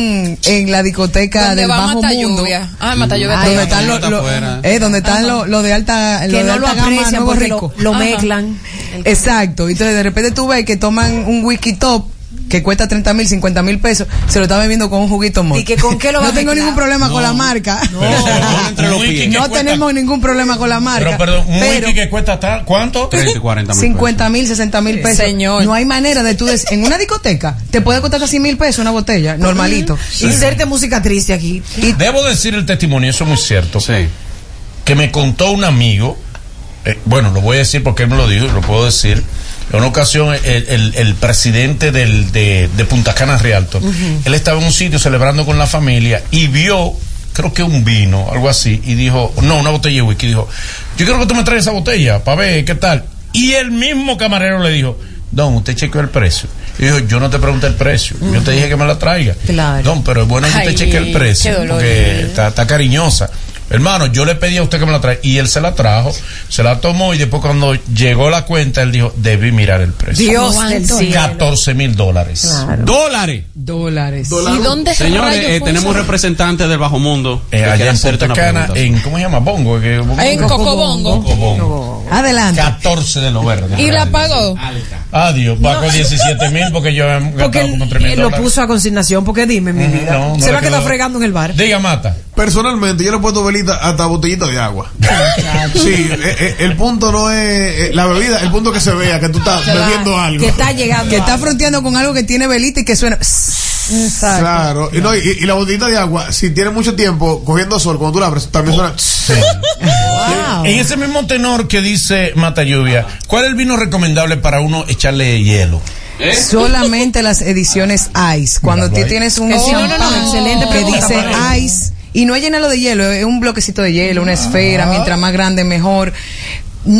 en la discoteca Donde del bajo Mata mundo. Lluvia. Ah, Mata Lluvia donde está están los lo, eh, donde están los lo de alta lo que de no lo alta gama, aprecian nuevo porque rico. lo, lo mezclan. Exacto. Entonces de repente tú ves que toman un whisky top que cuesta 30 mil, 50 mil pesos, se lo está bebiendo con un juguito mot. ¿Y que con qué lo [LAUGHS] va No a tengo ningún problema con la marca. [LAUGHS] Los pies. No tenemos ningún problema con la marca. Pero, perdón, un pero que cuesta tal, ¿cuánto? 30 y 40 mil 50 mil, 60 mil pesos. Señor. No hay manera de tú des- en una discoteca te puede costar casi mil pesos una botella, normalito. Inserte música triste aquí. Debo decir el testimonio, eso es muy cierto. Sí. Que me contó un amigo, eh, bueno, lo voy a decir porque él me lo dijo, lo puedo decir. En una ocasión, el, el- el presidente del, de, de Punta Cana Rialto, él estaba en un sitio celebrando con la familia y vio, creo que un vino, algo así, y dijo, no, una botella de whisky, dijo, yo quiero que tú me traigas esa botella para ver qué tal. Y el mismo camarero le dijo, Don, usted chequeó el precio. Y dijo, yo no te pregunté el precio, yo te dije que me la traiga. Claro. Don, pero es bueno que usted chequee el precio, porque está, está cariñosa. Hermano, yo le pedí a usted que me la traiga y él se la trajo, se la tomó y después cuando llegó la cuenta él dijo, debí mirar el precio. Dios del ¿Cuánto? cielo. 14 mil dólares. Claro. Dólares. Dólares. ¿Y dónde Señores, eh, tenemos representantes del Bajo Mundo. Eh, allá en Punta Cana, en, ¿cómo se llama? Bongo. que- En Cocobongo. Cocobongo. Adelante. 14 de lo verde. ¿Y la pagó? Adiós, pagó 17 mil porque yo he Porque gastado como 3 él mil lo puso a consignación. Porque dime, mi vida. no, no Se va a quedar fregando en el bar. Diga, Mata. Personalmente, yo le he puesto velita hasta botellita de agua. [LAUGHS] Sí, eh, eh, el punto no es eh, la bebida, el punto es que se vea que tú estás bebiendo algo. Que está llegando. Que está fronteando con algo que tiene velita y que suena. Claro, y, no, y, y la botellita de agua, si tiene mucho tiempo cogiendo sol, cuando tú la abres, también suena. Wow. En ese mismo tenor que dice Mata Lluvia, ¿cuál es el vino recomendable para uno echarle hielo? Solamente las ediciones Ice. Cuando tú tienes un Eh, no, no, no, champán excelente que dice. Ice y no es llenarlo de hielo, es un bloquecito de hielo, una esfera, mientras más grande mejor.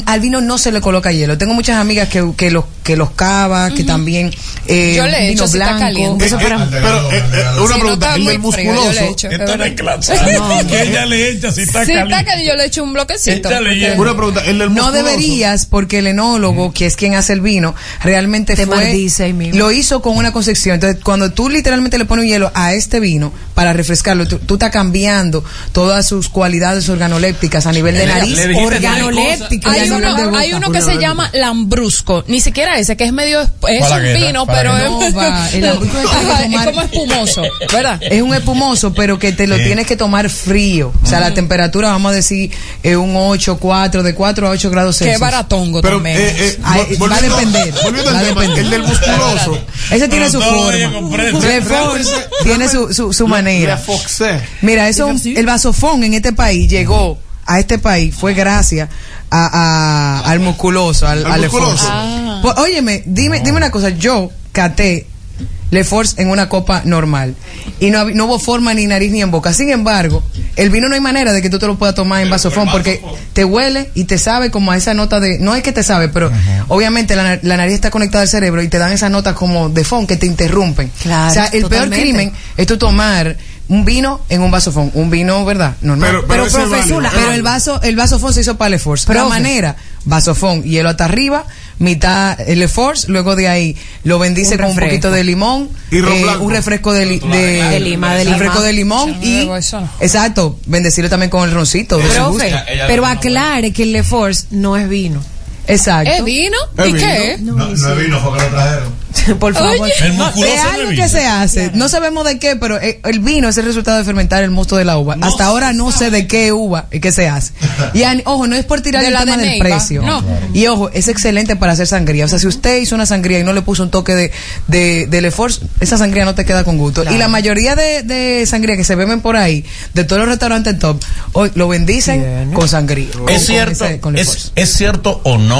Al vino no se le coloca hielo. Tengo muchas amigas que, que los que los cava, que también eh, Yo le he vino hecho si está blanco. caliente. Eso para- Pero, eh, eh, una Si no pregunta, está el frío, musculoso. echo, es Esta verdad. es clase. [LAUGHS] [LAUGHS] que ella le echa si está Si está caliente. caliente, yo le echo un bloquecito. Porque-. Una pregunta, el del No deberías, porque el enólogo, que es quien hace el vino, realmente Te fue, maldice lo hizo con una concepción. Entonces, cuando tú literalmente le pones hielo a este vino para refrescarlo, tú, tú estás cambiando todas sus cualidades organolépticas a nivel de nariz. organolépticas. Hay no uno, hay uno que se llama lambrusco, ni siquiera ese, que es medio, es un Falagueta, vino, pero es, No, va, el [LAUGHS] es es tomar- como espumoso, ¿verdad? Es un espumoso, pero que te lo Sí. tienes que tomar frío. O sea, la temperatura, vamos a decir, es un 8, 4, de 4 a 8 grados Qué Celsius. baratongo Pero, también. eh, eh, Ay, va a depender. [LAUGHS] Volviendo va a al tema, depender. el del musculoso. [LAUGHS] Ese tiene su forma. Le tiene su, su, su manera. Mira, eso, el vasofón en este país llegó a este país fue gracias a, a- al musculoso, al, Al musculoso. Force. Ah. Pues, óyeme, dime, dime una cosa, yo caté Le Force en una copa normal y no, no hubo forma ni nariz ni en boca. Sin embargo, el vino no hay manera de que tú te lo puedas tomar en vasofón porque te huele y te sabe como a esa nota de, no es que te sabe, pero obviamente la, la nariz está conectada al cerebro y te dan esas notas como de fon que te interrumpen. Claro, o sea, el totalmente. peor crimen es tú tomar un vino en un vasofón, un vino, ¿verdad? Normal. Pero- pero ese es profesora, válido. pero el vaso, el vasofón se hizo para el Force. La Profe. manera, vasofón, hielo hasta arriba, mitad el Force, luego de ahí lo bendice Un con un poquito de limón, Y eh, un refresco de, li- de, De lima, de lima. refresco de limón y exacto, bendecirlo también con el roncito. de su Profe, gusto. pero aclare que el Le Force no es vino. Exacto. ¿Es vino? ¿Es ¿Y qué? No, no es vino, porque lo trajeron. [LAUGHS] Por favor. Oye, El No, es algo que se hace. No sabemos de qué, pero eh, el vino es el resultado de fermentar el mosto de la uva. Hasta ahora no sé de qué uva y qué se hace. [LAUGHS] Y an- ojo, no es por tirar De el la tema de del precio. No. Y ojo, es excelente para hacer sangría. O sea, si usted hizo una sangría y no le puso un toque de, de, de Leforce, esa sangría no te queda con gusto. Y la mayoría de, de sangría que se beben por ahí, de todos los restaurantes top, hoy lo bendicen con sangría. Es con cierto, ese- con es, es cierto o no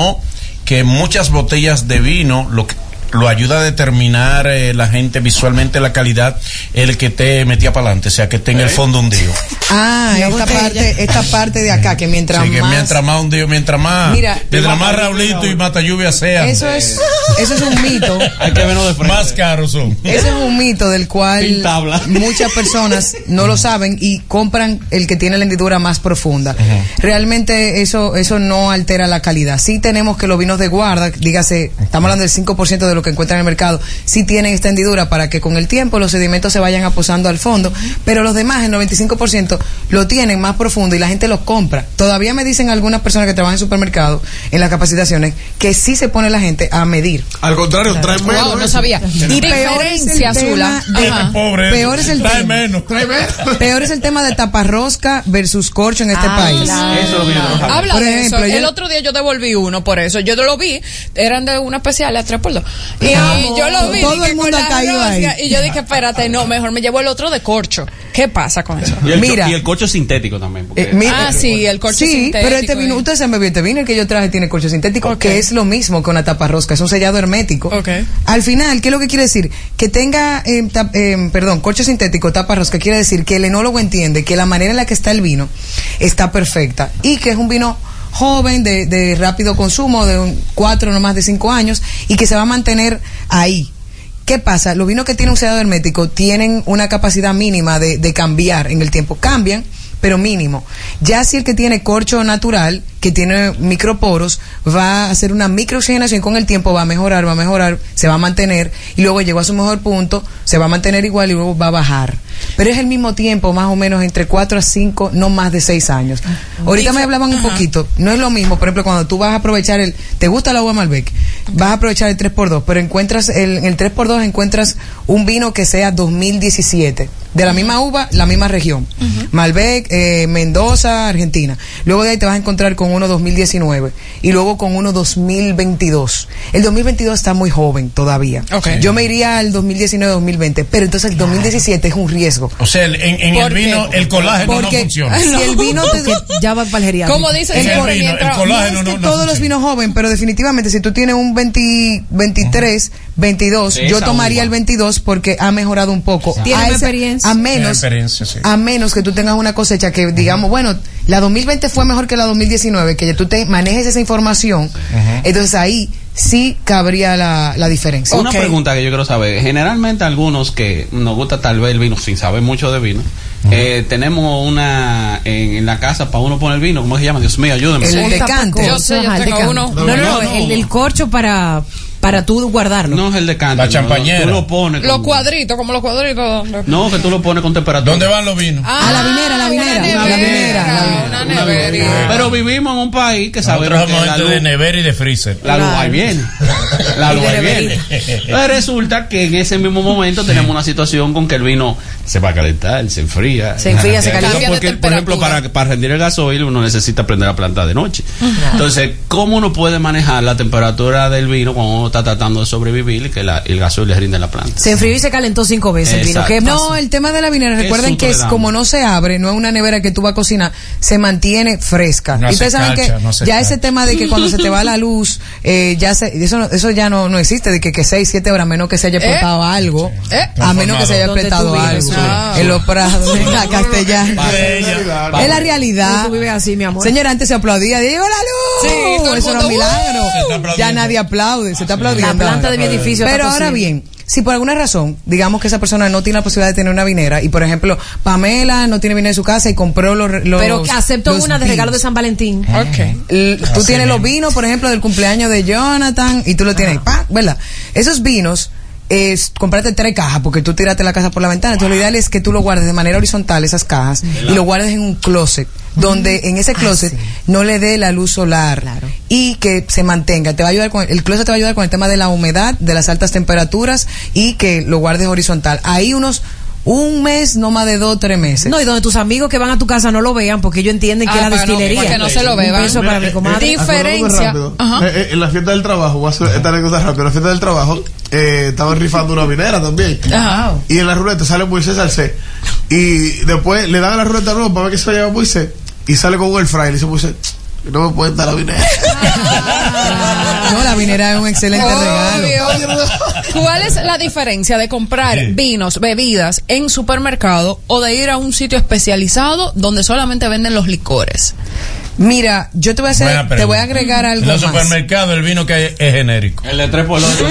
que muchas botellas de vino lo que lo ayuda a determinar eh, la gente visualmente la calidad el que te metía para adelante, o sea que tenga el fondo hundido. Ah, esta botella. parte, esta parte de acá, que mientras Sí, que más... mientras más hundido, mientras más, Mira, mientras más Raulito y mata lluvia sea, Eso es, eso es un mito. [LAUGHS] Hay que vernos de frente. más caros son. Ese es un mito del cual [LAUGHS] muchas personas no lo saben y compran el que tiene la hendidura más profunda. Realmente eso eso no altera la calidad. Sí tenemos que los vinos de guarda, dígase, estamos hablando del 5% de lo que encuentran en el mercado, sí tienen esta hendidura para que con el tiempo los sedimentos se vayan aposando al fondo, pero los demás, el 95%, lo tienen más profundo y la gente los compra. Todavía me dicen algunas personas que trabajan en supermercados, en las capacitaciones, que sí se pone la gente a medir. Al contrario, trae menos. Wow, no sabía. Y peor es el tema de- Ajá. Pobre, Peor es el trae tema. menos. Trae menos. Peor es el tema de taparrosca versus corcho en este Ah, país. claro. Eso es lo que yo trabajo. Habla Por de ejemplo, eso. yo- El otro día yo devolví uno por eso. Yo lo vi, eran de una especial a 3x2. Y, yo lo vi. Todo dije, el mundo ha caído ahí. rosca, Y yo dije, espérate, no, mejor me llevo el otro de corcho. ¿Qué pasa con eso? Y el, Mira. y el cocho sintético también. Eh, mira, Ah, sí, el corcho sí, sintético. pero este vino, eh. ustedes se han bebido este vino, el que yo traje tiene corcho sintético, que es lo mismo que una taparrosca, es un sellado hermético. Ok. Al final, ¿qué es lo que quiere decir? Que tenga, eh, tap- eh, perdón, corcho sintético, taparrosca, quiere decir que el enólogo entiende que la manera en la que está el vino está perfecta y que es un vino joven, de, de rápido consumo, de un, cuatro, no más de cinco años, y que se va a mantener ahí. ¿Qué pasa? Los vinos que tienen un sellado hermético tienen una capacidad mínima de, de cambiar en el tiempo. Cambian, pero mínimo. Ya si el que tiene corcho natural, que tiene microporos, va a hacer una microoxigenación con el tiempo, va a mejorar, va a mejorar, se va a mantener, y luego llegó a su mejor punto, se va a mantener igual y luego va a bajar. Pero es el mismo tiempo, más o menos entre 4 a 5, no más de 6 años. Ahorita me hablaban un poquito, no es lo mismo, por ejemplo, cuando tú vas a aprovechar el, te gusta la uva Malbec, vas a aprovechar el 3x2, pero encuentras, el, en el 3x2 encuentras un vino que sea 2017, de la misma uva, la misma región. Malbec, eh, Mendoza, Argentina. Luego de ahí te vas a encontrar con uno 2019 y luego con uno 2022. El 2022 está muy joven todavía. Ok. Yo me iría al 2019-2020, pero entonces el 2017 es un riesgo. O sea, el- en, en el ¿Por qué? vino el colágeno no Porque funciona. si el vino te, [LAUGHS] Ya va para el geriátrico. Como dice el siempre, vino, el colágeno no es no, que no todos los vinos joven, pero definitivamente si tú tienes un 20 23, 22. Sí, Yo esa tomaría uva. el 22 porque ha mejorado un poco. Tiene a, ese- experiencia. a Tiene menos experiencia, sí. a menos que tú tengas una cosecha que digamos, bueno, la 2020 fue mejor que la 2019, que ya tú te manejes esa información, entonces ahí sí cabría la, la diferencia. Una pregunta que yo quiero saber. Generalmente algunos que nos gusta tal vez el vino sin saber mucho de vino, eh, tenemos una en, en la casa para uno poner vino. ¿Cómo se llama? Dios mío, ayúdame. El decante. Yo sé, yo tengo uno. No, no, no, el, el corcho para, para tú guardarlo. No es el decante. La no, champañera. Tú lo pones. Los con- cuadritos, como los cuadritos. No, que tú lo pones con temperatura. ¿Dónde van los vinos? Ah, a la vinera, a la vinera, una a la vinera. nevera, una nevera. Pero vivimos en un país que Nosotros sabemos que somos la luz, de nevera y de freezer. la luz ahí viene. [LAUGHS] La luz ahí viene. Pero resulta que en ese mismo momento tenemos una situación con que el vino se va a calentar, se enfría. Se enfría, se calienta. Porque, por ejemplo, para, para rendir el gasoil uno necesita prender la planta de noche. Entonces, ¿cómo uno puede manejar la temperatura del vino cuando uno está tratando de sobrevivir y que la- el gasoil le rinde la planta? Se enfrió y se calentó cinco veces el vino. Exacto. ¿Qué pasó? No, el tema de la vinera, ¿Qué recuerden que es como no se abre, no es una nevera que tú vas a cocinar, se mantiene fresca. No y ustedes saben cacha, que no ya cacha. ese tema de que cuando se te va la luz, eh, ya se, eso, no- eso ya no, no existe, de que, que 6, 7 horas, a menos que se haya ¿Eh? explotado algo, ¿Eh? a menos que se haya ¿Dónde tú explotado vives? algo. Ah. En los prados, en la [LAUGHS] castellana. Es la realidad. Tú vives así, mi amor. Señora, antes se aplaudía, llegó la luz. Sí, eso era un milagro. Aplaudiendo. Ya nadie aplaude, se está aplaudiendo. La planta de mi edificio Pero ahora bien, si por alguna razón, digamos que esa persona no tiene la posibilidad de tener una vinera y por ejemplo, Pamela no tiene vinera en su casa y compró los, los Pero que aceptó los una de regalo de. San Valentín. Ok. L- Tú tienes los vinos, por ejemplo, del cumpleaños de Jonathan y tú lo tienes ahí, ¡pa! ¿verdad? Esos vinos es comprarte tres cajas porque tú tiraste la casa por la ventana. Entonces lo ideal es que tú lo guardes de manera horizontal esas cajas y lo guardes en un closet donde en ese closet no le dé la luz solar Claro. y que se mantenga. Te va a ayudar con el closet te va a ayudar con el tema de la humedad, de las altas temperaturas y que lo guardes horizontal. Ahí unos un mes, no más de dos, tres meses. No, y donde tus amigos que van a tu casa no lo vean porque ellos entienden que Ah, es la para no- destilería. para que no se lo Un beban. beso para mi comadre. Diferencia. Acordándome rápido. Ajá. Eh, eh, en la fiesta del trabajo, voy a hacer esta anécdota rápido. En la fiesta del trabajo, eh, estaban rifando una vinera también. Ajá. Y en la ruleta sale Moisés Salcé. Y después le dan a la ruleta nueva para ver qué se lleva Moisés. Y sale con un el fry y le dice Moisés, no me pueden dar la vinera. [LAUGHS] No, la vinera es un excelente regalo. ¿Cuál es la diferencia de comprar vinos, bebidas en supermercado o de ir a un sitio especializado donde solamente venden los licores? Mira, yo te voy a hacer, te voy a agregar algo En los más. supermercados el vino que hay es genérico. El de tres por [LAUGHS] otro.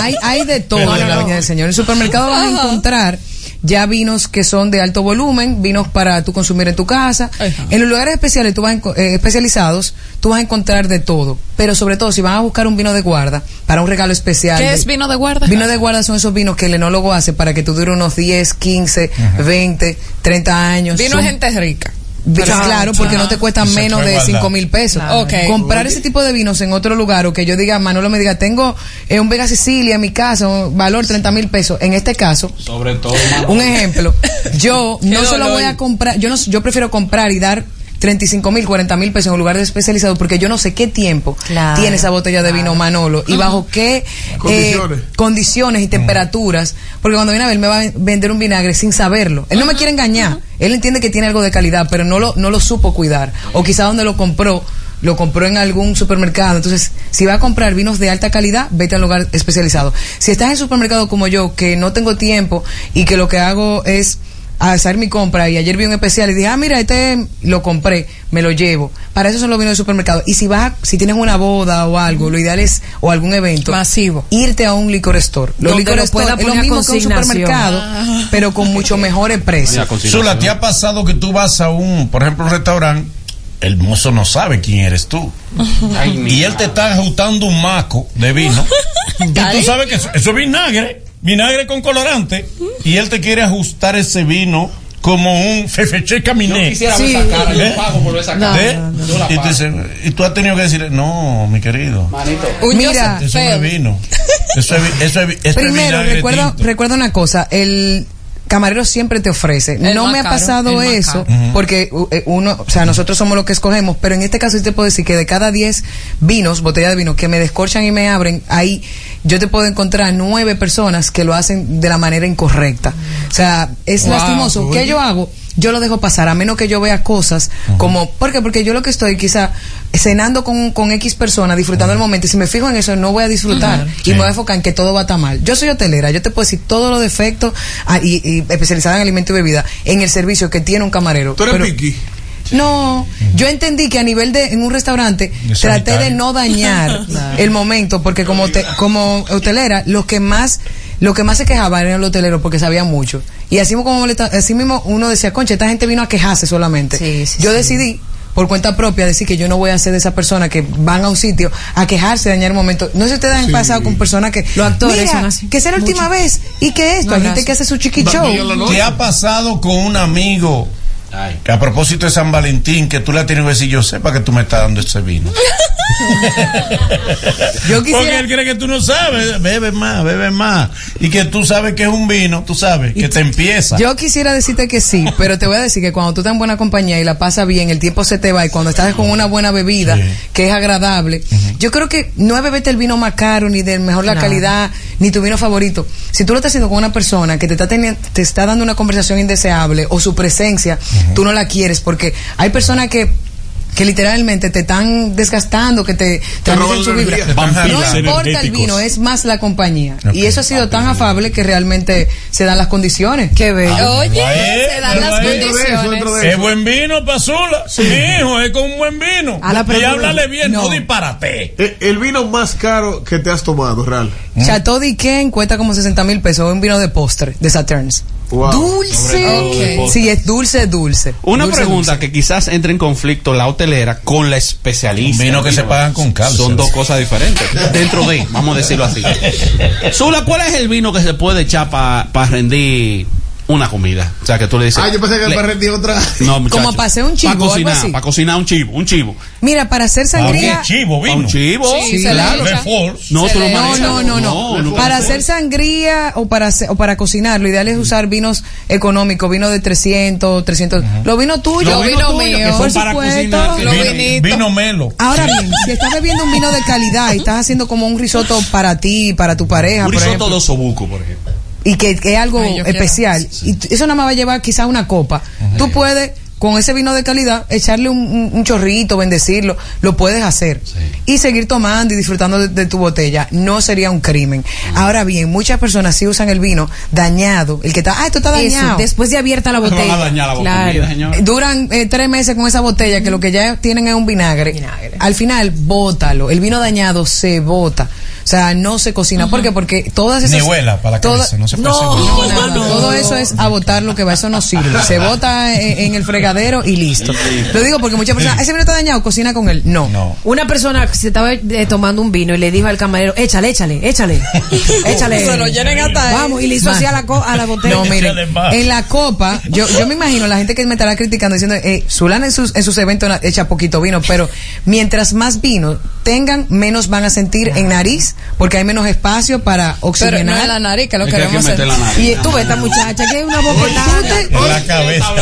Hay, hay de todo en la. Viña del Señor. En el supermercado vas a encontrar ya vinos que son de alto volumen, vinos para tú consumir en tu casa. Ajá. En los lugares especiales, tú vas eh, especializados, tú vas a encontrar de todo. Pero sobre todo, si van a buscar un vino de guarda para un regalo especial. ¿Qué de- es vino de guarda? Vino de guarda son esos vinos que el enólogo hace para que tú dure unos 10, 15, 20, 30 años. Vino Son- de gente rica. Claro, porque no te cuestan se menos de. 5 mil pesos. Claro. Ok. Comprar ese tipo de vinos en otro lugar o que yo diga, Manolo me diga, tengo eh, un Vega Sicilia en mi casa, un valor 30 mil pesos. En este caso, Sobre todo. un ejemplo, yo [LAUGHS] no solo dolor. voy a comprar, yo no, yo prefiero comprar y dar 35 mil, 40 mil pesos en un lugar de especializado porque yo no sé qué tiempo Claro, tiene esa botella de vino Manolo y bajo qué eh, Condiciones. condiciones y temperaturas. Porque cuando viene a ver, me va a vender un vinagre sin saberlo. Él no me quiere engañar. Él entiende que tiene algo de calidad, pero no lo, no lo supo cuidar. O quizá donde lo compró, lo compró en algún supermercado. Entonces, si va a comprar vinos de alta calidad, vete a un lugar especializado. Si estás en supermercado como yo, que no tengo tiempo y que lo que hago es hacer mi compra y ayer vi un especial y dije, ah, mira, este lo compré, me lo llevo. Para eso son los vinos de supermercado. Y si vas, a- si tienes una boda o algo, lo ideal es, o algún evento, Masivo. irte a un licor store. Los Donde licor lo store es lo a mismo que un supermercado, Ah. pero con mucho mejores precios. Zula, ¿te ha pasado que tú vas a un, por ejemplo, un restaurante? El mozo no sabe quién eres tú. y él te está ajustando un maco de vino. [LAUGHS] y tú sabes que eso, eso es vinagre, vinagre con colorante. Y él te quiere ajustar ese vino como un fefeche caminé. Yo quisiera ver esa cara, yo pago por ver esa cara. ¿Eh? No, no, no. Y, dices- y tú has tenido que decirle, no, mi querido. Un Mira, Eso no es vino. Eso es, eso es, vi- esto es Primero, vinagre recuerda, tinto. recuerda una cosa, el camarero siempre te ofrece. El no me ha caro, pasado eso, porque u- eh, uno, o sea, nosotros somos los que escogemos, pero en este caso sí te puedo decir que de cada 10 vinos, botellas de vino que me descorchan y me abren, ahí yo te puedo encontrar nueve personas que lo hacen de la manera incorrecta. O sea, es Wow. lastimoso. ¿Qué yo hago? Yo lo dejo pasar, a menos que yo vea cosas como, ¿por qué? Porque yo lo que estoy quizá cenando con, con X persona, disfrutando el momento, y si me fijo en eso, no voy a disfrutar y Sí. me voy a enfocar en que todo va a estar mal. Yo soy hotelera, yo te puedo decir todos los defectos ah, y, y especializada en alimento y bebida, en el servicio que tiene un camarero. ¿Tú eres Pero- piqui? no, yo entendí que a nivel de en un restaurante Es traté de no dañar [LAUGHS] el momento porque como te- como hotelera los que más lo que más se quejaban eran los hoteleros porque sabían mucho y así como molesta- así mismo uno decía, "Concha, esta gente vino a quejarse solamente." yo decidí por cuenta propia decir que yo no voy a ser de esa persona que van a un sitio a quejarse, dañar el momento. No sé si ustedes han Sí. pasado con personas que Los actores "Mira, son así. que sea la última Mucho. vez y que esto, No, hay gente que hace su chiqui show. ¿Qué ha pasado con un amigo? Que a propósito de San Valentín, que tú le has tenido que decir, yo sepa que tú me estás dando ese vino. [LAUGHS] Yo quisiera- Porque él cree que tú no sabes, bebe más, bebe más. Y que tú sabes que es un vino, tú sabes, que te empieza. Yo quisiera decirte que sí, pero te voy a decir que cuando tú estás en buena compañía y la pasas bien, el tiempo se te va y cuando estás con una buena bebida que es agradable, yo creo que no es beberte el vino más caro ni de mejor la No. calidad ni tu vino favorito. Si tú lo estás haciendo con una persona que te está teni- te está dando una conversación indeseable o su presencia, tú no la quieres porque hay personas que que literalmente te están desgastando, que te roban su vibra. No importa el vino, es más la compañía. Y eso ha sido tan afable que realmente se dan las condiciones. Qué bello. Oye, Ahí, se dan las condiciones. Es buen vino, Pasula. Mi hijo es con un buen vino. A la y háblale bien, no, No. disparate. Eh, El vino más caro que te has tomado, real. Chateau Diquen cuesta como 60 mil pesos, un vino de postre, de Saturns. Wow. Dulce. Ok. Sí, es dulce, dulce. Una Dulce, pregunta dulce. que quizás entre en conflicto la hotelera con la especialista. Un vino que se pagan con cárcel. Son dos cosas diferentes. Dentro de, vamos a decirlo así. Zula, ¿cuál es el vino que se puede echar para rendir una comida? O sea, que tú le dices. Ah, yo pensé que le- rendir otra. No, muchacho. Como para hacer un chivo Para cocinar, para cocinar un chivo, un chivo. Mira, para hacer sangría. Ah, chivo, Pa' Un chivo. Sí, se le echa. No, tú lo no, no, no, no, no, Para hacer sangría o para hacer- o para cocinar, lo ideal es usar vinos económicos, vino de 300, 300. Los vinos tuyos, Los vinos tuyos, míos. por para supuesto. Los Vino, vino melo. Ahora bien, si estás bebiendo un vino de calidad y estás haciendo como un risotto para ti, para tu pareja, Un por risotto ejemplo, de osobuco, por ejemplo. Y que, que es algo Ay, especial, y eso nada más va a llevar quizás una copa, tú puedes con ese vino de calidad echarle un, un- un chorrito, bendecirlo, lo puedes hacer y seguir tomando y disfrutando de, de tu botella, no sería un crimen. Ahora bien, muchas personas sí usan el vino dañado, el que está, ah, esto está Eso, dañado. después de abierta la botella. dañar la Claro. comida. Duran eh, tres meses con esa botella que lo que ya tienen es un vinagre. Al final, bótalo. El vino dañado se bota. O sea, no se cocina. ¿Por qué? Porque todas esas. Ni huela para la toda- cabeza, no se puede no, no, nada. Todo eso es a botar lo que va. Eso no sirve. Se bota en, en el fregadero y listo. Lo digo porque muchas personas, ese vino está dañado, cocina con él. No. Una persona se estaba eh, tomando un vino y le dijo al camarero, échale, échale, échale, [LAUGHS] échale. Se lo llenen hasta ahí. Vamos, y le hizo así a la, co- a la botella. No, miren, en la copa, yo, yo me imagino la gente que me estará criticando diciendo, eh, Zulana en sus, en sus eventos echa poquito vino, pero mientras más vino tengan, menos van a sentir en nariz, porque hay menos espacio para Pero oxigenar. no en la nariz, que lo Es que hay queremos que hacer. la nariz. Y tú ves esta muchacha que es una boquetada. En la cabeza.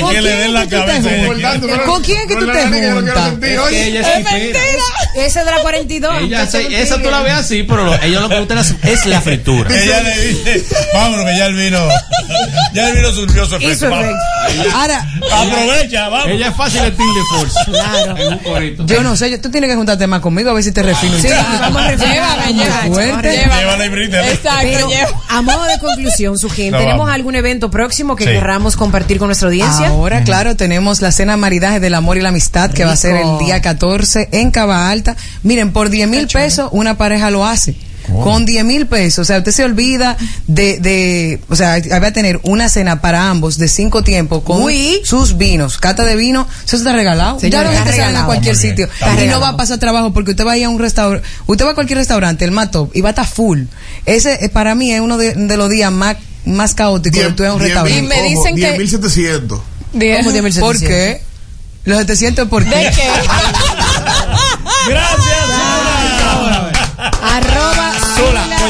¿Con que le quién den la es que tú te cabeza. ¿Con quién es que tú te juntas? Es que ella es pipera. Ese es de la 42. Ella, se- esa tú la ves así, pero ella lo que gusta es- la fritura. Ella le dice, vámonos que ya el vino, ya el vino surgió su efecto. Ahra, Aprovecha, vamos. Ella es fácil de Team de Force. Claro. Yo no sé, yo- tú tienes que juntarte más conmigo a ver si te refino. Sí, Llévala. [LAUGHS] Exacto, Pero a modo de conclusión, su gente, [LAUGHS] ¿tenemos vamos. algún evento próximo que Sí. querramos compartir con nuestra audiencia? Ahora, claro, tenemos la cena maridaje del amor y la amistad que va a ser el día 14 en Cava Alta. Miren, por 10 mil pesos una pareja lo hace. Con 10 mil pesos, o sea, usted se olvida de, de, o sea, va a tener una cena para ambos de cinco tiempos con Uy. sus vinos, cata de vino, eso está regalado. Señor, ya sale a regalado. cualquier bien, sitio y no va a pasar trabajo porque usted va a ir a un restaurante, usted va a cualquier restaurante, el mato, y va a estar full. Ese eh, para mí es uno de, de los días más, más caóticos de tú en un restaurante. Y me dicen que- 10.700. Diez. ¿Cómo 10.700? ¿Por qué? Los 700 por qué? ¿De qué? [LAUGHS] [LAUGHS] Gracias.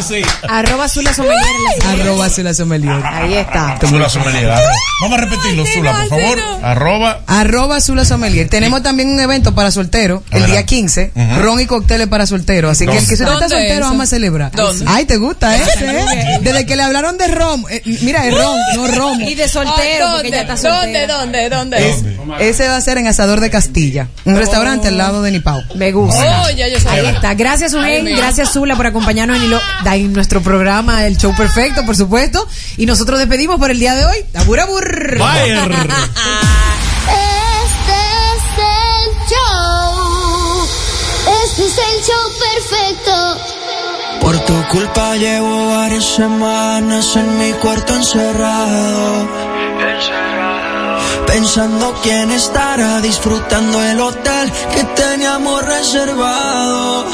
Sí. Arroba Zula Sommelier. Arroba Zula Sommelier. Ahí está. Zula Sommelier. Vamos a repetirlo, Zula, por favor. Arroba. Arroba Zula Sommelier. Tenemos también un evento para solteros el día 15. Ron y cócteles para solteros. Así que el que se está ¿Dónde soltero vamos a celebrar. ¿Dónde? Ay, ¿te gusta ese? eh? Desde que le hablaron de rom. eh, mira, es rom, no romo. Y de soltero, Ah, porque ella está ¿Dónde? soltera. ¿Dónde? ¿Dónde? Es- ese va a ser en Asador de Castilla. Un restaurante al lado de Nipao. Me gusta. Oh, ya yo sabía. Ahí está. Gracias, Ay, Ugen. Gracias, Zula, por acompañarnos en, hilo- da- en nuestro programa, el show perfecto, por supuesto. Y nosotros despedimos por el día de hoy. Abur, abur. [LAUGHS] Este es el show. Este es el show perfecto. Por tu culpa llevo varias semanas en mi cuarto encerrado. Pensando quién estará disfrutando el hotel que teníamos reservado.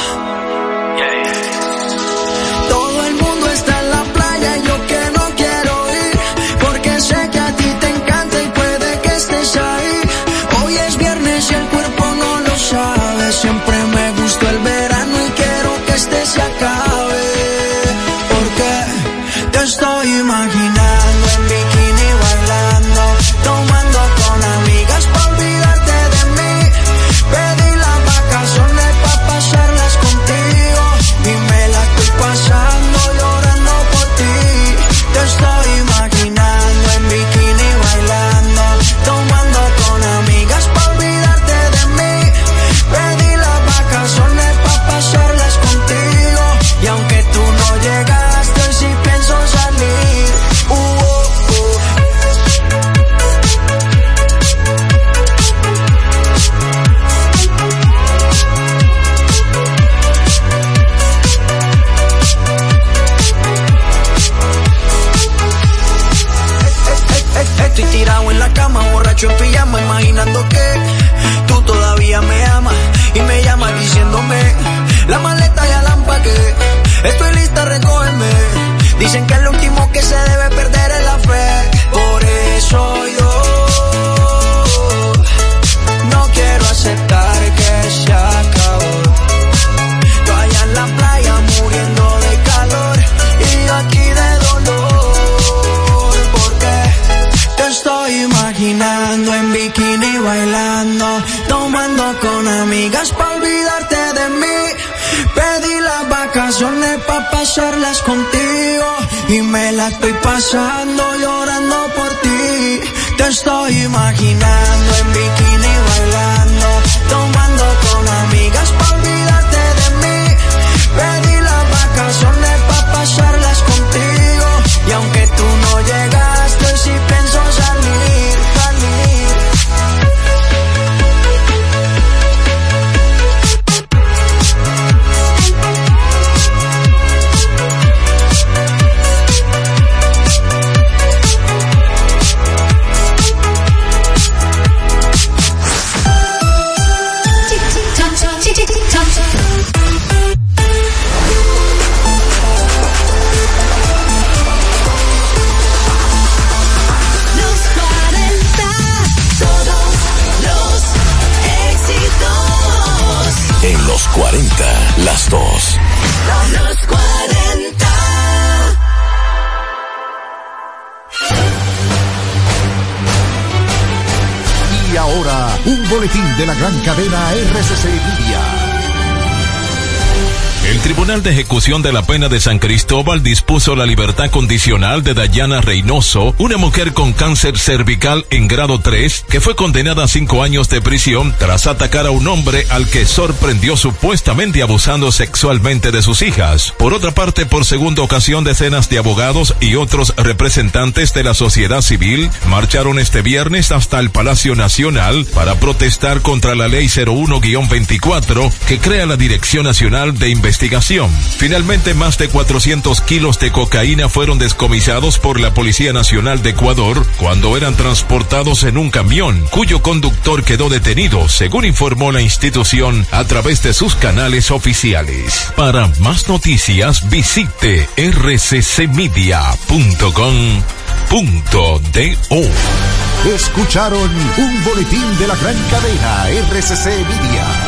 Ejecución de la Pena de San Cristóbal dispuso la libertad condicional de Dayana Reynoso, una mujer con cáncer cervical en grado 3, que fue condenada a cinco años de prisión tras atacar a un hombre al que sorprendió supuestamente abusando sexualmente de sus hijas. Por otra parte, por segunda ocasión, decenas de abogados y otros representantes de la sociedad civil marcharon este viernes hasta el Palacio Nacional para protestar contra la Ley 01-24 que crea la Dirección Nacional de Investigación. Finalmente, más de 400 kilos de cocaína fueron descomisados por la Policía Nacional de Ecuador cuando eran transportados en un camión, cuyo conductor quedó detenido, según informó la institución a través de sus canales oficiales. Para más noticias, visite rccmedia.com.do. Escucharon un boletín de la gran cadena RCC Media.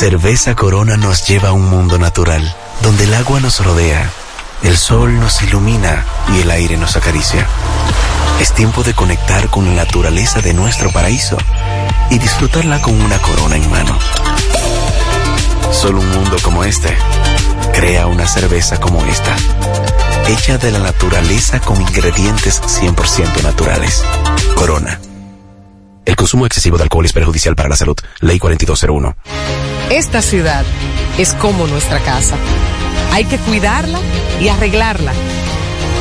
Cerveza Corona nos lleva a un mundo natural, donde el agua nos rodea, el sol nos ilumina y el aire nos acaricia. Es tiempo de conectar con la naturaleza de nuestro paraíso y disfrutarla con una corona en mano. Solo un mundo como este crea una cerveza como esta, hecha de la naturaleza con ingredientes 100% naturales. Corona. El consumo excesivo de alcohol es perjudicial para la salud. Ley 4201. Esta ciudad es como nuestra casa. Hay que cuidarla y arreglarla.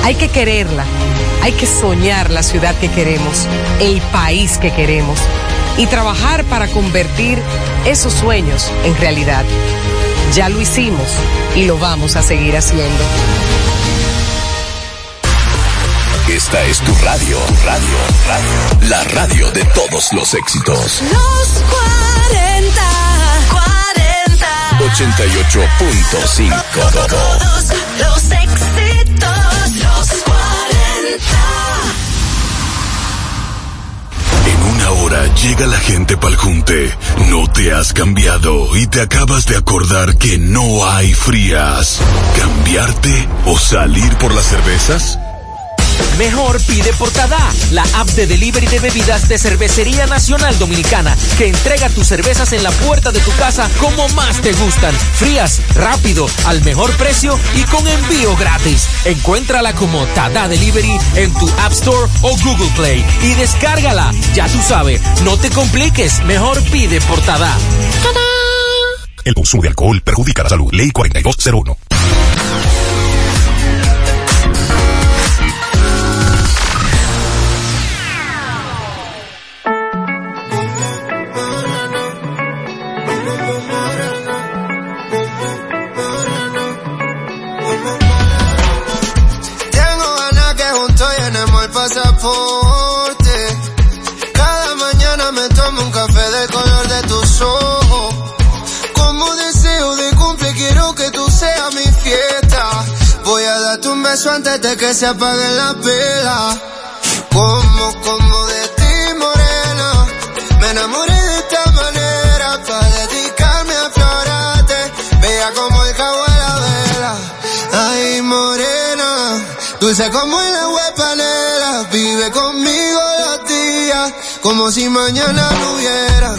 Hay que quererla. Hay que soñar la ciudad que queremos, el país que queremos y trabajar para convertir esos sueños en realidad. Ya lo hicimos y lo vamos a seguir haciendo. Esta es tu radio, radio, radio. La radio de todos los éxitos. Los 40, 40. 88.5. Todos los éxitos, los 40. En una hora llega la gente pa'l junte. No te has cambiado y te acabas de acordar que no hay frías. ¿Cambiarte o salir por las cervezas? Mejor pide portada, la app de delivery de bebidas de Cervecería Nacional Dominicana, que entrega tus cervezas en la puerta de tu casa como más te gustan. Frías, rápido, al mejor precio y con envío gratis. Encuéntrala como Tada Delivery en tu App Store o Google Play y descárgala. Ya tú sabes, no te compliques, mejor pide portada. El consumo de alcohol perjudica la salud. Ley 4201. Cada mañana me tomo un café del color de tus ojos. Como deseo de cumple, quiero que tú seas mi fiesta. Voy a darte un beso antes de que se apague la vela. Como, como de ti, morena. Me enamoré de esta manera. para dedicarme a explorarte. Vea como el cabo de la vela. Ay, morena. Dulce como el agua. Vive conmigo los días. Como si mañana no hubiera.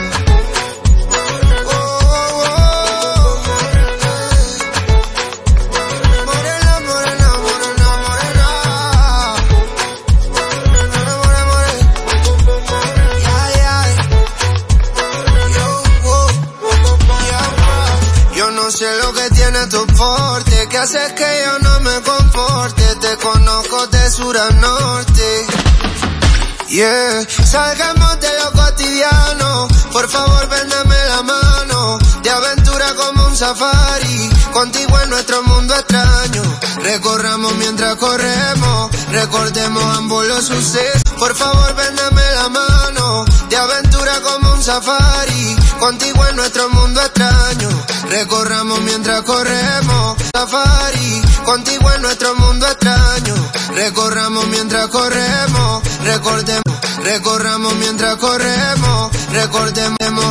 Yo no sé lo que tiene tu porte, que haces que yo no me comporte. Te conozco de sur a norte. Yeah, salgamos de lo cotidiano. Por favor, véndeme la mano. De aventura como un safari. Contigo en nuestro mundo extraño. Recorramos mientras corremos. Recordemos ambos los sucesos. Por favor, véndeme la mano. De aventura como un safari. Contigo en nuestro mundo extraño. Recorramos mientras corremos. Safari. Contigo en nuestro mundo extraño. Recorramos mientras corremos. Recordemos, recorramos mientras corremos. Recordemos